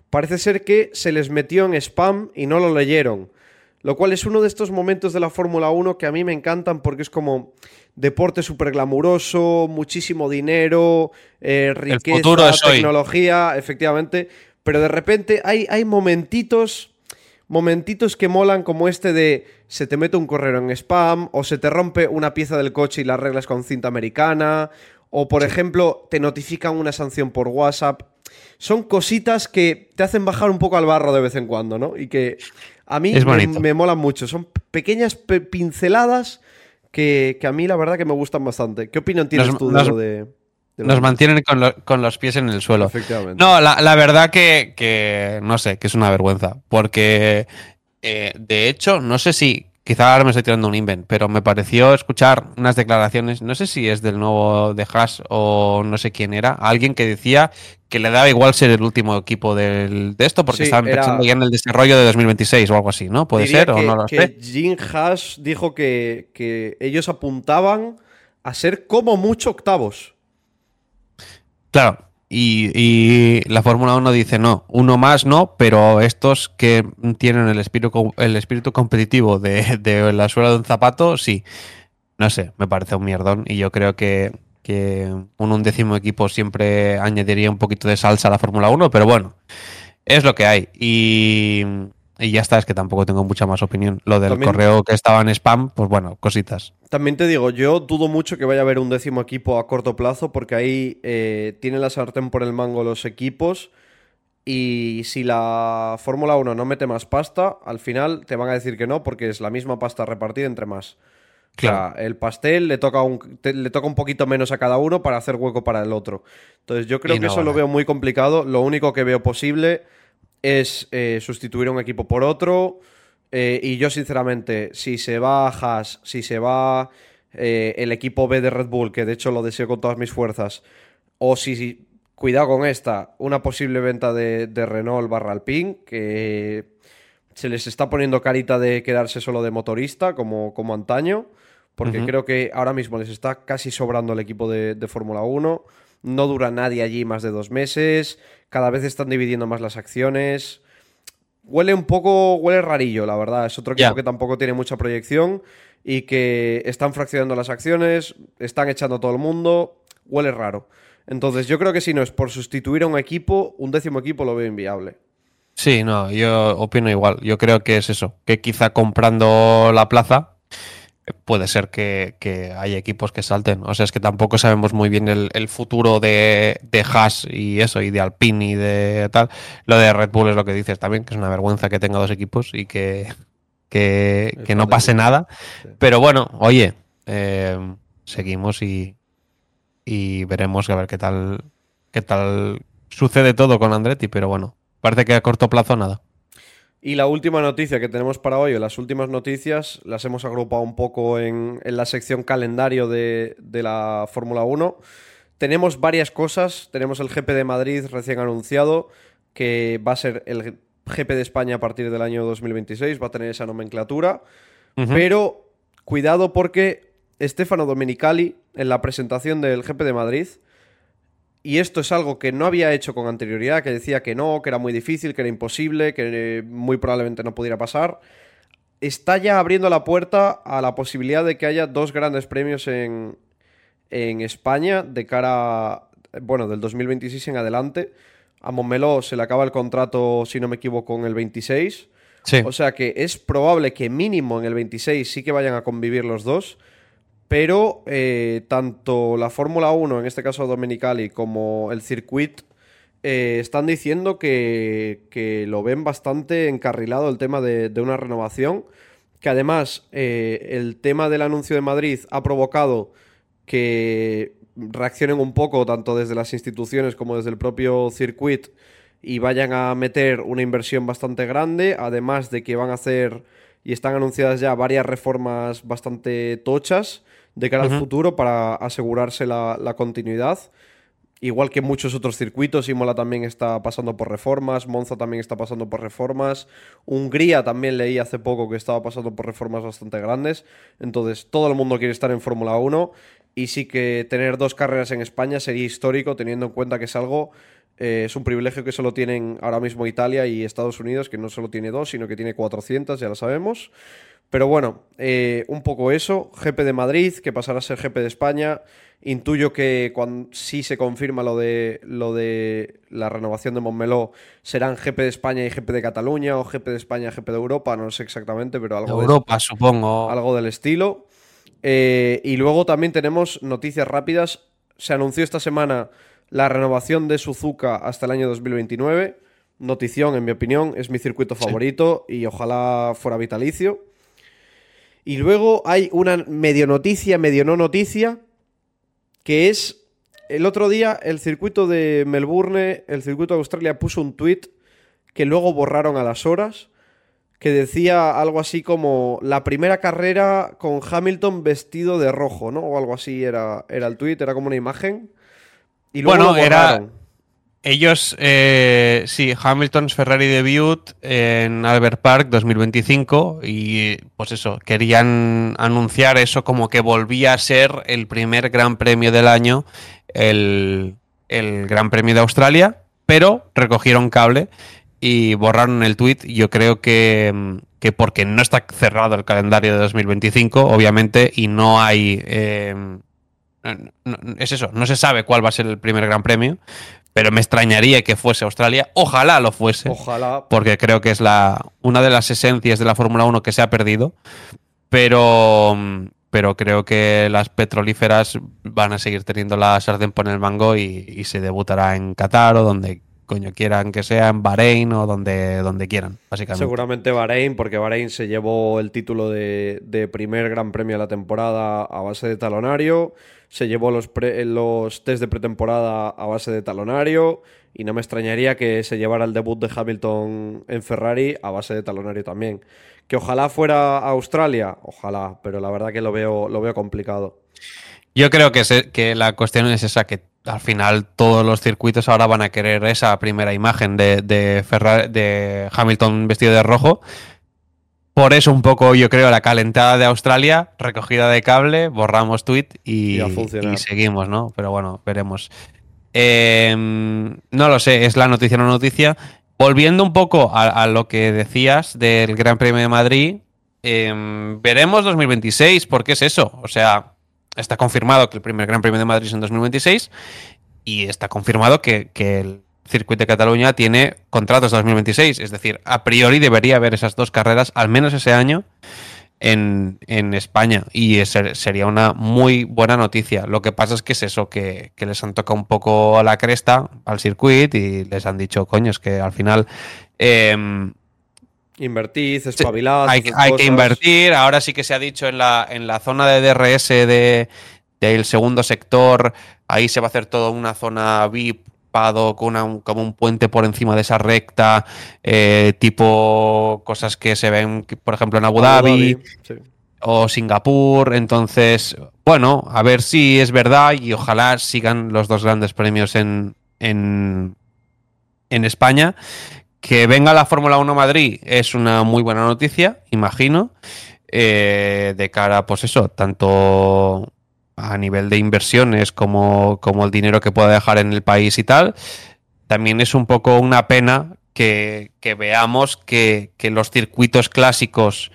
Parece ser que se les metió en spam y no lo leyeron. Lo cual es uno de estos momentos de la Fórmula 1 que a mí me encantan porque es como deporte súper glamuroso, muchísimo dinero, eh, riqueza, tecnología, efectivamente. Pero de repente hay, hay momentitos, momentitos que molan como este de se te mete un correo en spam o se te rompe una pieza del coche y la arreglas con cinta americana o por ejemplo te notifican una sanción por WhatsApp. Son cositas que te hacen bajar un poco al barro de vez en cuando, ¿no? Y que a mí me, me, molan mucho. Son pequeñas pinceladas que, a mí la verdad que me gustan bastante. ¿Qué opinión tienes tú de lo de... nos mantienen con, los pies en el suelo. Efectivamente. No, la, verdad que, no sé, que es una vergüenza. Porque, eh, de hecho, no sé si Quizá ahora me estoy tirando un invent, pero me pareció escuchar unas declaraciones, no sé si es del nuevo de Haas o no sé quién era, alguien que decía que le daba igual ser el último equipo de esto porque estaban pensando ya en el desarrollo de 2026 o algo así, ¿no? ¿Puede ser o no lo sé? Jim Haas dijo que, que ellos apuntaban a ser como mucho octavos. Claro, y, la Fórmula 1 dice no, uno más no, pero estos que tienen el espíritu, el espíritu competitivo de, la suela de un zapato, sí. No sé, me parece un mierdón y yo creo que, un undécimo equipo siempre añadiría un poquito de salsa a la Fórmula 1, pero bueno, es lo que hay. Y, y ya está, es que tampoco tengo mucha más opinión. Lo del correo que estaba en spam, pues bueno, cositas. También te digo, yo dudo mucho que vaya a haber un décimo equipo a corto plazo porque ahí eh, tienen la sartén por el mango los equipos y si la Fórmula 1 no mete más pasta, al final te van a decir que no porque es la misma pasta repartida entre más. Claro. el pastel le toca, un, le toca un poquito menos a cada uno para hacer hueco para el otro. Entonces yo creo que eso lo veo muy complicado. Lo único que veo posible es eh, sustituir un equipo por otro. Eh, y yo, sinceramente, si se va Haas, si se va eh, el equipo B de Red Bull, que de hecho lo deseo con todas mis fuerzas, o si, cuidado con esta, una posible venta de, Renault barra Alpine, que se les está poniendo carita de quedarse solo de motorista, como, como antaño, porque creo que ahora mismo les está casi sobrando el equipo de, de Fórmula 1 no dura nadie allí más de dos meses, cada vez están dividiendo más las acciones. Huele un poco, huele rarillo, la verdad. Es otro equipo que tampoco tiene mucha proyección y que están fraccionando las acciones, están echando a todo el mundo. Huele raro. Entonces, yo creo que si no es por sustituir a un equipo, un décimo equipo lo veo inviable. Sí, no, yo opino igual. Yo creo que es eso, que quizá comprando la plaza puede ser que, que, haya equipos que salten. O sea, es que tampoco sabemos muy bien el, futuro de, de, Haas y eso, y de Alpine y de tal. Lo de Red Bull es lo que dices también, que es una vergüenza que tenga dos equipos y que, que, no pase nada. Pero bueno, oye, eh, seguimos y, y veremos a ver qué tal, qué tal sucede todo con Andretti, pero bueno, parece que a corto plazo nada. Y la última noticia que tenemos para hoy, las últimas noticias, las hemos agrupado un poco en, la sección calendario de, la Fórmula 1. Tenemos varias cosas. Tenemos el GP de Madrid recién anunciado, que va a ser el GP de España a partir del año 2026, va a tener esa nomenclatura. Pero cuidado porque Stefano Domenicali, en la presentación del GP de Madrid, y esto es algo que no había hecho con anterioridad, que decía que no, que era muy difícil, que era imposible, que muy probablemente no pudiera pasar. Está ya abriendo la puerta a la posibilidad de que haya dos grandes premios en, en España de cara, bueno, del 2026 en adelante. A Montmeló se le acaba el contrato, si no me equivoco, en el 26. O sea que es probable que mínimo en el 26 sí que vayan a convivir los dos. Pero eh, tanto la Fórmula 1, en este caso Domenicali, como el circuit eh, están diciendo que, lo ven bastante encarrilado el tema de, una renovación. Que además eh, el tema del anuncio de Madrid ha provocado que reaccionen un poco tanto desde las instituciones como desde el propio circuit y vayan a meter una inversión bastante grande, además de que van a hacer y están anunciadas ya varias reformas bastante tochas de cara al futuro para asegurarse la, continuidad. Igual que muchos otros circuitos, Imola también está pasando por reformas, Monza también está pasando por reformas, Hungría también leí hace poco que estaba pasando por reformas bastante grandes. Entonces, todo el mundo quiere estar en Fórmula 1 y sí que tener dos carreras en España sería histórico, teniendo en cuenta que es algo, eh, es un privilegio que solo tienen ahora mismo Italia y Estados Unidos, que no solo tiene dos, sino que tiene 400, ya lo sabemos. Pero bueno, eh, un poco eso. GP de Madrid, que pasará a ser GP de España. Intuyo que cuando sí se confirma lo de, lo de la renovación de Montmeló, serán GP de España y GP de Cataluña, o GP de España, y GP de Europa, no sé exactamente, pero algo Europa, supongo. Algo del estilo. Eh, y luego también tenemos noticias rápidas. Se anunció esta semana la renovación de Suzuka hasta el año 2029. Notición, en mi opinión, es mi circuito favorito y ojalá fuera vitalicio. Y luego hay una medio noticia, medio no noticia, que es el otro día el circuito de Melbourne, el circuito de Australia puso un tweet que luego borraron a las horas, que decía algo así como la primera carrera con Hamilton vestido de rojo, ¿no? O algo así era, era el tweet, era como una imagen. Y luego bueno, era ellos, eh, sí, Hamilton's Ferrari debut en Albert Park 2025 y pues eso, querían anunciar eso como que volvía a ser el primer gran premio del año, el, Gran Premio de Australia, pero recogieron cable y borraron el tweet. Yo creo que, que porque no está cerrado el calendario de 2025, obviamente, y no hay... Eh, es eso, no se sabe cuál va a ser el primer gran premio, pero me extrañaría que fuese Australia. Ojalá lo fuese. Ojalá. Porque creo que es la, una de las esencias de la Fórmula 1 que se ha perdido. Pero, pero creo que las petrolíferas van a seguir teniendo la sartén por el mango y, se debutará en Qatar o donde coño quieran que sea, en Bahrein o donde, donde quieran, básicamente. Seguramente Bahrein, porque Bahrein se llevó el título de, de primer gran premio de la temporada a base de talonario se llevó los, los test de pretemporada a base de talonario y no me extrañaría que se llevara el debut de Hamilton en Ferrari a base de talonario también. Que ojalá fuera a Australia, ojalá, pero la verdad que lo veo, lo veo complicado. Yo creo que, que la cuestión es esa, que al final todos los circuitos ahora van a querer esa primera imagen de, de, de Hamilton vestido de rojo por eso un poco yo creo la calentada de Australia, recogida de cable, borramos tweet y, seguimos, ¿no? Pero bueno, veremos. Em, no lo sé, es la noticia no noticia. Volviendo un poco a, lo que decías del Gran Premio de Madrid, em, veremos 2026, porque es eso. O sea, está confirmado que el primer Gran Premio de Madrid es en 2026 y está confirmado que, que el Circuito de Cataluña tiene contratos 2026, es decir, a priori debería haber esas dos carreras, al menos ese año, en, España. Y sería una muy buena noticia. Lo que pasa es que es eso, que, les han tocado un poco a la cresta al circuito y les han dicho, coño, es que al final... Eh, Invertid, espabilad. Hay, hay que invertir. Ahora sí que se ha dicho en la, en la zona de DRS de, del segundo sector, ahí se va a hacer toda una zona VIP con como un puente por encima de esa recta, eh, tipo cosas que se ven, por ejemplo, en Abu Dhabi, o Singapur. Entonces, bueno, a ver si es verdad y ojalá sigan los dos grandes premios en, en, en España. Que venga la Fórmula 1 Madrid es una muy buena noticia, imagino. Eh, de cara, pues eso, tanto a nivel de inversiones como, como el dinero que pueda dejar en el país y tal, también es un poco una pena que, veamos que, los circuitos clásicos,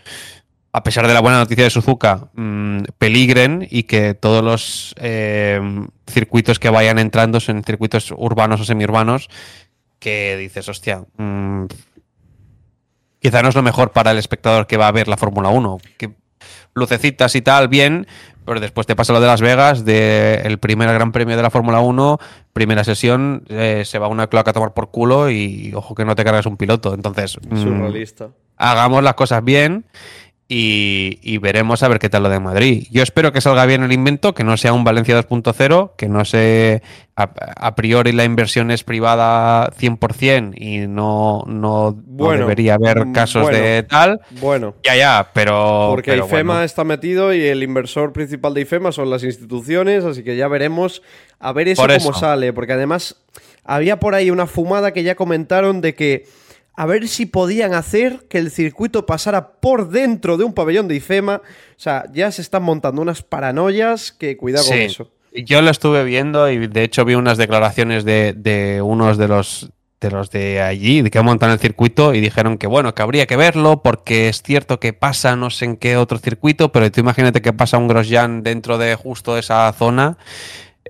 a pesar de la buena noticia de Suzuka, mm, peligren y que todos los eh, circuitos que vayan entrando son circuitos urbanos o semiurbanos, que dices, hostia, mm, quizá no es lo mejor para el espectador que va a ver la Fórmula 1. Que lucecitas y tal, bien, pero después te pasa lo de Las Vegas, del primer Gran Premio de la Fórmula 1, primera sesión, eh, se va una cloaca a tomar por culo y ojo que no te cargas un piloto. Entonces, mm, hagamos las cosas bien y, veremos a ver qué tal lo de Madrid. Yo espero que salga bien el invento, que no sea un Valencia 2.0, que no se a, priori la inversión es privada 100% y no, no, debería haber mm, casos de tal. Bueno. Ya, ya, pero... Porque IFEMA está metido y el inversor principal de IFEMA son las instituciones, así que ya veremos a ver eso cómo sale, porque además había por ahí una fumada que ya comentaron de que a ver si podían hacer que el circuito pasara por dentro de un pabellón de IFEMA. O sea, ya se están montando unas paranoias que cuidado con eso. Yo lo estuve viendo y de hecho vi unas declaraciones de, unos de los de los de allí, de que montan el circuito, y dijeron que bueno, que habría que verlo, porque es cierto que pasa no sé en qué otro circuito, pero tú imagínate que pasa un Grosjean dentro de justo esa zona.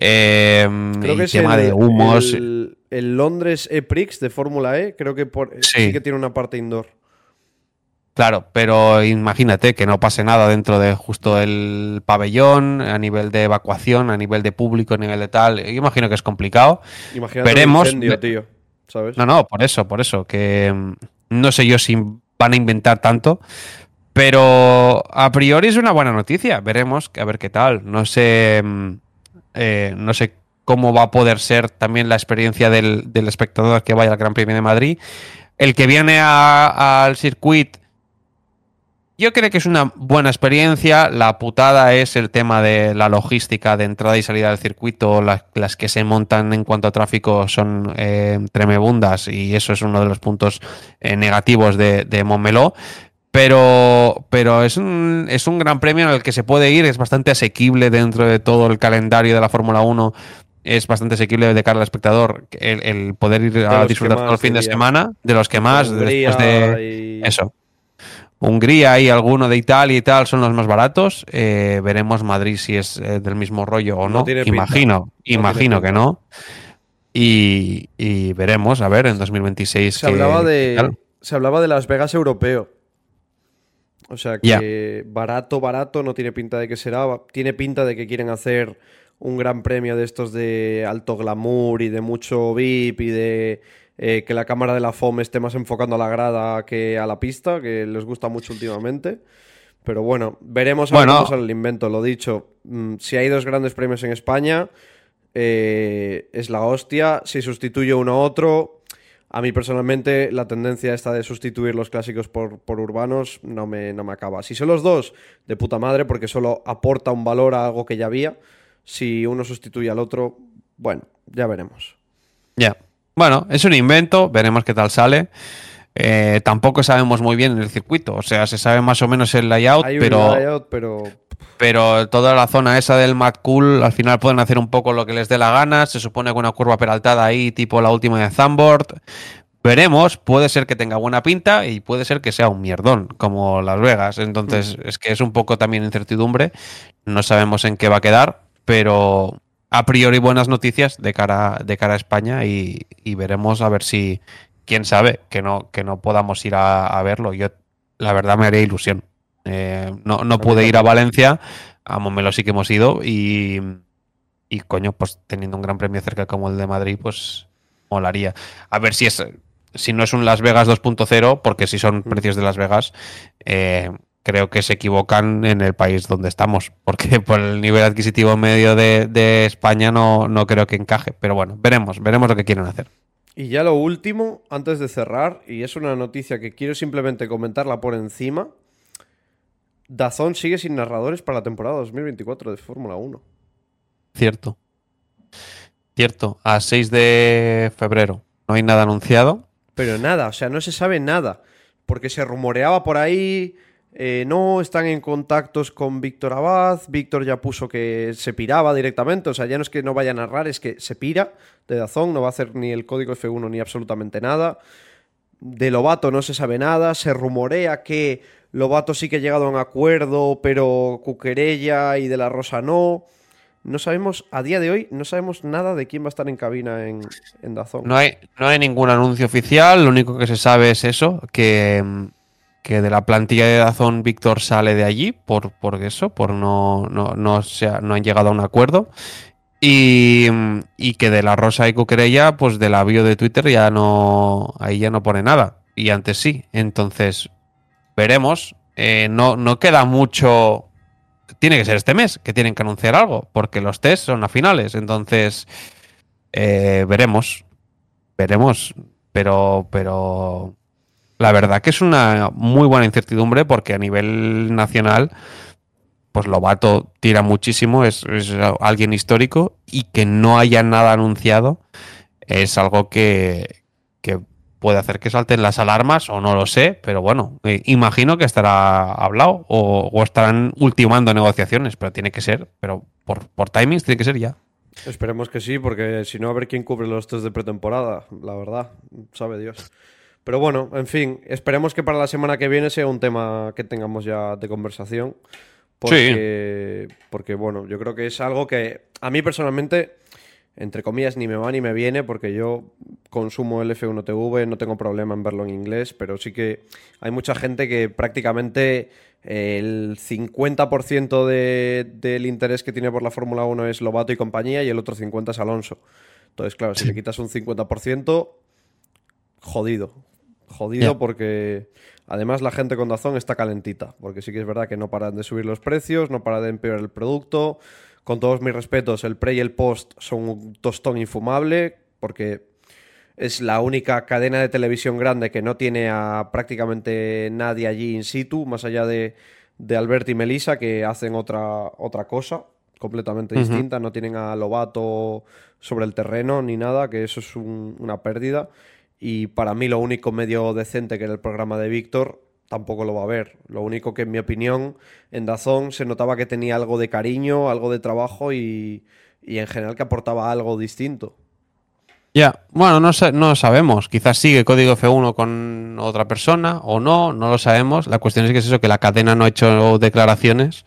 Eh, Creo que es tema de humos el Londres E-Prix de Fórmula E, creo que por, sí. que tiene una parte indoor. Claro, pero imagínate que no pase nada dentro de justo el pabellón, a nivel de evacuación, a nivel de público, a nivel de tal. Yo imagino que es complicado. Imagínate Veremos. incendio, tío, ¿sabes? No, no, por eso, por eso. Que mm, no sé yo si van a inventar tanto. Pero a priori es una buena noticia. Veremos a ver qué tal. No sé. Mm, eh, no sé cómo va a poder ser también la experiencia del, espectador que vaya al Gran Premio de Madrid. El que viene al circuito, yo creo que es una buena experiencia. La putada es el tema de la logística de entrada y salida del circuito. Las, que se montan en cuanto a tráfico son eh, tremebundas y eso es uno de los puntos eh, negativos de, de Montmeló pero, pero es, un, es un gran premio en el que se puede ir, es bastante asequible dentro de todo el calendario de la Fórmula 1 es bastante asequible de cara al espectador el, poder ir a disfrutar todo el fin de semana, de los que más, después de eso. Hungría y alguno de Italia y tal son los más baratos. Eh, veremos Madrid si es eh, del mismo rollo o no. imagino, imagino que no. y, veremos, a ver, en 2026. Se, hablaba, de, se hablaba de Las Vegas europeo. O sea que barato, barato, no tiene pinta de que será. Tiene pinta de que quieren hacer un gran premio de estos de alto glamour y de mucho VIP y de eh, que la cámara de la FOM esté más enfocando a la grada que a la pista, que les gusta mucho últimamente. Pero bueno, veremos a bueno. el invento. Lo dicho, mm, si hay dos grandes premios en España, eh, es la hostia. Si sustituye uno a otro, a mí personalmente la tendencia esta de sustituir los clásicos por, por urbanos no me, no me acaba. Si son los dos, de puta madre, porque solo aporta un valor a algo que ya había. Si uno sustituye al otro, bueno, ya veremos. Ya. Bueno, es un invento, veremos qué tal sale. Eh, tampoco sabemos muy bien el circuito, o sea, se sabe más o menos el layout, pero, pero... pero toda la zona esa del Mad Cool al final pueden hacer un poco lo que les dé la gana. Se supone que una curva peraltada ahí, tipo la última de Zambord. Veremos, puede ser que tenga buena pinta y puede ser que sea un mierdón, como Las Vegas. Entonces, mm. es que es un poco también incertidumbre. No sabemos en qué va a quedar, pero a priori buenas noticias de cara, de cara a España y, veremos a ver si, quién sabe, que no, que no podamos ir a, verlo. Yo, la verdad, me haría ilusión. Eh, no, no pude ir a Valencia, a Momelo sí que hemos ido y, y, coño, pues teniendo un gran premio cerca como el de Madrid, pues molaría. A ver si es, si no es un Las Vegas 2.0, porque si son mm. precios de Las Vegas, eh, creo que se equivocan en el país donde estamos, porque por el nivel adquisitivo medio de, España no, no, creo que encaje. Pero bueno, veremos, veremos lo que quieren hacer. Y ya lo último, antes de cerrar, y es una noticia que quiero simplemente comentarla por encima. Dazón sigue sin narradores para la temporada 2024 de Fórmula 1. Cierto. Cierto, a 6 de febrero. No hay nada anunciado. Pero nada, o sea, no se sabe nada. Porque se rumoreaba por ahí eh, no están en contactos con Víctor Abad. Víctor ya puso que se piraba directamente. O sea, ya no es que no vaya a narrar, es que se pira de Dazón. No va a hacer ni el código F1 ni absolutamente nada. De Lobato no se sabe nada. Se rumorea que Lobato sí que ha llegado a un acuerdo, pero Cuquerella y De la Rosa no. No sabemos, a día de hoy, no sabemos nada de quién va a estar en cabina en, en Dazón. No hay, ningún anuncio oficial. Lo único que se sabe es eso, que mm, que de la plantilla de Dazón Víctor sale de allí por, por eso, por no, no, no, no han llegado a un acuerdo. Y, que de la Rosa y Cuquerella, pues de la bio de Twitter ya no, ahí ya no pone nada. Y antes sí. Entonces, veremos. Eh, no, no queda mucho. Tiene que ser este mes que tienen que anunciar algo, porque los test son a finales. Entonces, eh, veremos. Veremos. Pero, pero la verdad que es una muy buena incertidumbre porque a nivel nacional, pues Lobato tira muchísimo, es, alguien histórico y que no haya nada anunciado es algo que, puede hacer que salten las alarmas o no lo sé, pero bueno, eh, imagino que estará hablado o, estarán ultimando negociaciones, pero tiene que ser, pero por, por timings tiene que ser ya. Esperemos que sí, porque si no, a ver quién cubre los test de pretemporada, la verdad, sabe Dios. Pero bueno, en fin, esperemos que para la semana que viene sea un tema que tengamos ya de conversación. Porque, sí. porque bueno, yo creo que es algo que a mí personalmente, entre comillas, ni me va ni me viene, porque yo consumo el F1 TV, no tengo problema en verlo en inglés, pero sí que hay mucha gente que prácticamente el 50% de, del interés que tiene por la Fórmula 1 es Lobato y compañía y el otro 50% es Alonso. Entonces, claro, si le quitas un 50%, jodido jodido porque además la gente con Dazón está calentita, porque sí que es verdad que no paran de subir los precios, no paran de empeorar el producto. Con todos mis respetos, el pre y el post son un tostón infumable, porque es la única cadena de televisión grande que no tiene a prácticamente nadie allí in situ, más allá de, de Albert y Melissa, que hacen otra, otra cosa completamente distinta, no tienen a Lobato sobre el terreno ni nada, que eso es una pérdida. Y para mí lo único medio decente que era el programa de Víctor tampoco lo va a ver. Lo único que en mi opinión en Dazón se notaba que tenía algo de cariño, algo de trabajo y, en general que aportaba algo distinto. Ya, bueno, no, no sabemos. Quizás sigue código F1 con otra persona o no, no lo sabemos. La cuestión es que es eso, que la cadena no ha hecho declaraciones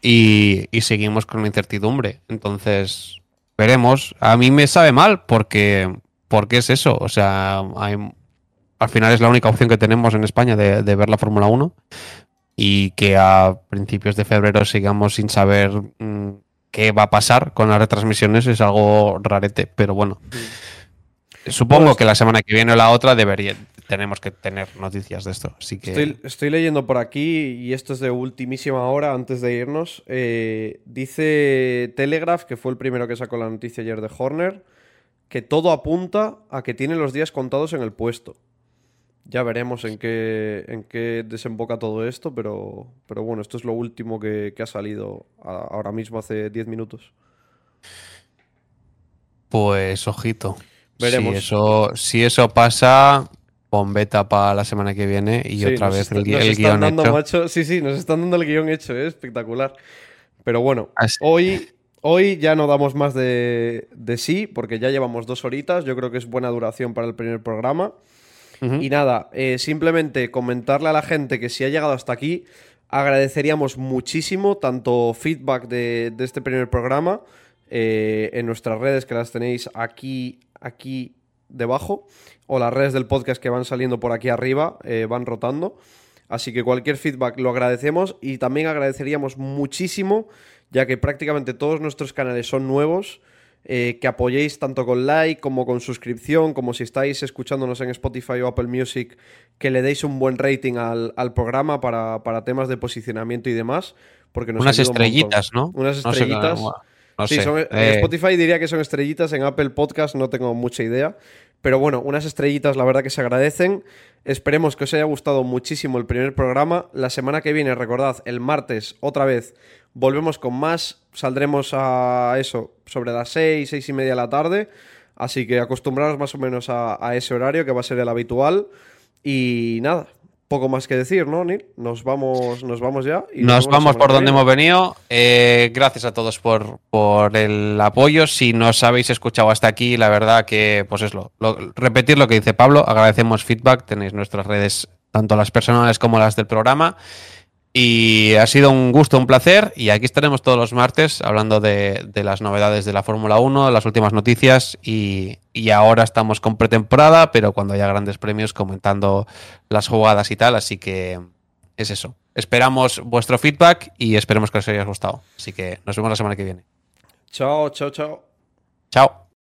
y, y seguimos con la incertidumbre. Entonces, veremos. A mí me sabe mal porque, porque es eso. O sea, al final es la única opción que tenemos en España de, ver la Fórmula 1 y que a principios de febrero sigamos sin saber mm, qué va a pasar con las retransmisiones es algo rarete, pero bueno. Supongo pues que la semana que viene o la otra debería, tenemos que tener noticias de esto. Así que... estoy, leyendo por aquí, y esto es de ultimísima hora antes de irnos. Eh, dice Telegraph, que fue el primero que sacó la noticia ayer de Horner, que todo apunta a que tiene los días contados en el puesto. Ya veremos en qué, en qué desemboca todo esto, pero, pero bueno, esto es lo último que, ha salido ahora mismo, hace 10 minutos. Pues ojito. Veremos. Si eso, si eso pasa, pon beta para la semana que viene y otra vez el, guion hecho. Sí, sí, nos están dando el guion hecho, es ¿eh? espectacular. Pero bueno, hoy, hoy ya no damos más de, sí, porque ya llevamos dos horitas. Yo creo que es buena duración para el primer programa. Y nada, eh, simplemente comentarle a la gente que si ha llegado hasta aquí, agradeceríamos muchísimo tanto feedback de, este primer programa eh, en nuestras redes que las tenéis aquí, aquí debajo o las redes del podcast que van saliendo por aquí arriba eh, van rotando. Así que cualquier feedback lo agradecemos y también agradeceríamos muchísimo, ya que prácticamente todos nuestros canales son nuevos, eh, que apoyéis tanto con like como con suscripción, como si estáis escuchándonos en Spotify o Apple Music, que le deis un buen rating al, programa para, temas de posicionamiento y demás. Porque nos Unas estrellitas, ¿no? Unas estrellitas. sí, eh. Spotify diría que son estrellitas, en Apple Podcast no tengo mucha idea. Pero bueno, unas estrellitas la verdad que se agradecen. Esperemos que os haya gustado muchísimo el primer programa. La semana que viene, recordad, el martes otra vez volvemos con más. Saldremos a eso sobre las 6, 6 y media de la tarde. Así que acostumbraros más o menos a, a ese horario que va a ser el habitual. Y nada, poco más que decir, ¿no, Neil? Nos vamos, nos vamos ya. nos, vamos por donde hemos venido. Eh, gracias a todos por, por, el apoyo. Si nos habéis escuchado hasta aquí, la verdad que, pues es lo, repetir lo que dice Pablo. Agradecemos feedback. Tenéis nuestras redes, tanto las personales como las del programa. Y ha sido un gusto, un placer. Y aquí estaremos todos los martes hablando de, las novedades de la Fórmula 1, las últimas noticias. Y, ahora estamos con pretemporada, pero cuando haya grandes premios comentando las jugadas y tal. Así que es eso. Esperamos vuestro feedback y esperemos que os haya gustado. Así que nos vemos la semana que viene. Chao, chao, chao. Chao.